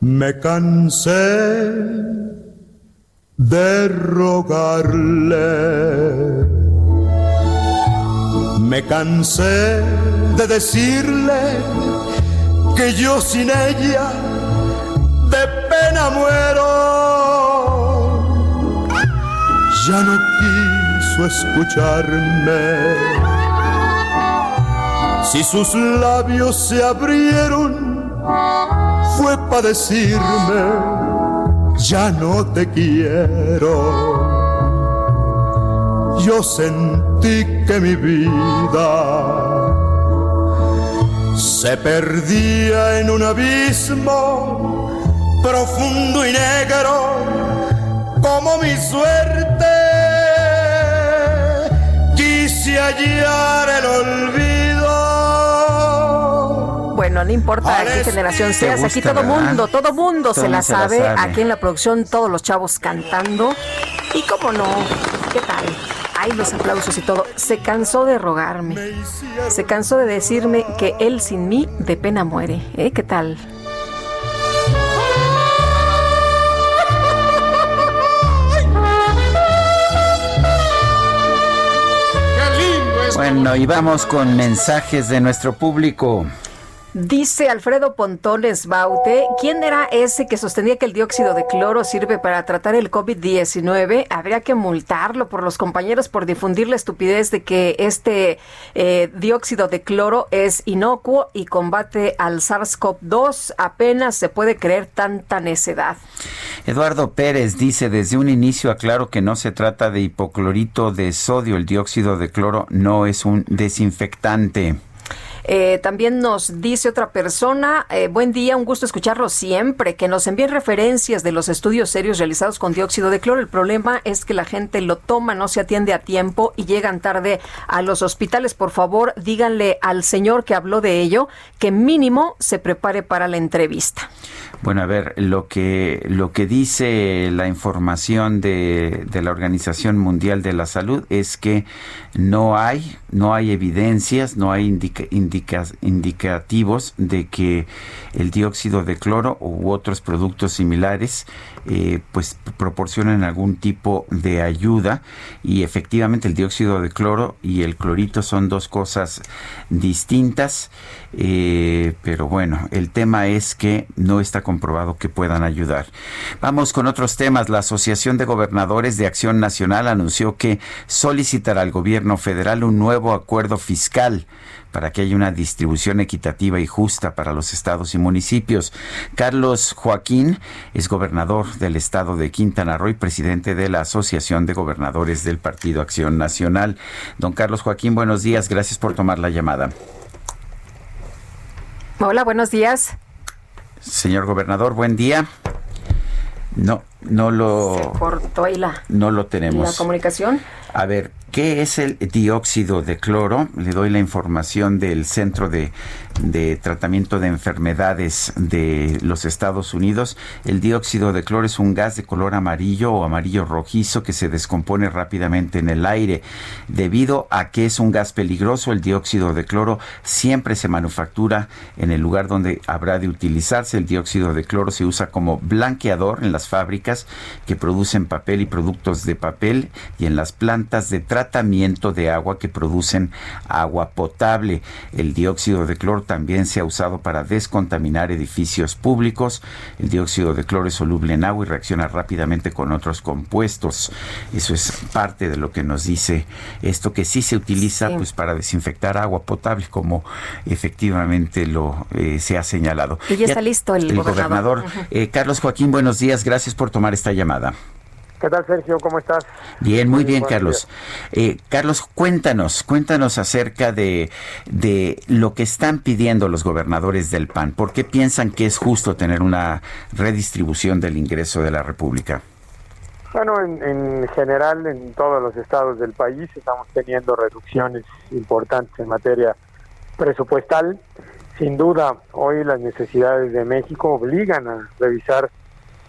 Me cansé de rogarle. Me cansé de decirle que yo sin ella de pena muero. Ya no quiso escucharme. Si sus labios se abrieron, fue para decirme, ya no te quiero. Yo sentí que mi vida se perdía en un abismo profundo y negro como mi suerte. Quise hallar el olvido. Bueno, no importa qué generación seas, aquí todo mundo, todo mundo se la sabe. Aquí en la producción todos los chavos cantando. Y cómo no, ¿qué tal? Ay, los aplausos y todo. Se cansó de rogarme. Se cansó de decirme que él sin mí de pena muere. ¿Eh? ¿Qué tal? Bueno, y vamos con mensajes de nuestro público. Dice Alfredo Pontones Baute, ¿quién era ese que sostenía que el dióxido de cloro sirve para tratar el COVID-19? Habría que multarlo por los compañeros por difundir la estupidez de que este eh, dióxido de cloro es inocuo y combate al SARS-CoV-2. Apenas se puede creer tanta necedad. Eduardo Pérez dice, desde un inicio aclaro que no se trata de hipoclorito de sodio, el dióxido de cloro no es un desinfectante. Eh, también nos dice otra persona, eh, buen día, un gusto escucharlo siempre, que nos envíen referencias de los estudios serios realizados con dióxido de cloro. El problema es que la gente lo toma, no se atiende a tiempo y llegan tarde a los hospitales. Por favor, díganle al señor que habló de ello que mínimo se prepare para la entrevista. Bueno, a ver, lo que, lo que dice la información de, de la Organización Mundial de la Salud es que no hay, no hay evidencias, no hay indicativos de que el dióxido de cloro u otros productos similares eh, pues proporcionan algún tipo de ayuda y efectivamente el dióxido de cloro y el clorito son dos cosas distintas, eh, pero bueno, el tema es que no está comprobado que puedan ayudar. Vamos con otros temas. La Asociación de Gobernadores de Acción Nacional anunció que solicitará al gobierno federal un nuevo acuerdo fiscal para que haya una distribución equitativa y justa para los estados y municipios. Carlos Joaquín es gobernador del estado de Quintana Roo y presidente de la Asociación de Gobernadores del Partido Acción Nacional. Don Carlos Joaquín, buenos días. Gracias por tomar la llamada. Hola, buenos días. Señor gobernador, buen día. No, no lo. Se cortó ahí la. No lo tenemos. La comunicación. A ver, ¿qué es el dióxido de cloro? Le doy la información del Centro de, Tratamiento de Enfermedades de los Estados Unidos. El dióxido de cloro es un gas de color amarillo o amarillo rojizo que se descompone rápidamente en el aire. Debido a que es un gas peligroso, el dióxido de cloro siempre se manufactura en el lugar donde habrá de utilizarse. El dióxido de cloro se usa como blanqueador en las fábricas que producen papel y productos de papel y en las plantas de tratamiento de agua que producen agua potable. El dióxido de cloro también se ha usado para descontaminar edificios públicos. El dióxido de cloro es soluble en agua y reacciona rápidamente con otros compuestos. Eso es parte de lo que nos dice esto que sí se utiliza pues para desinfectar agua potable como efectivamente lo eh, se ha señalado. Y ya, está listo el, gobernador. Eh, Carlos Joaquín, buenos días. Gracias por tomar esta llamada. ¿Qué tal, Sergio? ¿Cómo estás? Bien, muy, bien, Carlos. Eh, Carlos, cuéntanos, cuéntanos acerca de, de lo que están pidiendo los gobernadores del PAN. ¿Por qué piensan que es justo tener una redistribución del ingreso de la República? Bueno, en, en general, en todos los estados del país estamos teniendo reducciones importantes en materia presupuestal. Sin duda, hoy las necesidades de México obligan a revisar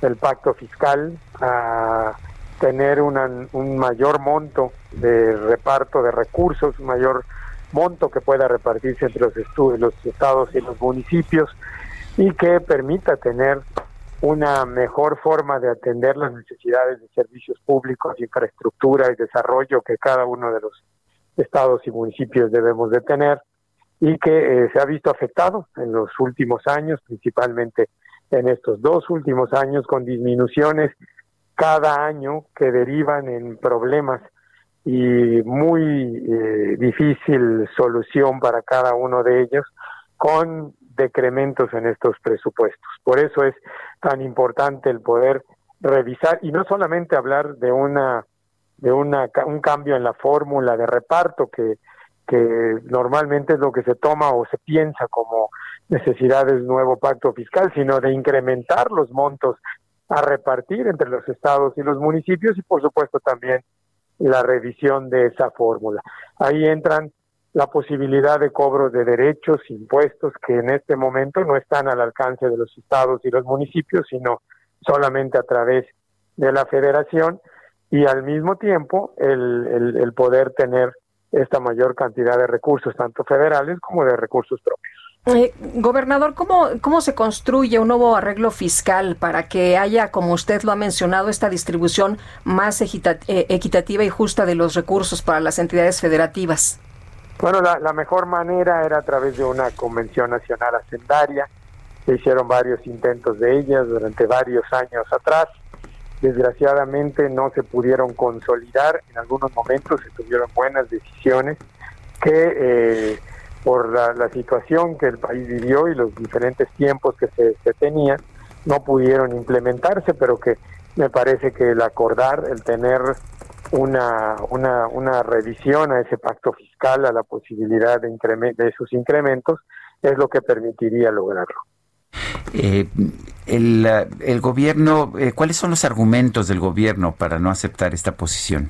el pacto fiscal, a tener un mayor monto de reparto de recursos, un mayor monto que pueda repartirse entre los, los estados y los municipios y que permita tener una mejor forma de atender las necesidades de servicios públicos, infraestructura y desarrollo que cada uno de los estados y municipios debemos de tener y que eh, se ha visto afectado en los últimos años, principalmente en estos dos últimos años con disminuciones cada año que derivan en problemas y muy eh, difícil solución para cada uno de ellos con decrementos en estos presupuestos. Por eso es tan importante el poder revisar y no solamente hablar de una de una, un cambio en la fórmula de reparto que, que normalmente es lo que se toma o se piensa como necesidades de nuevo pacto fiscal, sino de incrementar los montos a repartir entre los estados y los municipios y por supuesto también la revisión de esa fórmula. Ahí entran la posibilidad de cobro de derechos, impuestos que en este momento no están al alcance de los estados y los municipios, sino solamente a través de la federación y al mismo tiempo el, el, poder tener esta mayor cantidad de recursos, tanto federales como de recursos propios. Eh, gobernador, ¿cómo, ¿cómo se construye un nuevo arreglo fiscal para que haya, como usted lo ha mencionado, esta distribución más eh, equitativa y justa de los recursos para las entidades federativas? Bueno, la, la mejor manera era a través de una convención nacional hacendaria. Se hicieron varios intentos de ellas durante varios años atrás desgraciadamente no se pudieron consolidar, en algunos momentos se tuvieron buenas decisiones que eh, por la, situación que el país vivió y los diferentes tiempos que se, se tenían, no pudieron implementarse, pero que me parece que el acordar, el tener una, una, una revisión a ese pacto fiscal, a la posibilidad de, de esos incrementos, es lo que permitiría lograrlo. Eh, el, el, gobierno, eh, ¿cuáles son los argumentos del gobierno para no aceptar esta posición?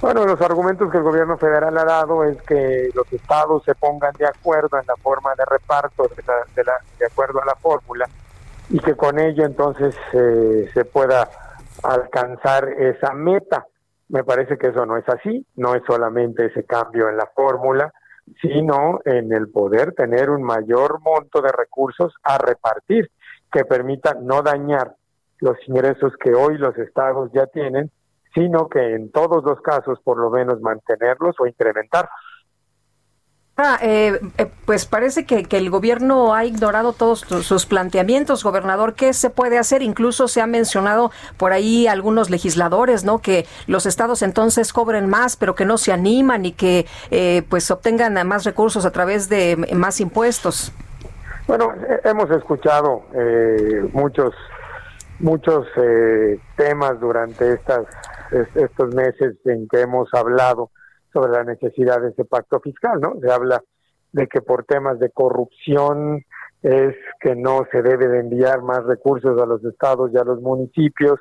Bueno, los argumentos que el gobierno federal ha dado es que los estados se pongan de acuerdo en la forma de reparto, de, la, de, acuerdo a la fórmula, y que con ello entonces eh, se pueda alcanzar esa meta. Me parece que eso no es así, no es solamente ese cambio en la fórmula, sino en el poder tener un mayor monto de recursos a repartir que permita no dañar los ingresos que hoy los estados ya tienen, sino que en todos los casos por lo menos mantenerlos o incrementarlos. Ah, eh, eh, pues parece que, el gobierno ha ignorado todos sus planteamientos, gobernador. ¿Qué se puede hacer? Incluso se ha mencionado por ahí algunos legisladores, ¿no? Que los estados entonces cobren más, pero que no se animan y que eh, pues obtengan más recursos a través de más impuestos. Bueno, hemos escuchado muchos muchos temas durante estas estos meses en que hemos hablado sobre la necesidad de ese pacto fiscal, ¿no? Se habla de que por temas de corrupción es que no se debe de enviar más recursos a los estados y a los municipios,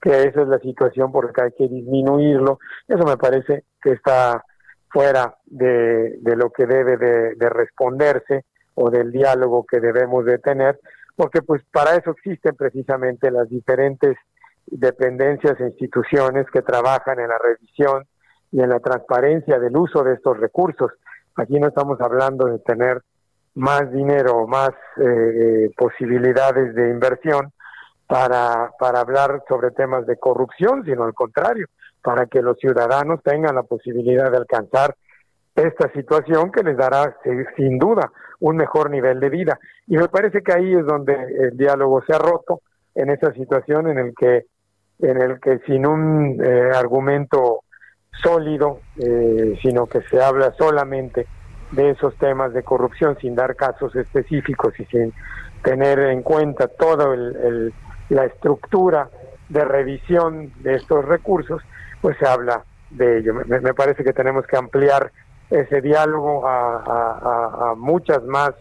que esa es la situación porque hay que disminuirlo. Eso me parece que está fuera de, de lo que debe de, de responderse o del diálogo que debemos de tener, porque pues para eso existen precisamente las diferentes dependencias e instituciones que trabajan en la revisión y en la transparencia del uso de estos recursos. Aquí no estamos hablando de tener más dinero o más eh, posibilidades de inversión para, para hablar sobre temas de corrupción, sino al contrario, para que los ciudadanos tengan la posibilidad de alcanzar esta situación que les dará sin duda un mejor nivel de vida. Y me parece que ahí es donde el diálogo se ha roto, en esa situación en el que, en el que sin un eh, argumento sólido, eh, sino que se habla solamente de esos temas de corrupción sin dar casos específicos y sin tener en cuenta toda el, la estructura de revisión de estos recursos, pues se habla de ello. Me, parece que tenemos que ampliar ese diálogo a, muchas más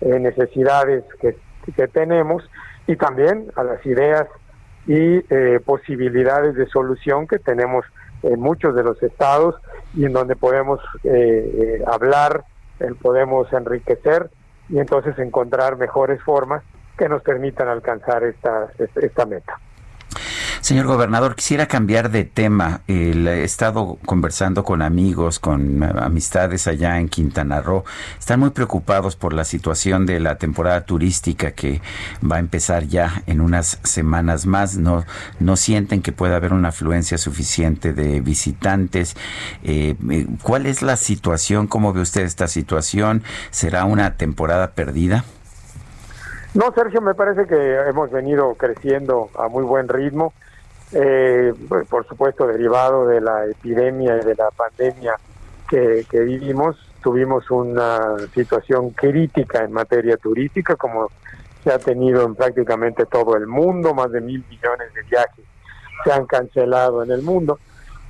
eh, necesidades que, que, tenemos y también a las ideas y eh, posibilidades de solución que tenemos en muchos de los estados y en donde podemos eh, eh, hablar, podemos enriquecer y entonces encontrar mejores formas que nos permitan alcanzar esta, esta meta. Señor gobernador, quisiera cambiar de tema. he estado conversando con amigos, con amistades allá en Quintana Roo. Están muy preocupados por la situación de la temporada turística que va a empezar ya en unas semanas más. No, no sienten que pueda haber una afluencia suficiente de visitantes. Eh, eh, ¿Cuál es la situación? ¿Cómo ve usted esta situación? ¿Será una temporada perdida? No, Sergio, me parece que hemos venido creciendo a muy buen ritmo eh, por supuesto derivado de la epidemia y de la pandemia que, vivimos, tuvimos una situación crítica en materia turística, como se ha tenido en prácticamente todo el mundo, más de mil millones de viajes se han cancelado en el mundo.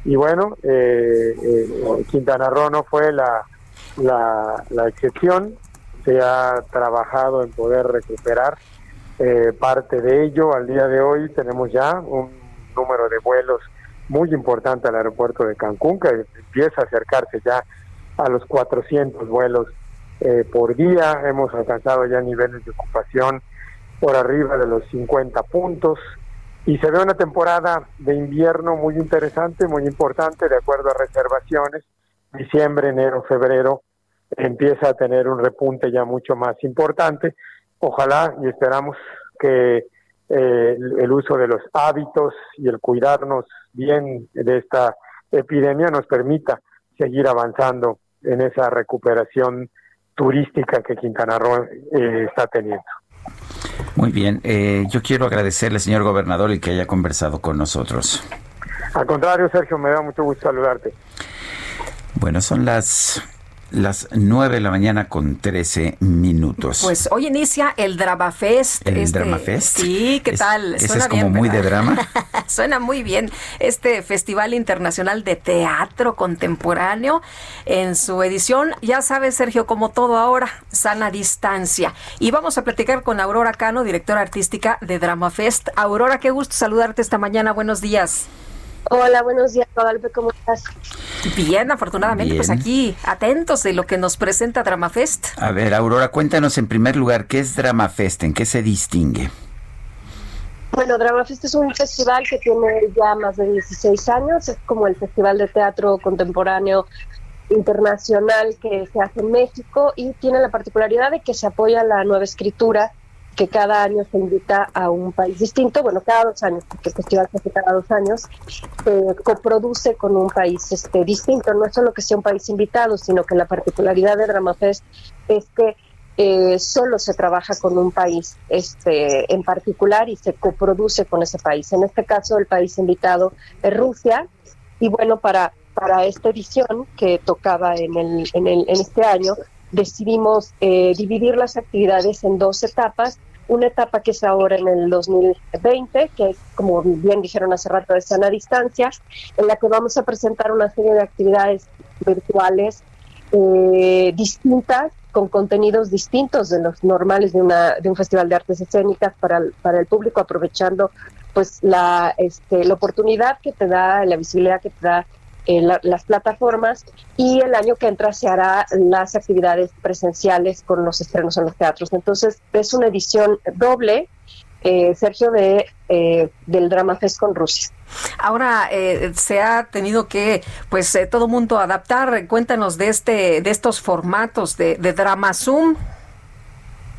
Y bueno, eh, eh, Quintana Roo no fue la, la, la, excepción, se ha trabajado en poder recuperar eh, parte de ello. Al día de hoy tenemos ya un número de vuelos muy importante al aeropuerto de Cancún, que empieza a acercarse ya a los 400 vuelos eh, por día. Hemos alcanzado ya niveles de ocupación por arriba de los 50 puntos. Y se ve una temporada de invierno muy interesante, muy importante, de acuerdo a reservaciones. Diciembre, enero, febrero empieza a tener un repunte ya mucho más importante. Ojalá y esperamos que eh, el uso de los hábitos y el cuidarnos bien de esta epidemia nos permita seguir avanzando en esa recuperación turística que Quintana Roo eh, está teniendo. Muy bien, eh, yo quiero agradecerle, señor gobernador, y que haya conversado con nosotros. Al contrario, Sergio, me da mucho gusto saludarte. Bueno, son las las 9 de la mañana con 13 minutos. Pues hoy inicia el Drama Fest. ¿El este, Drama Fest? Sí, ¿qué tal? Ese es como muy de drama. [LAUGHS] Suena muy bien. Este Festival Internacional de Teatro Contemporáneo en su edición, ya sabes, Sergio, como todo ahora, sana distancia. Y vamos a platicar con Aurora Cano, directora artística de Drama Fest. Aurora, qué gusto saludarte esta mañana. Buenos días. Hola, buenos días, Guadalupe, ¿cómo estás? Bien, afortunadamente, pues aquí atentos de lo que nos presenta DramaFest. A ver, Aurora, cuéntanos en primer lugar, ¿qué es DramaFest? ¿En qué se distingue? Bueno, DramaFest es un festival que tiene ya más de 16 años, es como el festival de teatro contemporáneo internacional que se hace en México y tiene la particularidad de que se apoya la nueva escritura que cada año se invita a un país distinto, bueno, cada dos años, porque el festival se hace cada dos años, se coproduce con un país este, distinto. No es solo que sea un país invitado, sino que la particularidad de DramaFest es que eh, solo se trabaja con un país este, en particular y se coproduce con ese país. En este caso, el país invitado es Rusia. Y bueno, para, para esta edición que tocaba en, el, en, el, en este año, decidimos eh, dividir las actividades en dos etapas. Una etapa que es ahora en el 2020, que como bien dijeron hace rato, de sana distancia, en la que vamos a presentar una serie de actividades virtuales eh, distintas, con contenidos distintos de los normales de, una, de un festival de artes escénicas para el, para el público, aprovechando pues la, este, la oportunidad que te da, la visibilidad que te da las plataformas y el año que entra se hará las actividades presenciales con los estrenos en los teatros. Entonces es una edición doble, eh, Sergio, de eh, del Drama Fest con Rusia. Ahora eh, se ha tenido que, pues, todo mundo adaptar. Cuéntanos de este, de estos formatos de, de Drama Zoom.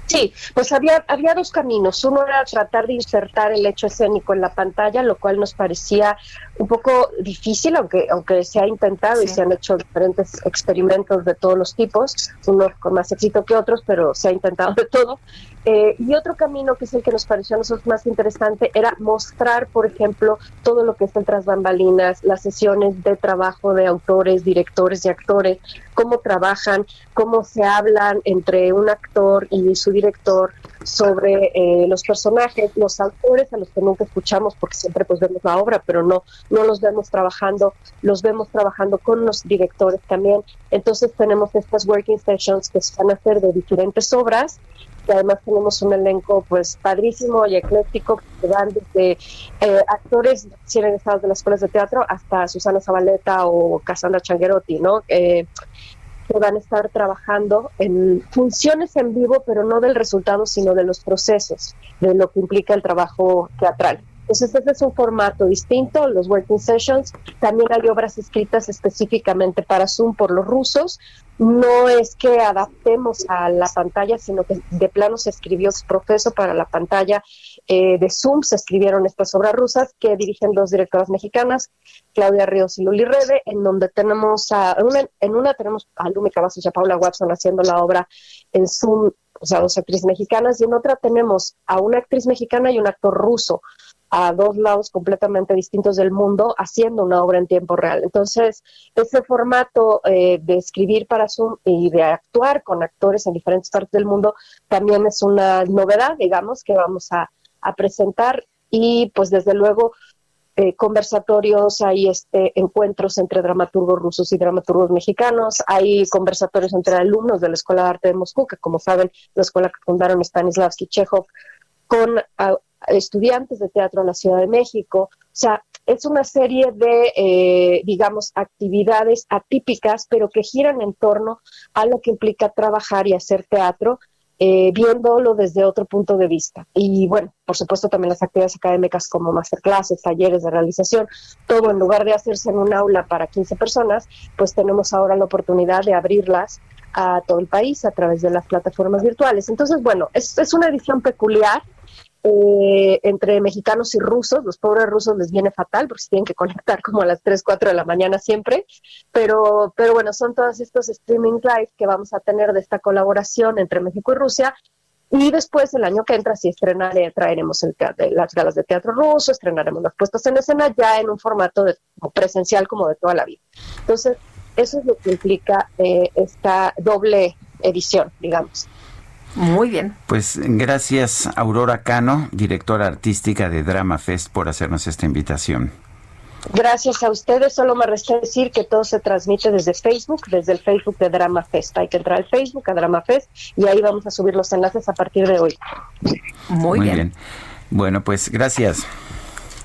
Sí, pues había, había dos caminos. Uno era tratar de insertar el hecho escénico en la pantalla, lo cual nos parecía un poco difícil, aunque, aunque se ha intentado y se han hecho diferentes experimentos de todos los tipos, unos con más éxito que otros, pero se ha intentado de todo. Eh, y otro camino que es el que nos pareció a nosotros más interesante era mostrar, por ejemplo, todo lo que es el tras bambalinas, las sesiones de trabajo de autores, directores y actores, cómo trabajan, cómo se hablan entre un actor y su director sobre eh, los personajes, los autores a los que nunca escuchamos porque siempre pues vemos la obra, pero no no los vemos trabajando, los vemos trabajando con los directores también. Entonces tenemos estas working sessions que se van a hacer de diferentes obras que además tenemos un elenco pues padrísimo y ecléctico que van desde eh, actores recién estados de las escuelas de teatro hasta Susana Zabaleta o Cassandra Changuerotti, ¿no? Eh, que van a estar trabajando en funciones en vivo, pero no del resultado, sino de los procesos, de lo que implica el trabajo teatral. Entonces, este es un formato distinto, los working sessions. También hay obras escritas específicamente para Zoom por los rusos. No es que adaptemos a la pantalla, sino que de plano se escribió su proceso para la pantalla eh, de Zoom. Se escribieron estas obras rusas que dirigen dos directoras mexicanas, Claudia Ríos y Luli Rede, en donde tenemos a, una, en una tenemos a Lumi Cavazos y a Paula Watson haciendo la obra en Zoom o sea, dos actrices mexicanas, y en otra tenemos a una actriz mexicana y un actor ruso a dos lados completamente distintos del mundo haciendo una obra en tiempo real. Entonces, ese formato eh, de escribir para Zoom y de actuar con actores en diferentes partes del mundo también es una novedad, digamos, que vamos a, presentar y pues desde luego eh, conversatorios, hay este, encuentros entre dramaturgos rusos y dramaturgos mexicanos, hay conversatorios entre alumnos de la Escuela de Arte de Moscú, que como saben, la escuela que fundaron Stanislavski Chekhov, con estudiantes de teatro en la Ciudad de México. O sea, es una serie de, eh, digamos, actividades atípicas, pero que giran en torno a lo que implica trabajar y hacer teatro, eh, viéndolo desde otro punto de vista. Y bueno, por supuesto también las actividades académicas como masterclasses, talleres de realización, todo en lugar de hacerse en un aula para 15 personas, pues tenemos ahora la oportunidad de abrirlas a todo el país a través de las plataformas virtuales. Entonces, bueno, es, es una edición peculiar eh, entre mexicanos y rusos. Los pobres rusos les viene fatal porque se tienen que conectar como a las 3, 4 de la mañana siempre. Pero, pero bueno, son todos estos streaming live que vamos a tener de esta colaboración entre México y Rusia. Y después, el año que entra, sí estrenaré, traeremos el las galas de teatro ruso, estrenaremos las puestas en escena ya en un formato de, presencial como de toda la vida. Entonces, eso es lo que implica eh, esta doble edición, digamos. Muy bien. Pues gracias Aurora Cano, directora artística de Drama Fest, por hacernos esta invitación. Gracias a ustedes. Solo me resta decir que todo se transmite desde Facebook, desde el Facebook de Drama Fest. Hay que entrar al Facebook, a Drama Fest, y ahí vamos a subir los enlaces a partir de hoy. Muy, bien. Bueno, pues gracias.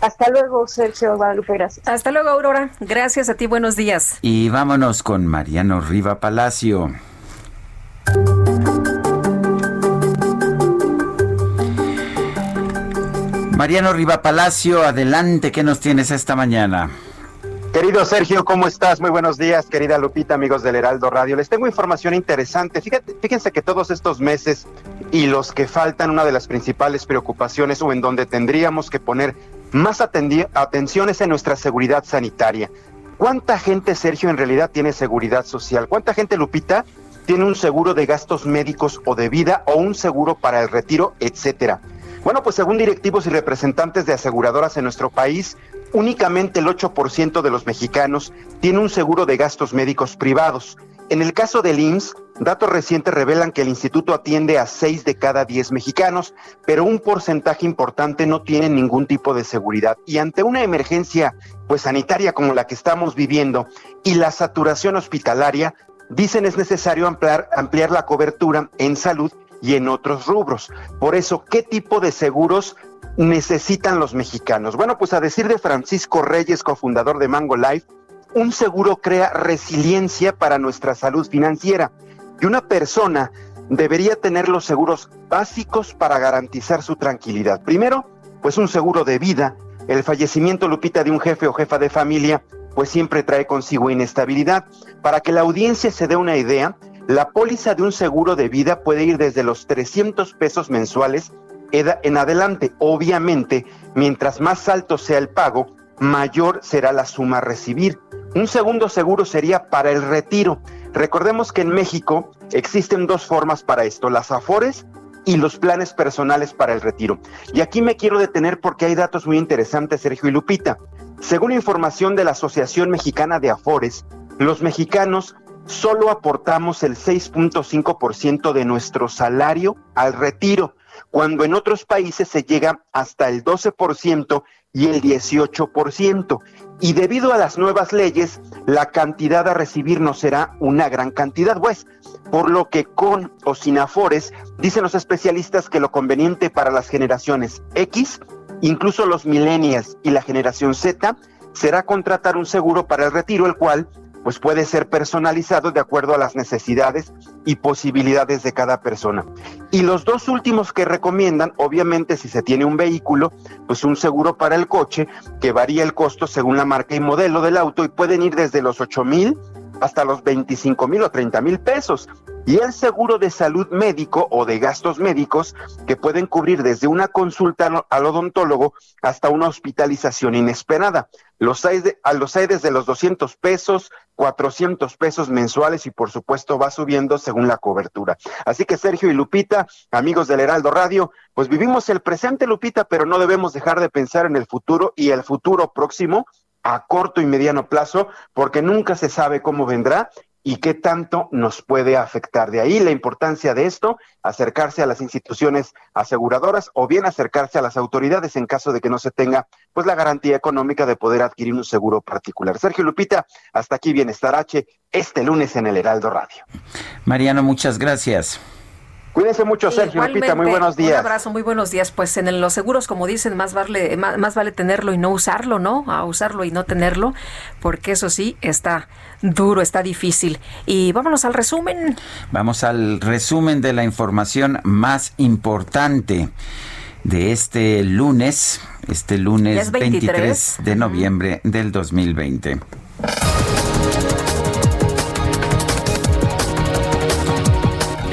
Hasta luego, Sergio Guadalupe, gracias. Hasta luego, Aurora. Gracias a ti, buenos días. Y vámonos con Mariano Riva Palacio. Mariano Riva Palacio, adelante, ¿qué nos tienes esta mañana? Querido Sergio, ¿cómo estás? Muy buenos días, querida Lupita, amigos del Heraldo Radio. Les tengo información interesante. Fíjate, fíjense que todos estos meses y los que faltan, una de las principales preocupaciones o en donde tendríamos que poner más atención es en nuestra seguridad sanitaria. ¿Cuánta gente, Sergio, en realidad tiene seguridad social? ¿Cuánta gente, Lupita, tiene un seguro de gastos médicos o de vida o un seguro para el retiro, etcétera? Bueno, pues según directivos y representantes de aseguradoras en nuestro país, únicamente el 8% de los mexicanos tiene un seguro de gastos médicos privados. En el caso del IMSS, datos recientes revelan que el instituto atiende a 6 de cada 10 mexicanos, pero un porcentaje importante no tiene ningún tipo de seguridad. Y ante una emergencia pues sanitaria como la que estamos viviendo y la saturación hospitalaria, dicen es necesario ampliar, ampliar la cobertura en salud y en otros rubros. Por eso, ¿qué tipo de seguros necesitan los mexicanos? Bueno, pues a decir de Francisco Reyes, cofundador de Mango Life, un seguro crea resiliencia para nuestra salud financiera y una persona debería tener los seguros básicos para garantizar su tranquilidad. Primero, pues un seguro de vida. El fallecimiento, Lupita, de un jefe o jefa de familia, pues siempre trae consigo inestabilidad. Para que la audiencia se dé una idea, la póliza de un seguro de vida puede ir desde los 300 pesos mensuales en adelante. Obviamente, mientras más alto sea el pago, mayor será la suma a recibir. Un segundo seguro sería para el retiro. Recordemos que en México existen dos formas para esto, las AFORES y los planes personales para el retiro. Y aquí me quiero detener porque hay datos muy interesantes, Sergio y Lupita. Según información de la Asociación Mexicana de Afores, los mexicanos solo aportamos el 6.5% de nuestro salario al retiro, cuando en otros países se llega hasta el 12% y el 18%. Y debido a las nuevas leyes, la cantidad a recibir no será una gran cantidad, pues, por lo que con o sin afores, dicen los especialistas que lo conveniente para las generaciones X, incluso los millennials y la generación Z, será contratar un seguro para el retiro, el cual pues puede ser personalizado de acuerdo a las necesidades y posibilidades de cada persona. Y los dos últimos que recomiendan, obviamente si se tiene un vehículo, pues un seguro para el coche que varía el costo según la marca y modelo del auto y pueden ir desde los 8 mil hasta los 25 mil o 30 mil pesos. y el seguro de salud médico o de gastos médicos que pueden cubrir desde una consulta al odontólogo hasta una hospitalización inesperada. Los hay, a los hay desde los 200 pesos, 400 pesos mensuales y por supuesto va subiendo según la cobertura. Así que Sergio y Lupita, amigos del Heraldo Radio, pues vivimos el presente Lupita, pero no debemos dejar de pensar en el futuro y el futuro próximo a corto y mediano plazo, porque nunca se sabe cómo vendrá y qué tanto nos puede afectar. De ahí la importancia de esto, acercarse a las instituciones aseguradoras o bien acercarse a las autoridades en caso de que no se tenga pues la garantía económica de poder adquirir un seguro particular. Sergio Lupita, hasta aquí Bienestar H, este lunes en el Heraldo Radio. Mariano, muchas gracias. Cuídense mucho, Sergio Lupita, muy buenos días. Un abrazo, muy buenos días. Pues en los seguros, como dicen, más vale, más, vale tenerlo y no usarlo, ¿no? A usarlo y no tenerlo, porque eso sí está duro, está difícil. Y vámonos al resumen. Vamos al resumen de la información más importante de este lunes, este lunes 23 de noviembre del 2020.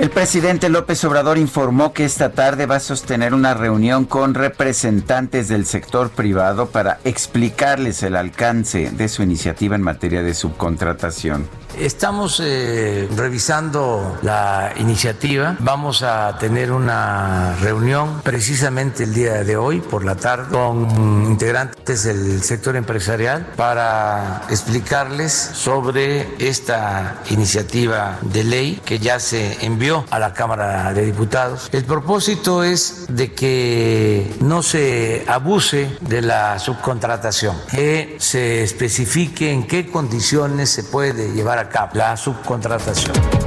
El presidente López Obrador informó que esta tarde va a sostener una reunión con representantes del sector privado para explicarles el alcance de su iniciativa en materia de subcontratación. Estamos eh, revisando la iniciativa. Vamos a tener una reunión precisamente el día de hoy por la tarde con integrantes del sector empresarial para explicarles sobre esta iniciativa de ley que ya se envió a la Cámara de Diputados. El propósito es de que no se abuse de la subcontratación, que se especifique en qué condiciones se puede llevar a la subcontratación.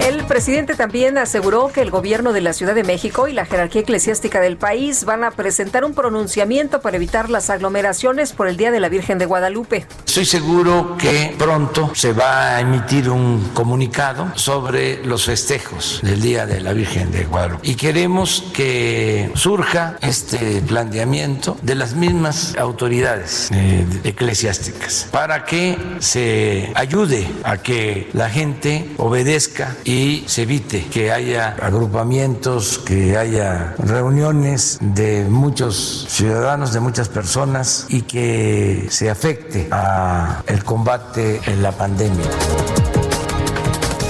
El presidente también aseguró que el gobierno de la Ciudad de México y la jerarquía eclesiástica del país van a presentar un pronunciamiento para evitar las aglomeraciones por el Día de la Virgen de Guadalupe. Estoy seguro que pronto se va a emitir un comunicado sobre los festejos del Día de la Virgen de Guadalupe. Y queremos que surja este planteamiento de las mismas autoridades eh, eclesiásticas para que se ayude a que la gente obedezca y se evite que haya agrupamientos, que haya reuniones de muchos ciudadanos, de muchas personas y que se afecte a el combate en la pandemia.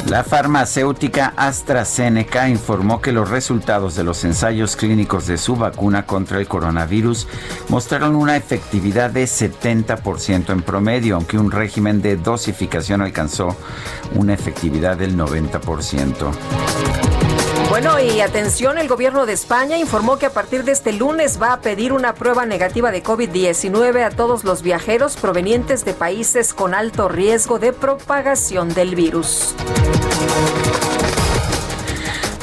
La farmacéutica AstraZeneca informó que los resultados de los ensayos clínicos de su vacuna contra el coronavirus mostraron una efectividad de 70% en promedio, aunque un régimen de dosificación alcanzó una efectividad del 90%. Bueno, y atención, el gobierno de España informó que a partir de este lunes va a pedir una prueba negativa de COVID-19 a todos los viajeros provenientes de países con alto riesgo de propagación del virus.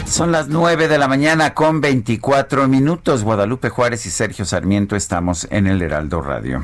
Son las 9 de la mañana con 24 minutos. Guadalupe Juárez y Sergio Sarmiento estamos en el Heraldo Radio.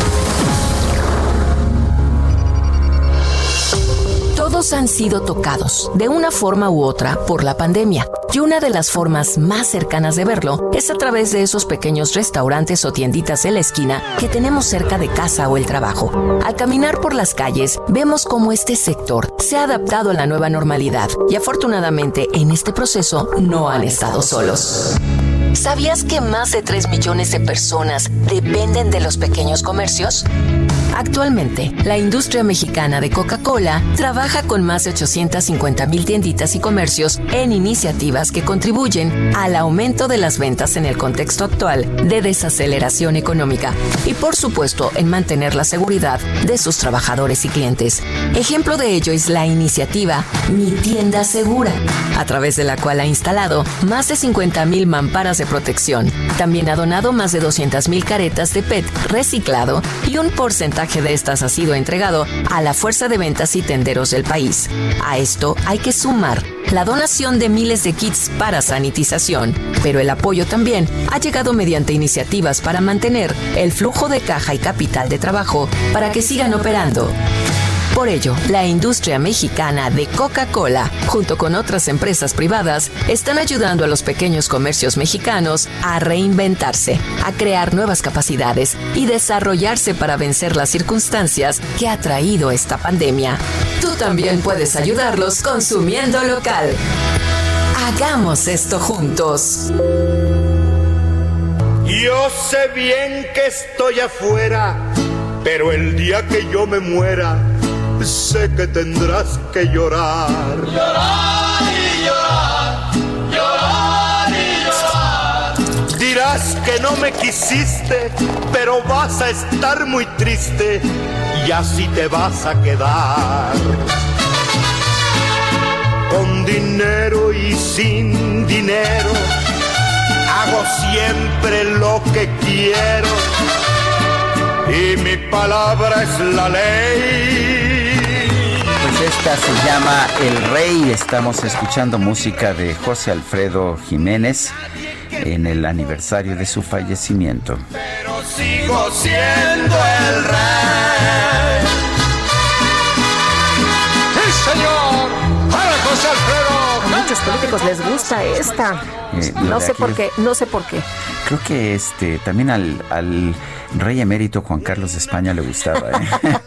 Han sido tocados, de una forma u otra, por la pandemia. Y una de las formas más cercanas de verlo es a través de esos pequeños restaurantes o tienditas de la esquina que tenemos cerca de casa o el trabajo. Al caminar por las calles, vemos cómo este sector se ha adaptado a la nueva normalidad y afortunadamente en este proceso no han estado solos. ¿Sabías que más de 3 millones de personas dependen de los pequeños comercios? Actualmente, la industria mexicana de Coca-Cola trabaja con más de 850 mil tienditas y comercios en iniciativas que contribuyen al aumento de las ventas en el contexto actual de desaceleración económica y, por supuesto, en mantener la seguridad de sus trabajadores y clientes. Ejemplo de ello es la iniciativa Mi Tienda Segura, a través de la cual ha instalado más de 50 mil mamparas protección. También ha donado más de 200 mil caretas de PET reciclado y un porcentaje de estas ha sido entregado a la fuerza de ventas y tenderos del país. A esto hay que sumar la donación de miles de kits para sanitización, pero el apoyo también ha llegado mediante iniciativas para mantener el flujo de caja y capital de trabajo para que sigan operando. Por ello, la industria mexicana de Coca-Cola, junto con otras empresas privadas, están ayudando a los pequeños comercios mexicanos a reinventarse, a crear nuevas capacidades y desarrollarse para vencer las circunstancias que ha traído esta pandemia. Tú también puedes ayudarlos consumiendo local. Hagamos esto juntos. Yo sé bien que estoy afuera, pero el día que yo me muera, sé que tendrás que llorar. Llorar y llorar, llorar y llorar. Dirás que no me quisiste, pero vas a estar muy triste y así te vas a quedar. Con dinero y sin dinero, hago siempre lo que quiero. Y mi palabra es la ley. Esta se llama El Rey. Estamos escuchando música de José Alfredo Jiménez en el aniversario de su fallecimiento. Pero sigo siendo el rey. ¡Sí, señor! ¡Para José Alfredo! A muchos políticos les gusta esta. Eh, No sé por qué, no sé por qué. Creo que este también al, al rey emérito Juan Carlos de España le gustaba. ¿eh?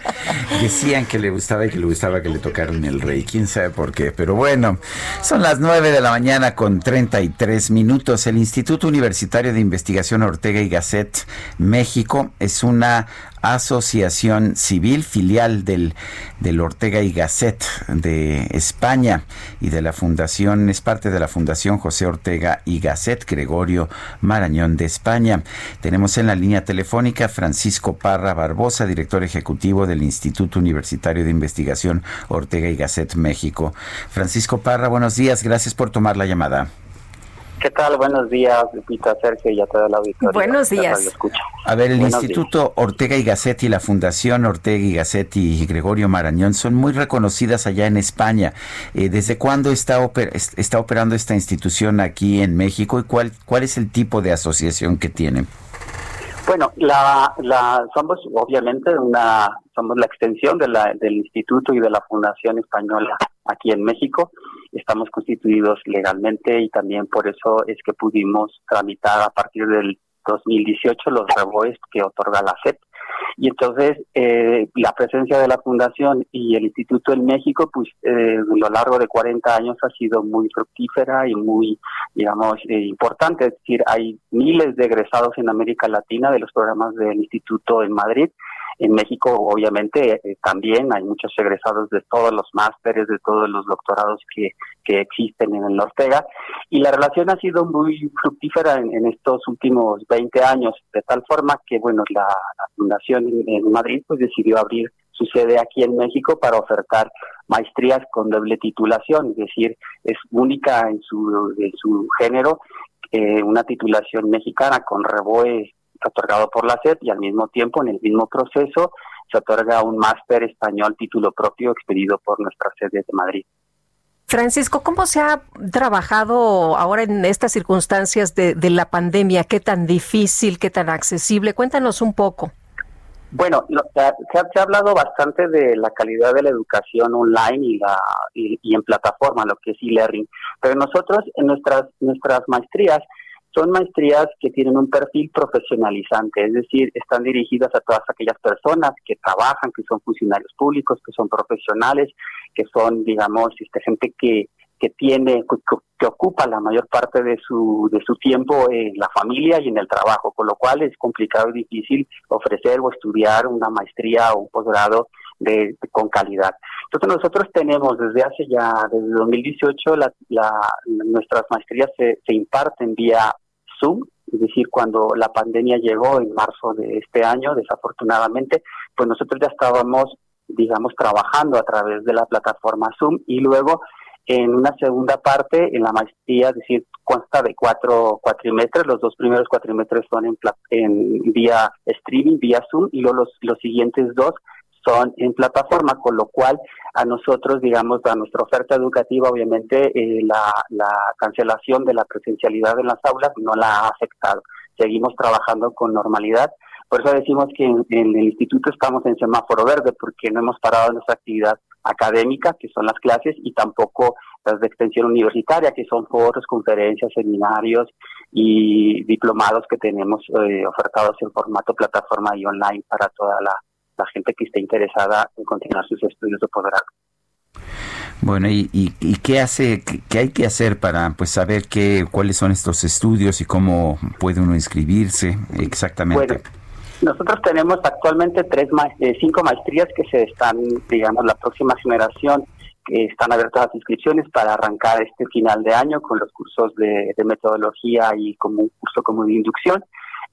[LAUGHS] Decían que le gustaba y que le gustaba que le tocaran el rey. Quién sabe por qué. Pero bueno, son las 9 de la mañana con 33 minutos. El Instituto Universitario de Investigación Ortega y Gasset México es una asociación civil filial del, del Ortega y Gasset de España y de la fundación, es parte de la fundación José Ortega y Gasset Gregorio Marañón de España. Tenemos en la línea telefónica Francisco Parra Barbosa, director ejecutivo del Instituto Universitario de Investigación Ortega y Gasset México. Francisco Parra, buenos días, gracias por tomar la llamada. ¿Qué tal? Buenos días, Lupita, Sergio y a toda la auditoría. Buenos días. A ver, el Buenos Instituto Ortega y Gasset y la Fundación Ortega y Gasset y Gregorio Marañón son muy reconocidas allá en España. Eh, ¿Desde cuándo está, oper- está operando esta institución aquí en México y cuál, cuál es el tipo de asociación que tienen? Bueno, la, la, somos obviamente una, somos la extensión de la, del Instituto y de la Fundación Española aquí en México. Estamos constituidos legalmente y también por eso es que pudimos tramitar a partir del 2018 los reboes que otorga la SEP. Y entonces eh, la presencia de la Fundación y el Instituto en México, pues eh, a lo largo de 40 años ha sido muy fructífera y muy, digamos, eh, importante. Es decir, hay miles de egresados en América Latina de los programas del Instituto en Madrid. En México, obviamente, eh, también hay muchos egresados de todos los másteres, de todos los doctorados que, que existen en el Ortega. Y la relación ha sido muy fructífera en, en estos últimos 20 años, de tal forma que, bueno, la, Fundación en, en Madrid pues decidió abrir su sede aquí en México para ofertar maestrías con doble titulación, es decir, es única en su, en su género, eh, una titulación mexicana con reboe otorgado por la SED y al mismo tiempo, en el mismo proceso, se otorga un máster español título propio expedido por nuestra sede de Madrid. Francisco, ¿cómo se ha trabajado ahora en estas circunstancias de, de la pandemia? ¿Qué tan difícil, qué tan accesible? Cuéntanos un poco. Bueno, lo- se, ha, se hablado bastante de la calidad de la educación online y, la, y, y en plataforma, lo que es e-learning, pero nosotros en nuestras, nuestras maestrías son maestrías que tienen un perfil profesionalizante, es decir, están dirigidas a todas aquellas personas que trabajan, que son funcionarios públicos, que son profesionales, que son, digamos, este, gente que que tiene, que ocupa la mayor parte de su, de su tiempo en la familia y en el trabajo, con lo cual es complicado y difícil ofrecer o estudiar una maestría o un posgrado de, con calidad. Entonces nosotros tenemos desde hace ya, desde 2018, la, la, nuestras maestrías se, se imparten vía Zoom, es decir, cuando la pandemia llegó en marzo de este año, desafortunadamente, pues nosotros ya estábamos, digamos, trabajando a través de la plataforma Zoom y luego en una segunda parte, en la maestría, es decir, consta de cuatro cuatrimestres, los dos primeros cuatrimestres son en, en vía streaming, vía Zoom, y luego los, los siguientes dos son en plataforma, con lo cual a nosotros, digamos, a nuestra oferta educativa, obviamente eh, la, la cancelación de la presencialidad en las aulas no la ha afectado. Seguimos trabajando con normalidad. Por eso decimos que en, el instituto estamos en semáforo verde, porque no hemos parado nuestra actividad académica, que son las clases, y tampoco las de extensión universitaria, que son foros, conferencias, seminarios y diplomados que tenemos eh, ofertados en formato plataforma y online para toda la, la gente que esté interesada en continuar sus estudios de posgrado. Bueno, ¿y, y, y qué hace, qué, hay que hacer para pues saber qué, cuáles son estos estudios y cómo puede uno inscribirse exactamente? Bueno, nosotros tenemos actualmente tres eh, cinco maestrías que se están, digamos, la próxima generación que están abiertas las inscripciones para arrancar este final de año con los cursos de, de metodología y como un curso como de inducción.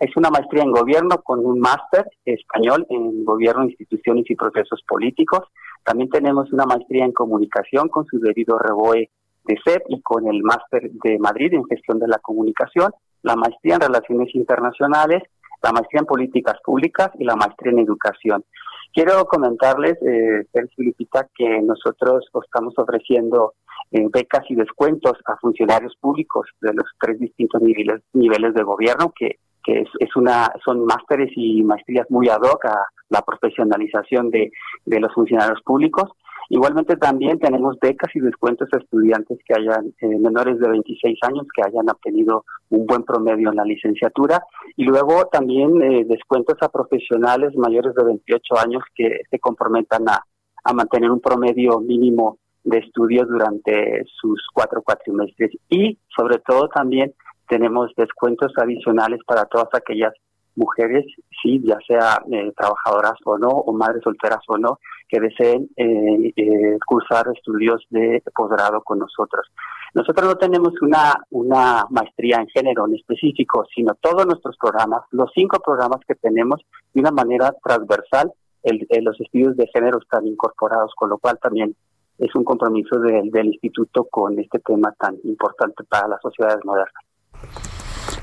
Es una maestría en gobierno con un máster español en gobierno, instituciones y procesos políticos. También tenemos una maestría en comunicación con su debido reboe de CEP y con el máster de Madrid en gestión de la comunicación, la maestría en relaciones internacionales, la maestría en políticas públicas y la maestría en educación. Quiero comentarles, eh, Lupita, que nosotros estamos ofreciendo eh, becas y descuentos a funcionarios públicos de los tres distintos niveles de gobierno que que es, es una son másteres y maestrías muy ad hoc a la profesionalización de, de los funcionarios públicos. Igualmente también tenemos becas y descuentos a estudiantes que hayan eh, menores de 26 años que hayan obtenido un buen promedio en la licenciatura y luego también eh, descuentos a profesionales mayores de 28 años que se comprometan a, a mantener un promedio mínimo de estudios durante sus cuatro cuatrimestres y sobre todo también tenemos descuentos adicionales para todas aquellas mujeres, sí, ya sea eh, trabajadoras o no, o madres solteras o no, que deseen eh, eh, cursar estudios de posgrado con nosotros. Nosotros no tenemos una, una maestría en género en específico, sino todos nuestros programas, los cinco programas que tenemos, de una manera transversal, el, los estudios de género están incorporados, con lo cual también es un compromiso del instituto con este tema tan importante para las sociedades modernas.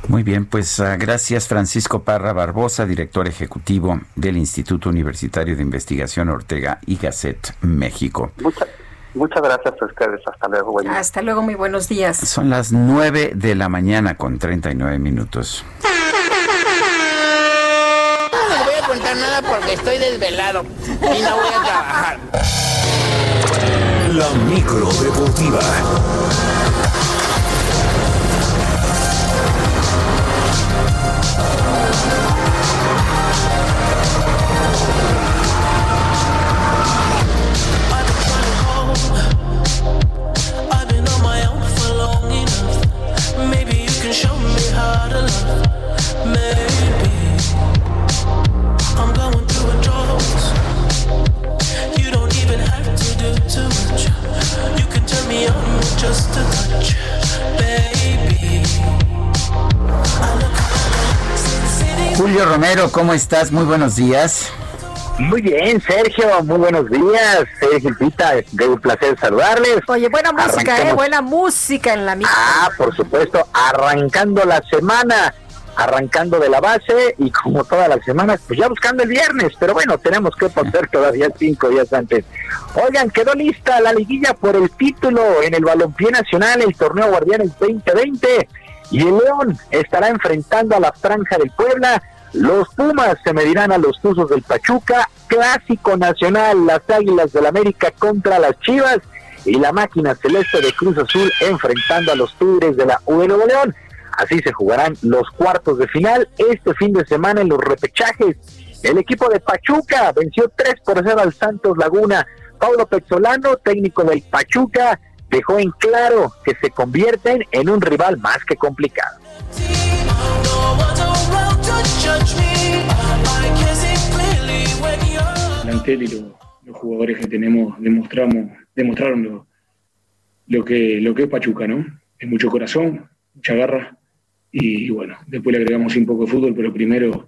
Muy bien, pues uh, gracias Francisco Parra Barbosa, director ejecutivo del Instituto Universitario de Investigación Ortega y Gasset, México. Muchas, muchas gracias a ustedes. Hasta luego. Buen Hasta luego, muy buenos días. Son las 9 de la mañana con 39 minutos. No les voy a contar nada porque estoy desvelado y no voy a trabajar. La micro deportiva. Julio Romero, ¿cómo estás? Muy buenos días. Muy bien, Sergio, muy buenos días. Sergio Pita, de un placer saludarles. Oye, buena música, Arrancamos. ¿eh? Buena música en la misma. Ah, por supuesto, arrancando la semana, arrancando de la base y como todas las semanas, pues ya buscando el viernes, pero bueno, tenemos que poner [LAUGHS] todavía cinco días antes. Oigan, quedó lista la liguilla por el título en el Balompié Nacional, el torneo Guardianes 2020 y el León estará enfrentando a la Franja del Puebla. Los Pumas se medirán a los Tuzos del Pachuca, clásico nacional, las Águilas del América contra las Chivas y la máquina celeste de Cruz Azul enfrentando a los Tigres de la U de León. Así se jugarán los cuartos de final este fin de semana en los repechajes. El equipo de Pachuca venció 3 por 0 al Santos Laguna. Paulo Pezzolano, técnico del Pachuca, dejó en claro que se convierten en un rival más que complicado. plantel y lo- los jugadores que tenemos demostramos demostraron lo que lo que es Pachuca, ¿no? Es mucho corazón, mucha garra y, bueno, después le agregamos un poco de fútbol, pero primero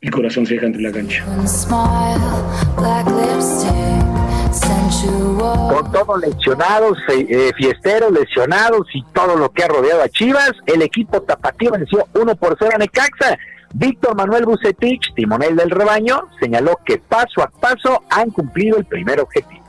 el corazón se deja entre la cancha. Con todos lesionados, eh, fiesteros, lesionados y todo lo que ha rodeado a Chivas, el equipo tapatío venció 1 por 0 a Necaxa. Víctor Manuel Bucetich, timonel del rebaño, señaló que paso a paso han cumplido el primer objetivo.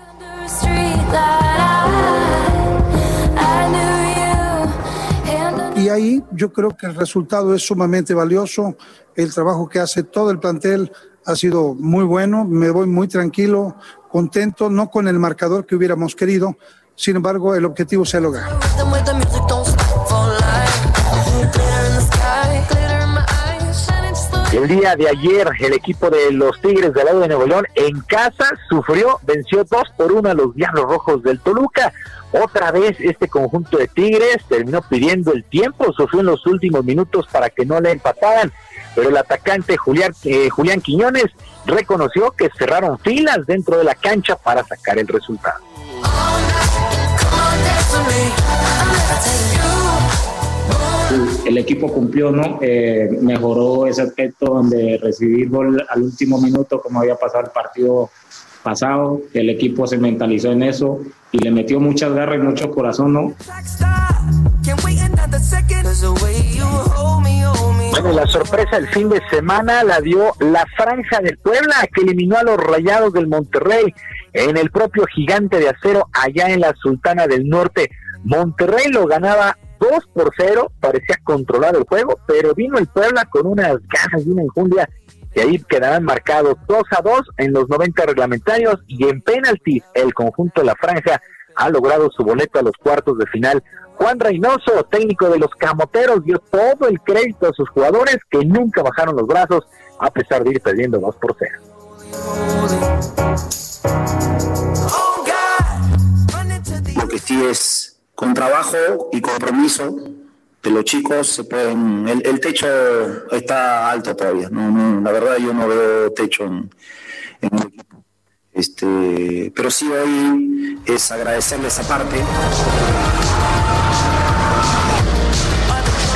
Y ahí yo creo que el resultado es sumamente valioso. El trabajo que hace todo el plantel ha sido muy bueno. Me voy muy tranquilo, contento, no con el marcador que hubiéramos querido. Sin embargo, el objetivo se ha logrado. El día de ayer, el equipo de los Tigres del lado de Nuevo León en casa sufrió, venció 2 por 1 a los Diablos Rojos del Toluca. Otra vez este conjunto de Tigres terminó pidiendo el tiempo, sufrió en los últimos minutos para que no le empataran, pero el atacante Julián, eh, Julián Quiñones reconoció que cerraron filas dentro de la cancha para sacar el resultado. el equipo cumplió, ¿no? Eh, mejoró ese aspecto donde recibir gol al último minuto, como había pasado el partido pasado. El equipo se mentalizó en eso y le metió muchas garras y mucho corazón, ¿no? Bueno, la sorpresa del fin de semana la dio la Franja del Puebla, que eliminó a los Rayados del Monterrey en el propio gigante de acero allá en la Sultana del Norte. Monterrey lo ganaba 2 por 0, parecía controlar el juego, pero vino el Puebla con unas ganas y una enjundia que ahí quedarán marcados 2 a 2 en los 90 reglamentarios y en penaltis el conjunto de la Franja ha logrado su boleto a los cuartos de final. Juan Reynoso, técnico de los Camoteros, dio todo el crédito a sus jugadores que nunca bajaron los brazos a pesar de ir perdiendo 2 por 0. Lo que sí es con trabajo y compromiso de los chicos se pueden el, techo está alto todavía no, no, la verdad yo no veo techo en, en equipo este pero sí hoy es agradecerle esa parte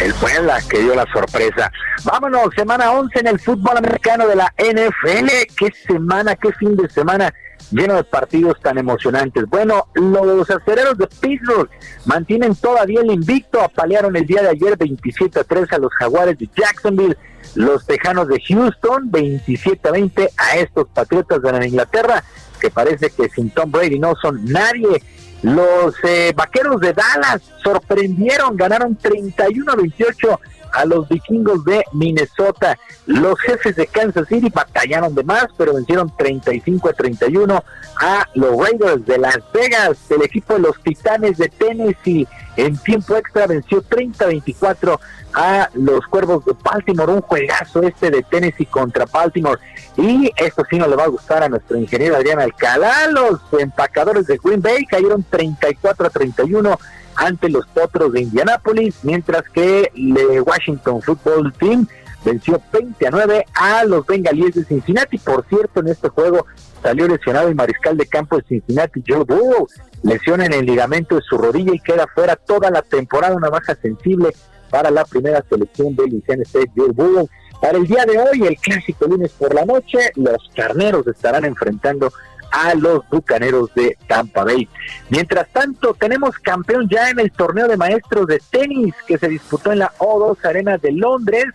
El Puebla que dio la sorpresa. Vámonos, semana 11 en el fútbol americano de la NFL. Qué semana, qué fin de semana lleno de partidos tan emocionantes. Bueno, los acereros de Pittsburgh mantienen todavía el invicto. Apalearon el día de ayer 27 a 3 a los Jaguares de Jacksonville. Los Tejanos de Houston 27 a 20 a estos Patriotas de la Inglaterra que parece que sin Tom Brady no son nadie. Los eh, Vaqueros de Dallas sorprendieron, ganaron 31 a 28 a los vikingos de Minnesota. Los jefes de Kansas City batallaron de más, pero vencieron 35 a 31 a los Raiders de Las Vegas. El equipo de los Titanes de Tennessee en tiempo extra venció 30 a 24 a los Cuervos de Baltimore. Un juegazo este de Tennessee contra Baltimore. Y esto sí no le va a gustar a nuestro ingeniero Adrián Alcalá. Los empacadores de Green Bay cayeron 34 a 31 ante los Potros de Indianápolis, mientras que el Washington Football Team venció 20 a 9 a los Bengalíes de Cincinnati. Por cierto, en este juego salió lesionado el mariscal de campo de Cincinnati, Joe Burrow, lesión en el ligamento de su rodilla y queda fuera toda la temporada, una baja sensible para la primera selección del Louisiana State, Joe Burrow. Para el día de hoy, el clásico lunes por la noche, los carneros estarán enfrentando a los bucaneros de Tampa Bay. Mientras tanto, tenemos campeón ya en el torneo de maestros de tenis que se disputó en la O2 Arena de Londres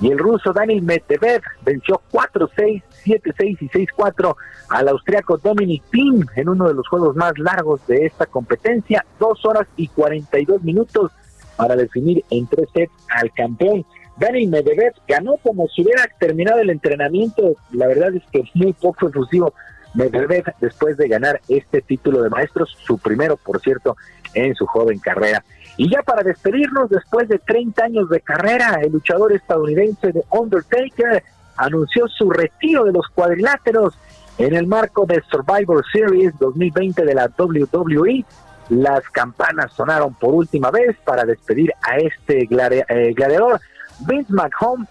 y el ruso Daniel Medvedev venció 4-6, 7-6 y 6-4 al austriaco Dominic Thiem en uno de los juegos más largos de esta competencia, dos horas y 42 minutos para definir en tres sets al campeón. Daniel Medvedev ganó como si hubiera terminado el entrenamiento, la verdad es que muy poco efusivo Medvedev después de ganar este título de maestros, su primero, por cierto, en su joven carrera. Y ya para despedirnos, después de 30 años de carrera, el luchador estadounidense de Undertaker anunció su retiro de los cuadriláteros en el marco de Survivor Series 2020 de la WWE. las campanas sonaron por última vez para despedir a este eh, gladiador. Vince McHome,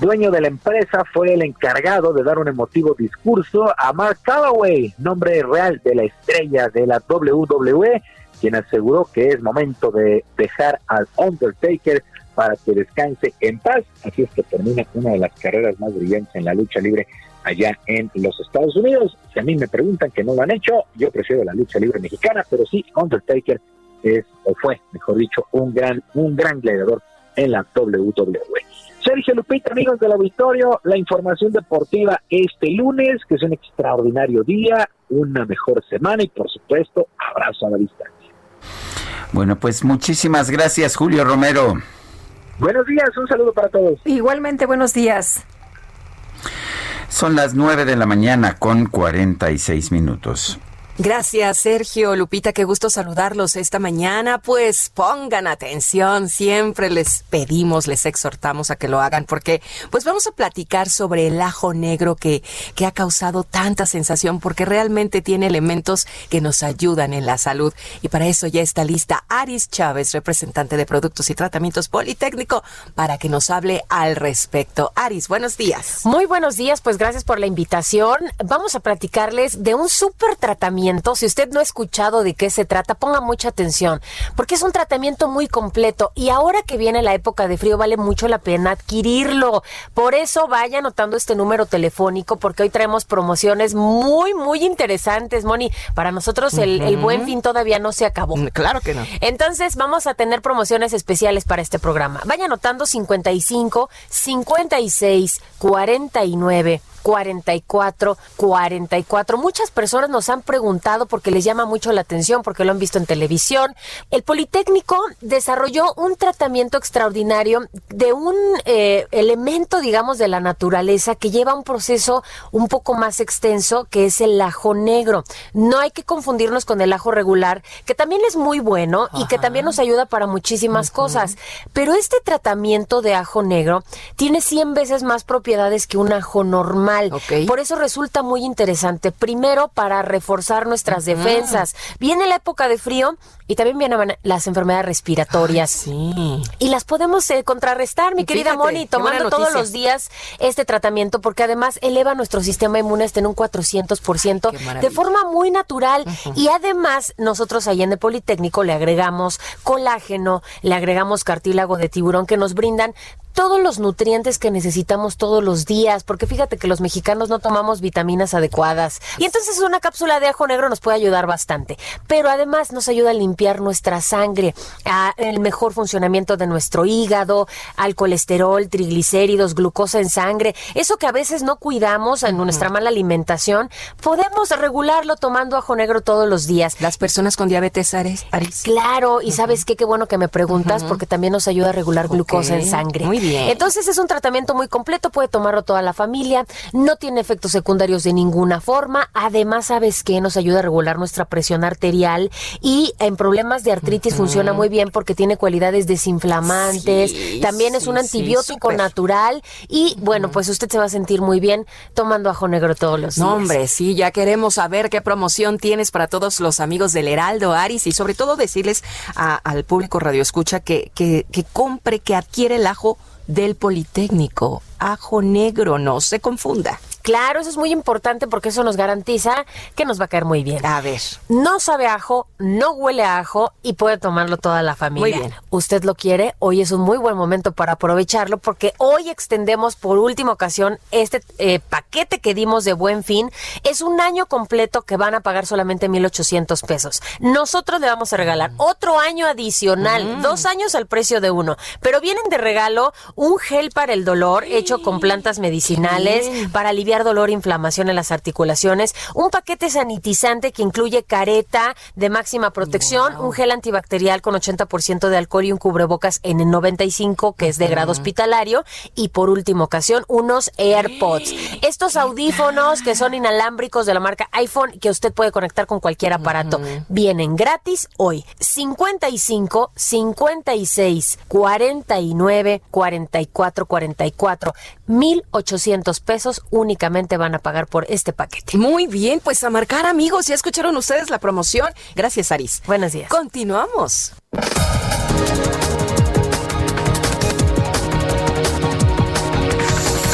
dueño de la empresa, fue el encargado de dar un emotivo discurso a Mark Calloway, nombre real de la estrella de la WWE, quien aseguró que es momento de dejar al Undertaker para que descanse en paz. Así es que termina una de las carreras más brillantes en la lucha libre allá en los Estados Unidos. Si a mí me preguntan que no lo han hecho, yo prefiero la lucha libre mexicana, pero sí, Undertaker es, o fue, mejor dicho, un gran, un gran gladiador en la WWE. Sergio Lupita, amigos del auditorio, la información deportiva este lunes, que es un extraordinario día, una mejor semana y por supuesto, abrazo a la distancia. Bueno, pues muchísimas gracias, Julio Romero. Buenos días, un saludo para todos. Igualmente, buenos días. Son las 9 de la mañana con 46 minutos. Gracias, Sergio, Lupita, qué gusto saludarlos esta mañana. Pues pongan atención, siempre les pedimos, les exhortamos a que lo hagan, porque pues vamos a platicar sobre el ajo negro que, que ha causado tanta sensación, porque realmente tiene elementos que nos ayudan en la salud. Y para eso ya está lista Aris Chávez, representante de Productos y Tratamientos Politécnico, para que nos hable al respecto. Aris, buenos días. Muy buenos días, pues gracias por la invitación. Vamos a platicarles de un súper tratamiento. Si usted no ha escuchado de qué se trata, ponga mucha atención, porque es un tratamiento muy completo y ahora que viene la época de frío vale mucho la pena adquirirlo. Por eso vaya anotando este número telefónico, porque hoy traemos promociones muy, muy interesantes, Moni. Para nosotros el, el buen fin todavía no se acabó. Claro que no. Entonces vamos a tener promociones especiales para este programa. Vaya anotando 55, 56, 49. 44, 44. Muchas personas nos han preguntado porque les llama mucho la atención, porque lo han visto en televisión. El Politécnico desarrolló un tratamiento extraordinario de un eh, elemento, digamos, de la naturaleza que lleva un proceso un poco más extenso, que es el ajo negro. No hay que confundirnos con el ajo regular, que también es muy bueno y que también nos ayuda para muchísimas cosas. Pero este tratamiento de ajo negro tiene 100 veces más propiedades que un ajo normal. Por eso resulta muy interesante. Primero, para reforzar nuestras defensas. Viene la época de frío y también vienen las enfermedades respiratorias. Y las podemos eh, contrarrestar, mi querida Fíjate, Moni, tomando todos los días este tratamiento, porque además eleva nuestro sistema inmune hasta en un 400% de maravilla. forma muy natural. Y además, nosotros ahí en el Politécnico le agregamos colágeno, le agregamos cartílago de tiburón que nos brindan todos los nutrientes que necesitamos todos los días, porque fíjate que los mexicanos no tomamos vitaminas adecuadas. Y entonces una cápsula de ajo negro nos puede ayudar bastante, pero además nos ayuda a limpiar nuestra sangre, a el mejor funcionamiento de nuestro hígado, al colesterol, triglicéridos, glucosa en sangre, eso que a veces no cuidamos en nuestra mala alimentación, podemos regularlo tomando ajo negro todos los días. Las personas con diabetes, Aris. Claro, y sabes qué, qué bueno que me preguntas, porque también nos ayuda a regular glucosa en sangre. Muy bien. Entonces es un tratamiento muy completo, puede tomarlo toda la familia, no tiene efectos secundarios de ninguna forma. Además, ¿sabes qué? Nos ayuda a regular nuestra presión arterial y en problemas de artritis funciona muy bien porque tiene cualidades desinflamantes. Sí, También es sí, un antibiótico natural y bueno, pues usted se va a sentir muy bien tomando ajo negro todos los días. No, hombre, sí, ya queremos saber qué promoción tienes para todos los amigos del Heraldo, Aris, y sobre todo decirles a- al público Radio Escucha que, que, que compre, que adquiere el ajo del Politécnico. Ajo negro, no se confunda. Claro, eso es muy importante porque eso nos garantiza que nos va a caer muy bien. A ver. No sabe a ajo, no huele a ajo y puede tomarlo toda la familia. Muy bien. Usted lo quiere, hoy es un muy buen momento para aprovecharlo porque hoy extendemos por última ocasión este eh, paquete que dimos de buen fin. Es un año completo que van a pagar solamente 1,800 pesos. Nosotros le vamos a regalar otro año adicional, dos años al precio de uno. Pero vienen de regalo un gel para el dolor hecho con plantas medicinales para aliviar dolor e inflamación en las articulaciones, un paquete sanitizante que incluye careta de máxima protección, un gel antibacterial con 80% de alcohol y un cubrebocas en el 95 que es de grado hospitalario y por última ocasión unos AirPods. Estos audífonos que son inalámbricos de la marca iPhone que usted puede conectar con cualquier aparato vienen gratis hoy. 55 56 49 44 44 1800 pesos únicamente únicamente van a pagar por este paquete. Muy bien, pues a marcar amigos, ya escucharon ustedes la promoción. Gracias, Aris. Buenos días. Continuamos.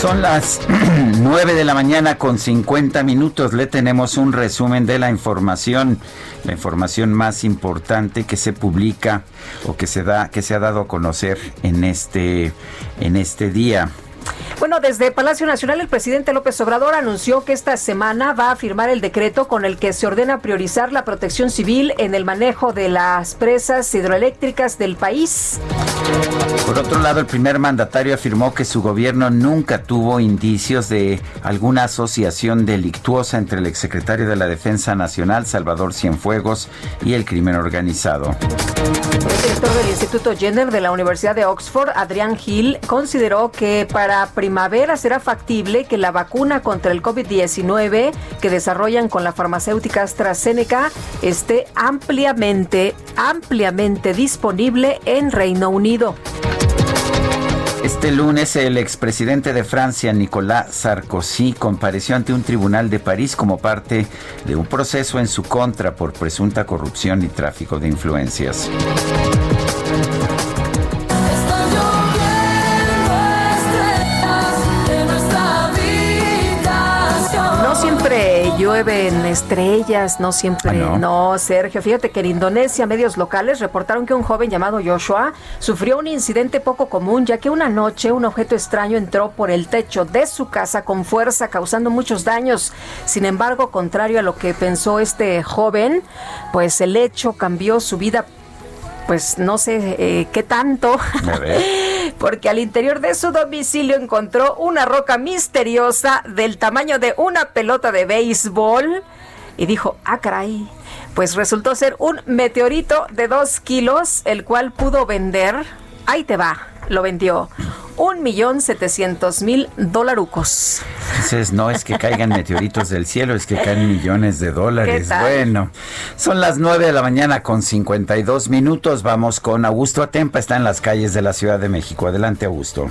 Son las [CLEARS THROAT] 9 de la mañana con 50 minutos. Le tenemos un resumen de la información, la información más importante que se publica o que se da, que se ha dado a conocer en este, en este día. Bueno, desde Palacio Nacional el presidente López Obrador anunció que esta semana va a firmar el decreto con el que se ordena priorizar la protección civil en el manejo de las presas hidroeléctricas del país. Por otro lado, el primer mandatario afirmó que su gobierno nunca tuvo indicios de alguna asociación delictuosa entre el exsecretario de la Defensa Nacional, Salvador Cienfuegos, y el crimen organizado. El director del Instituto Jenner de la Universidad de Oxford, Adrián Hill, consideró que para primavera será factible que la vacuna contra el COVID-19 que desarrollan con la farmacéutica AstraZeneca esté ampliamente, ampliamente disponible en Reino Unido. Este lunes el expresidente de Francia, Nicolas Sarkozy, compareció ante un tribunal de París como parte de un proceso en su contra por presunta corrupción y tráfico de influencias. Siempre llueven estrellas, no siempre. Ah, no? Sergio. Fíjate que en Indonesia, medios locales reportaron que un joven llamado Joshua sufrió un incidente poco común, ya que una noche un objeto extraño entró por el techo de su casa con fuerza, causando muchos daños. Sin embargo, contrario a lo que pensó este joven, pues el hecho cambió su vida pues no sé eh, qué tanto, [LAUGHS] porque al interior de su domicilio encontró una roca misteriosa del tamaño de una pelota de béisbol. Y dijo, ah, caray, pues resultó ser un meteorito de dos kilos, el cual pudo vender, ahí te va, lo vendió, un millón setecientos mil dolarucos. Entonces, no es que caigan meteoritos del cielo, es que caen millones de dólares. Bueno, son las 9 de la mañana con 52 minutos. Vamos con Augusto Atempa, está en las calles de la Ciudad de México. Adelante, Augusto.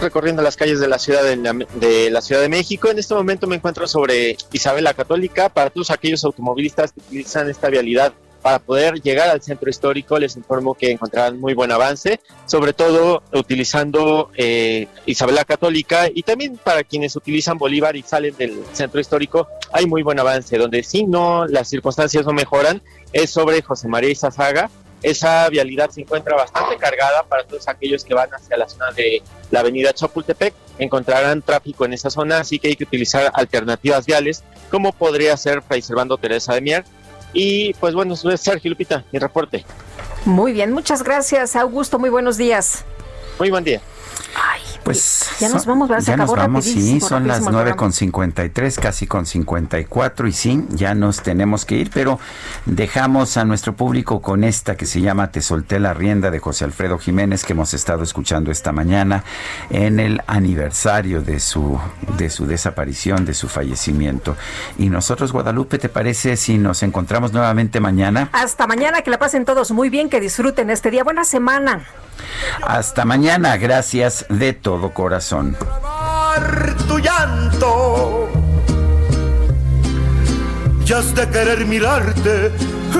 recorriendo las calles de la ciudad de, la- de la Ciudad de México. En este momento me encuentro sobre Isabel la Católica. Para todos aquellos automovilistas que utilizan esta vialidad para poder llegar al centro histórico, les informo que encontrarán muy buen avance, sobre todo utilizando eh, Isabel la Católica y también para quienes utilizan Bolívar y salen del centro histórico, hay muy buen avance. Donde sí no, las circunstancias no mejoran, es sobre José María Izazaga. Esa vialidad se encuentra bastante cargada para todos aquellos que van hacia la zona de la avenida Chapultepec. Encontrarán tráfico en esa zona, así que hay que utilizar alternativas viales, como podría ser Fray Servando Teresa de Mier. Y pues bueno, soy Sergio Lupita, mi reporte. Muy bien, muchas gracias, Augusto, muy buenos días. Muy buen día. Pues Ya nos vamos, ¿verdad? Se ya nos vamos, sí, son las rapidísimo el 9 programa. con 53, casi con 54 y sí, ya nos tenemos que ir, pero dejamos a nuestro público con esta que se llama Te solté la rienda de José Alfredo Jiménez que hemos estado escuchando esta mañana en el aniversario de su de su desaparición, de su fallecimiento. Y nosotros Guadalupe, ¿te parece si nos encontramos nuevamente mañana? Hasta mañana, que la pasen todos muy bien, que disfruten este día. Buena semana. Hasta mañana, gracias de todo corazón. tu llanto. Y has de querer mirarte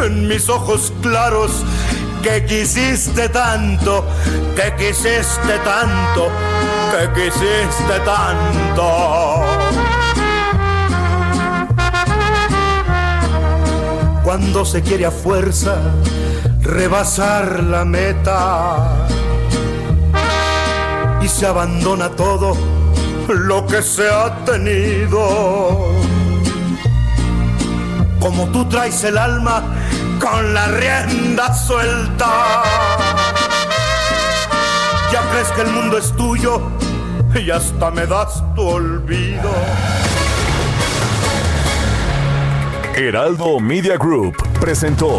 en mis ojos claros que quisiste tanto, que quisiste tanto, que quisiste tanto. Cuando se quiere a fuerza rebasar la meta y se abandona todo lo que se ha tenido. Como tú traes el alma con la rienda suelta. Ya crees que el mundo es tuyo y hasta me das tu olvido. Heraldo Media Group presentó